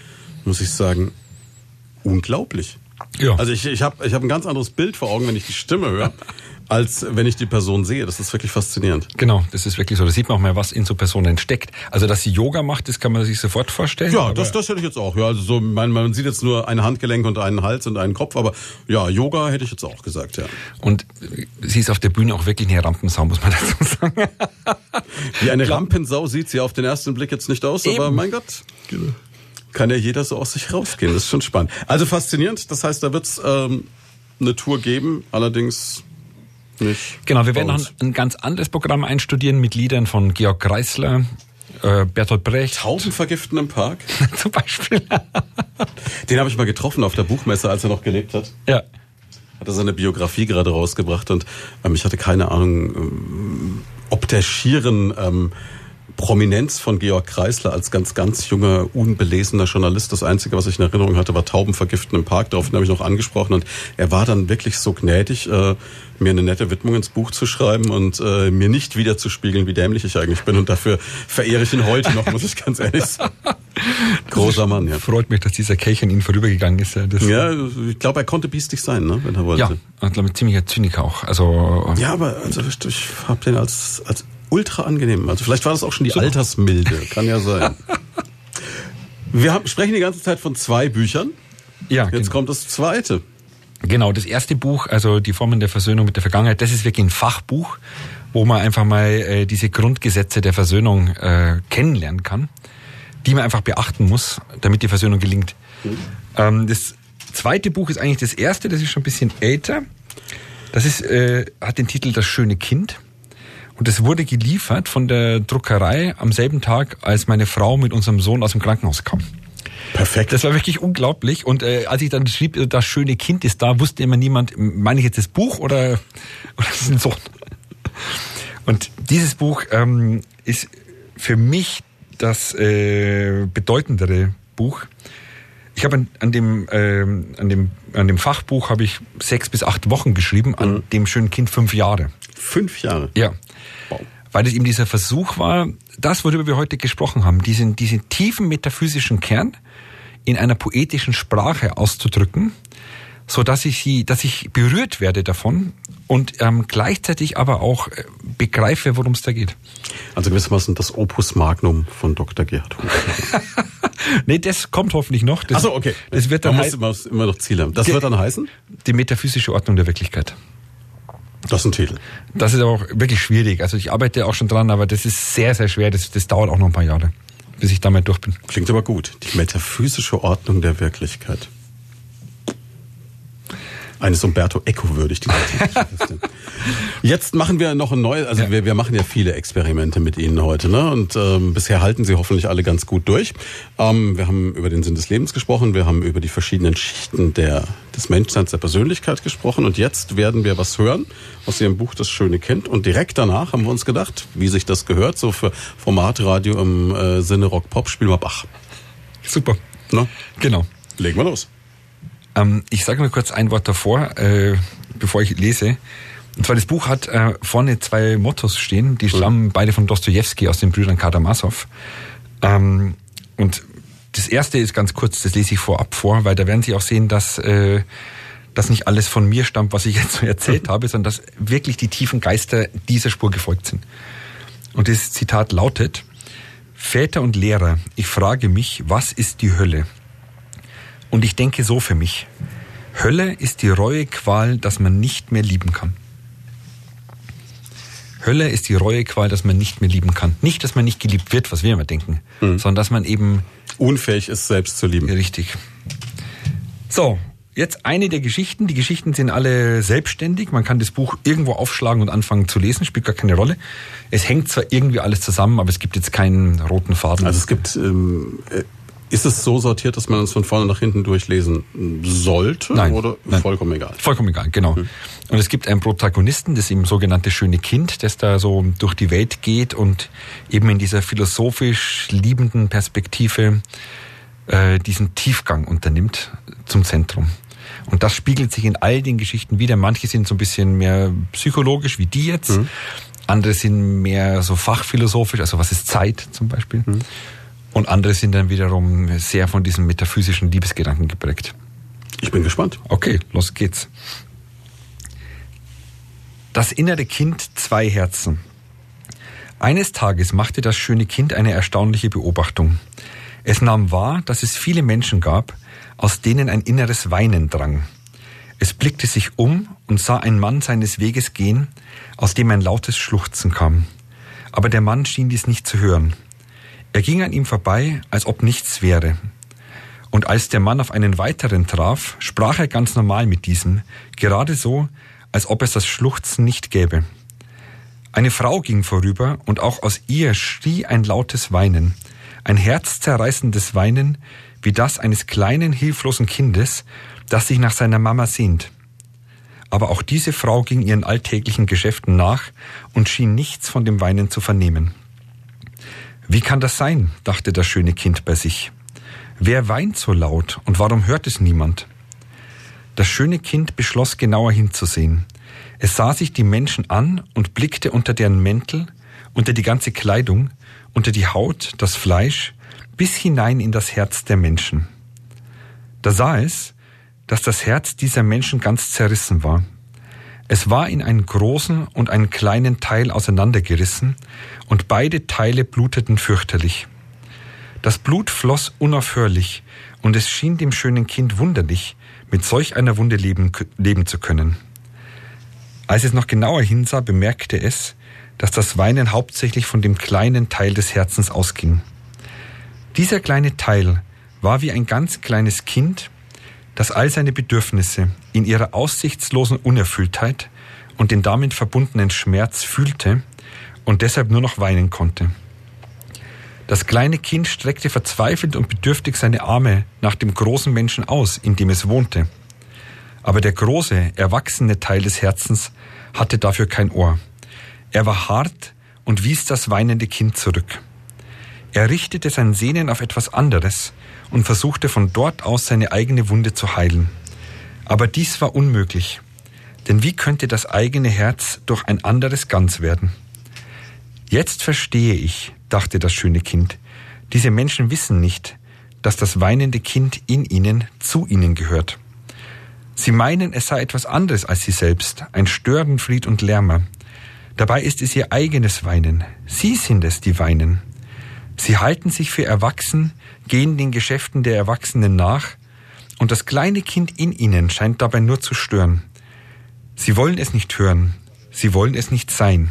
muss ich sagen, unglaublich. Ja. Also ich, ich habe ich hab ein ganz anderes Bild vor Augen, wenn ich die Stimme höre. (laughs) als wenn ich die Person sehe. Das ist wirklich faszinierend. Genau, das ist wirklich so. Da sieht man auch mal, was in so Personen steckt. Also, dass sie Yoga macht, das kann man sich sofort vorstellen. Ja, das, das hätte ich jetzt auch. Ja, also so, man, man sieht jetzt nur ein Handgelenk und einen Hals und einen Kopf, aber ja, Yoga hätte ich jetzt auch gesagt, ja. Und sie ist auf der Bühne auch wirklich eine Rampensau, muss man (laughs) dazu sagen. Wie eine Rampensau sieht sie auf den ersten Blick jetzt nicht aus, Eben. aber mein Gott. Kann ja jeder so aus sich rausgehen. Das ist schon spannend. Also faszinierend. Das heißt, da wird's ähm, eine Tour geben, allerdings nicht. Genau, wir werden noch ein, ein, ganz anderes Programm einstudieren mit Liedern von Georg Kreisler, äh, Bertolt Brecht. Tauben vergiften im Park? (laughs) Zum Beispiel. Den habe ich mal getroffen auf der Buchmesse, als er noch gelebt hat. Ja. Hat er seine Biografie gerade rausgebracht und ähm, ich hatte keine Ahnung, ähm, ob der schieren ähm, Prominenz von Georg Kreisler als ganz, ganz junger, unbelesener Journalist. Das Einzige, was ich in Erinnerung hatte, war Tauben vergiften im Park. Daraufhin habe ich noch angesprochen. Und er war dann wirklich so gnädig, äh, mir eine nette Widmung ins Buch zu schreiben und äh, mir nicht wieder zu spiegeln, wie dämlich ich eigentlich bin. Und dafür verehre ich ihn heute noch, muss ich ganz ehrlich sagen. (laughs) Großer Mann, ja. Freut mich, dass dieser Kelch an ihn vorübergegangen ist. Ja, das ja ich glaube, er konnte biestig sein, ne, wenn er wollte. Ja, ich glaube, ziemlicher Zyniker auch. Also, ja, aber also, ich habe den als, als ultra angenehm. Also vielleicht war das auch schon die so. Altersmilde, kann ja sein. (laughs) Wir haben, sprechen die ganze Zeit von zwei Büchern. Ja. Jetzt genau. kommt das zweite. Genau, das erste Buch, also die Formen der Versöhnung mit der Vergangenheit, das ist wirklich ein Fachbuch, wo man einfach mal äh, diese Grundgesetze der Versöhnung äh, kennenlernen kann, die man einfach beachten muss, damit die Versöhnung gelingt. Ähm, das zweite Buch ist eigentlich das erste, das ist schon ein bisschen älter. Das ist, äh, hat den Titel Das schöne Kind. Und es wurde geliefert von der Druckerei am selben Tag, als meine Frau mit unserem Sohn aus dem Krankenhaus kam. Perfekt. Das war wirklich unglaublich. Und äh, als ich dann schrieb, das schöne Kind ist da, wusste immer niemand, meine ich jetzt das Buch oder, (laughs) oder das ist ein Sohn. Und dieses Buch ähm, ist für mich das äh, bedeutendere Buch. Ich habe an, an, dem äh, an dem an dem Fachbuch habe ich sechs bis acht Wochen geschrieben, an mhm. dem schönen Kind fünf Jahre. Fünf Jahre. Ja. Wow. Weil es eben dieser Versuch war, das, worüber wir heute gesprochen haben, diesen, diesen tiefen metaphysischen Kern in einer poetischen Sprache auszudrücken, so dass ich sie, dass ich berührt werde davon und ähm, gleichzeitig aber auch äh, begreife, worum es da geht. Also gewissermaßen das Opus Magnum von Dr. Gerhard (laughs) nee, das kommt hoffentlich noch. Das, Ach okay. Das wird dann Man muss immer, immer noch Ziele haben. Das wird dann heißen? Die metaphysische Ordnung der Wirklichkeit. Das ist ein Titel. Das ist aber auch wirklich schwierig. Also ich arbeite auch schon dran, aber das ist sehr, sehr schwer. Das, das dauert auch noch ein paar Jahre, bis ich damit durch bin. Klingt aber gut. Die metaphysische Ordnung der Wirklichkeit eines Umberto Eco würdig. (laughs) Jetzt machen wir noch ein neues, also ja. wir, wir machen ja viele Experimente mit Ihnen heute, ne? Und ähm, bisher halten Sie hoffentlich alle ganz gut durch. Ähm, wir haben über den Sinn des Lebens gesprochen, wir haben über die verschiedenen Schichten der, des Menschseins, der Persönlichkeit gesprochen und jetzt werden wir was hören aus Ihrem Buch Das schöne Kind und direkt danach haben wir uns gedacht, wie sich das gehört, so für Formatradio im äh, Sinne Rock Pop, spielen wir Bach. Super. Na? Genau. Legen wir los. Ähm, ich sage nur kurz ein Wort davor, äh, bevor ich lese. Und zwar das Buch hat äh, vorne zwei Mottos stehen, die stammen beide von Dostoevsky aus den Brüdern Karamazov. Ähm, und das erste ist ganz kurz, das lese ich vorab vor, weil da werden Sie auch sehen, dass äh, das nicht alles von mir stammt, was ich (laughs) jetzt so erzählt (laughs) habe, sondern dass wirklich die tiefen Geister dieser Spur gefolgt sind. Und das Zitat lautet, Väter und Lehrer, ich frage mich, was ist die Hölle? Und ich denke so für mich. Hölle ist die Reuequal, dass man nicht mehr lieben kann. Hölle ist die Reuequal, dass man nicht mehr lieben kann. Nicht, dass man nicht geliebt wird, was wir immer denken, mhm. sondern dass man eben unfähig ist, selbst zu lieben. Richtig. So, jetzt eine der Geschichten. Die Geschichten sind alle selbstständig. Man kann das Buch irgendwo aufschlagen und anfangen zu lesen, spielt gar keine Rolle. Es hängt zwar irgendwie alles zusammen, aber es gibt jetzt keinen roten Faden. Also es gibt ähm, ist es so sortiert, dass man es von vorne nach hinten durchlesen sollte? Nein. Oder nein. vollkommen egal? Vollkommen egal, genau. Hm. Und es gibt einen Protagonisten, das eben sogenannte schöne Kind, das da so durch die Welt geht und eben in dieser philosophisch liebenden Perspektive äh, diesen Tiefgang unternimmt zum Zentrum. Und das spiegelt sich in all den Geschichten wieder. Manche sind so ein bisschen mehr psychologisch wie die jetzt. Hm. Andere sind mehr so fachphilosophisch, also was ist Zeit zum Beispiel. Hm. Und andere sind dann wiederum sehr von diesem metaphysischen Liebesgedanken geprägt. Ich bin gespannt. Okay, los geht's. Das innere Kind zwei Herzen. Eines Tages machte das schöne Kind eine erstaunliche Beobachtung. Es nahm wahr, dass es viele Menschen gab, aus denen ein inneres Weinen drang. Es blickte sich um und sah einen Mann seines Weges gehen, aus dem ein lautes Schluchzen kam. Aber der Mann schien dies nicht zu hören. Er ging an ihm vorbei, als ob nichts wäre. Und als der Mann auf einen weiteren traf, sprach er ganz normal mit diesem, gerade so, als ob es das Schluchzen nicht gäbe. Eine Frau ging vorüber, und auch aus ihr schrie ein lautes Weinen, ein herzzerreißendes Weinen, wie das eines kleinen, hilflosen Kindes, das sich nach seiner Mama sehnt. Aber auch diese Frau ging ihren alltäglichen Geschäften nach und schien nichts von dem Weinen zu vernehmen. Wie kann das sein? dachte das schöne Kind bei sich. Wer weint so laut und warum hört es niemand? Das schöne Kind beschloss genauer hinzusehen. Es sah sich die Menschen an und blickte unter deren Mäntel, unter die ganze Kleidung, unter die Haut, das Fleisch, bis hinein in das Herz der Menschen. Da sah es, dass das Herz dieser Menschen ganz zerrissen war. Es war in einen großen und einen kleinen Teil auseinandergerissen, und beide Teile bluteten fürchterlich. Das Blut floss unaufhörlich, und es schien dem schönen Kind wunderlich, mit solch einer Wunde leben, leben zu können. Als es noch genauer hinsah, bemerkte es, dass das Weinen hauptsächlich von dem kleinen Teil des Herzens ausging. Dieser kleine Teil war wie ein ganz kleines Kind, das all seine Bedürfnisse in ihrer aussichtslosen Unerfülltheit und den damit verbundenen Schmerz fühlte und deshalb nur noch weinen konnte. Das kleine Kind streckte verzweifelt und bedürftig seine Arme nach dem großen Menschen aus, in dem es wohnte. Aber der große, erwachsene Teil des Herzens hatte dafür kein Ohr. Er war hart und wies das weinende Kind zurück. Er richtete sein Sehnen auf etwas anderes und versuchte von dort aus seine eigene Wunde zu heilen. Aber dies war unmöglich, denn wie könnte das eigene Herz durch ein anderes ganz werden? Jetzt verstehe ich, dachte das schöne Kind, diese Menschen wissen nicht, dass das weinende Kind in ihnen zu ihnen gehört. Sie meinen, es sei etwas anderes als sie selbst, ein Störenfried und Lärmer. Dabei ist es ihr eigenes Weinen. Sie sind es, die weinen. Sie halten sich für erwachsen, gehen den Geschäften der Erwachsenen nach, und das kleine Kind in ihnen scheint dabei nur zu stören. Sie wollen es nicht hören, sie wollen es nicht sein.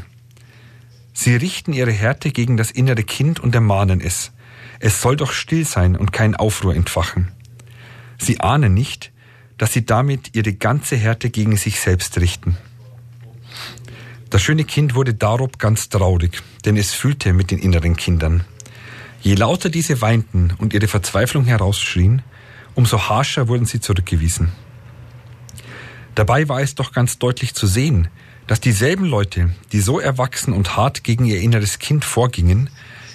Sie richten ihre Härte gegen das innere Kind und ermahnen es. Es soll doch still sein und kein Aufruhr entfachen. Sie ahnen nicht, dass sie damit ihre ganze Härte gegen sich selbst richten. Das schöne Kind wurde darob ganz traurig, denn es fühlte mit den inneren Kindern. Je lauter diese weinten und ihre Verzweiflung herausschrien, umso harscher wurden sie zurückgewiesen. Dabei war es doch ganz deutlich zu sehen, dass dieselben Leute, die so erwachsen und hart gegen ihr inneres Kind vorgingen,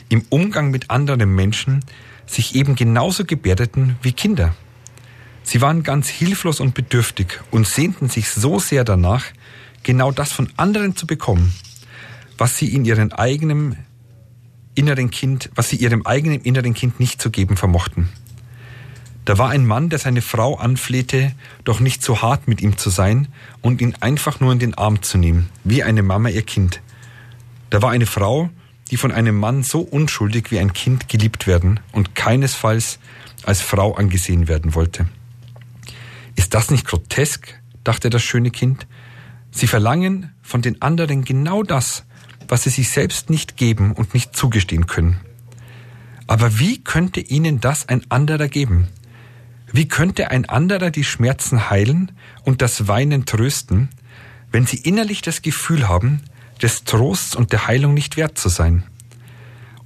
im Umgang mit anderen Menschen sich eben genauso gebärdeten wie Kinder. Sie waren ganz hilflos und bedürftig und sehnten sich so sehr danach, genau das von anderen zu bekommen, was sie in ihrem eigenen inneren Kind, was sie ihrem eigenen inneren Kind nicht zu geben vermochten. Da war ein Mann, der seine Frau anflehte, doch nicht so hart mit ihm zu sein und ihn einfach nur in den Arm zu nehmen, wie eine Mama ihr Kind. Da war eine Frau, die von einem Mann so unschuldig wie ein Kind geliebt werden und keinesfalls als Frau angesehen werden wollte. Ist das nicht grotesk? dachte das schöne Kind. Sie verlangen von den anderen genau das, was sie sich selbst nicht geben und nicht zugestehen können. Aber wie könnte ihnen das ein anderer geben? Wie könnte ein anderer die Schmerzen heilen und das Weinen trösten, wenn sie innerlich das Gefühl haben, des Trosts und der Heilung nicht wert zu sein?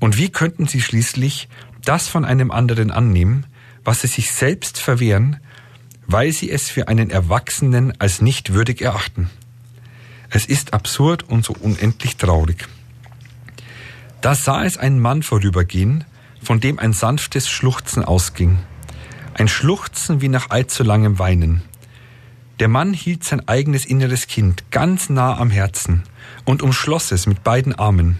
Und wie könnten sie schließlich das von einem anderen annehmen, was sie sich selbst verwehren, weil sie es für einen Erwachsenen als nicht würdig erachten? Es ist absurd und so unendlich traurig. Da sah es ein Mann vorübergehen, von dem ein sanftes Schluchzen ausging. Ein Schluchzen wie nach allzu langem Weinen. Der Mann hielt sein eigenes inneres Kind ganz nah am Herzen und umschloss es mit beiden Armen.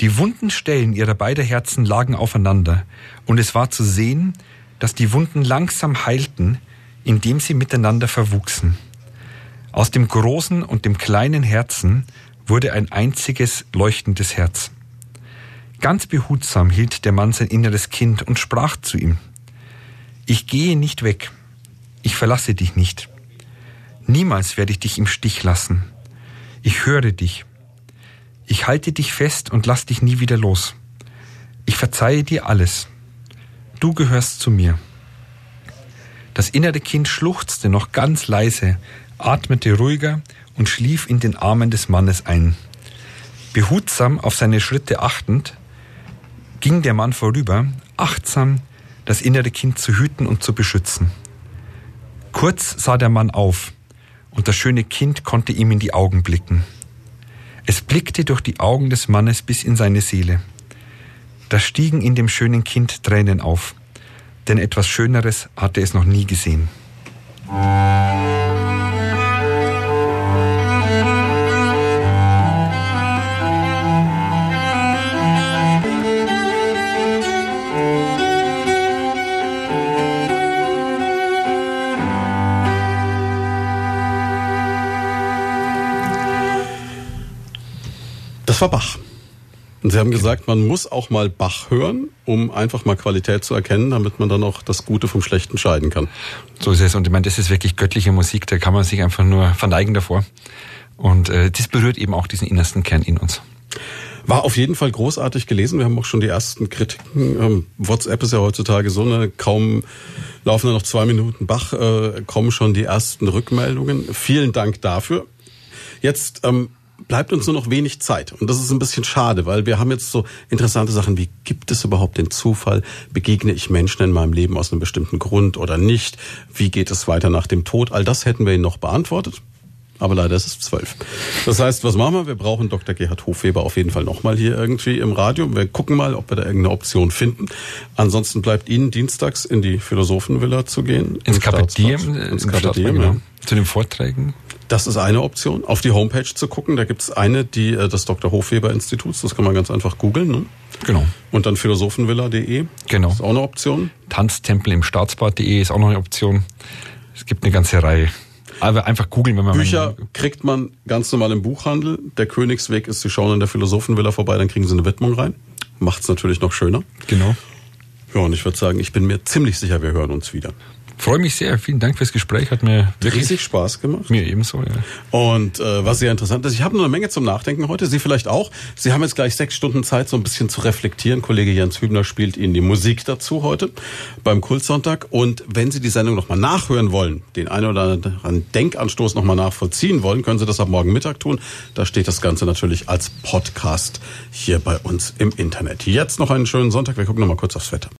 Die wunden Stellen ihrer beiden Herzen lagen aufeinander, und es war zu sehen, dass die Wunden langsam heilten, indem sie miteinander verwuchsen. Aus dem großen und dem kleinen Herzen wurde ein einziges leuchtendes Herz. Ganz behutsam hielt der Mann sein inneres Kind und sprach zu ihm, Ich gehe nicht weg, ich verlasse dich nicht. Niemals werde ich dich im Stich lassen. Ich höre dich. Ich halte dich fest und lass dich nie wieder los. Ich verzeihe dir alles. Du gehörst zu mir. Das innere Kind schluchzte noch ganz leise, atmete ruhiger und schlief in den Armen des Mannes ein. Behutsam auf seine Schritte achtend, ging der Mann vorüber, achtsam das innere Kind zu hüten und zu beschützen. Kurz sah der Mann auf, und das schöne Kind konnte ihm in die Augen blicken. Es blickte durch die Augen des Mannes bis in seine Seele. Da stiegen in dem schönen Kind Tränen auf, denn etwas Schöneres hatte es noch nie gesehen. Das war Bach. Und Sie haben gesagt, man muss auch mal Bach hören, um einfach mal Qualität zu erkennen, damit man dann auch das Gute vom Schlechten scheiden kann. So ist es. Und ich meine, das ist wirklich göttliche Musik, da kann man sich einfach nur verneigen davor. Und äh, das berührt eben auch diesen innersten Kern in uns. War auf jeden Fall großartig gelesen. Wir haben auch schon die ersten Kritiken. Ähm, WhatsApp ist ja heutzutage so eine, kaum laufen da noch zwei Minuten Bach, äh, kommen schon die ersten Rückmeldungen. Vielen Dank dafür. Jetzt ähm, bleibt uns nur noch wenig Zeit. Und das ist ein bisschen schade, weil wir haben jetzt so interessante Sachen wie, gibt es überhaupt den Zufall? Begegne ich Menschen in meinem Leben aus einem bestimmten Grund oder nicht? Wie geht es weiter nach dem Tod? All das hätten wir Ihnen noch beantwortet. Aber leider ist es zwölf. Das heißt, was machen wir? Wir brauchen Dr. Gerhard Hofweber auf jeden Fall nochmal hier irgendwie im Radio. Wir gucken mal, ob wir da irgendeine Option finden. Ansonsten bleibt Ihnen dienstags in die Philosophenvilla zu gehen. Ins Kapitän, ins Kapitän, ja. Zu den Vorträgen. Das ist eine Option, auf die Homepage zu gucken. Da gibt es eine, die äh, des Dr. Hofweber Instituts, das kann man ganz einfach googeln. Ne? Genau. Und dann philosophenvilla.de. Genau. Das ist auch eine Option. Tanztempel im Staatsbad.de ist auch noch eine Option. Es gibt eine ganze Reihe. Aber einfach googeln, wenn man Bücher kriegt man ganz normal im Buchhandel. Der Königsweg ist, Sie schauen in der Philosophenvilla vorbei, dann kriegen Sie eine Widmung rein. Macht's natürlich noch schöner. Genau. Ja, und ich würde sagen, ich bin mir ziemlich sicher, wir hören uns wieder. Freue mich sehr. Vielen Dank fürs Gespräch. Hat mir wirklich Riesig Spaß gemacht. Mir ebenso, ja. Und äh, was sehr interessant ist, ich habe noch eine Menge zum Nachdenken heute. Sie vielleicht auch. Sie haben jetzt gleich sechs Stunden Zeit, so ein bisschen zu reflektieren. Kollege Jens Hübner spielt Ihnen die Musik dazu heute beim Kultsonntag. Und wenn Sie die Sendung nochmal nachhören wollen, den einen oder anderen Denkanstoß nochmal nachvollziehen wollen, können Sie das ab morgen Mittag tun. Da steht das Ganze natürlich als Podcast hier bei uns im Internet. Jetzt noch einen schönen Sonntag. Wir gucken nochmal kurz aufs Wetter.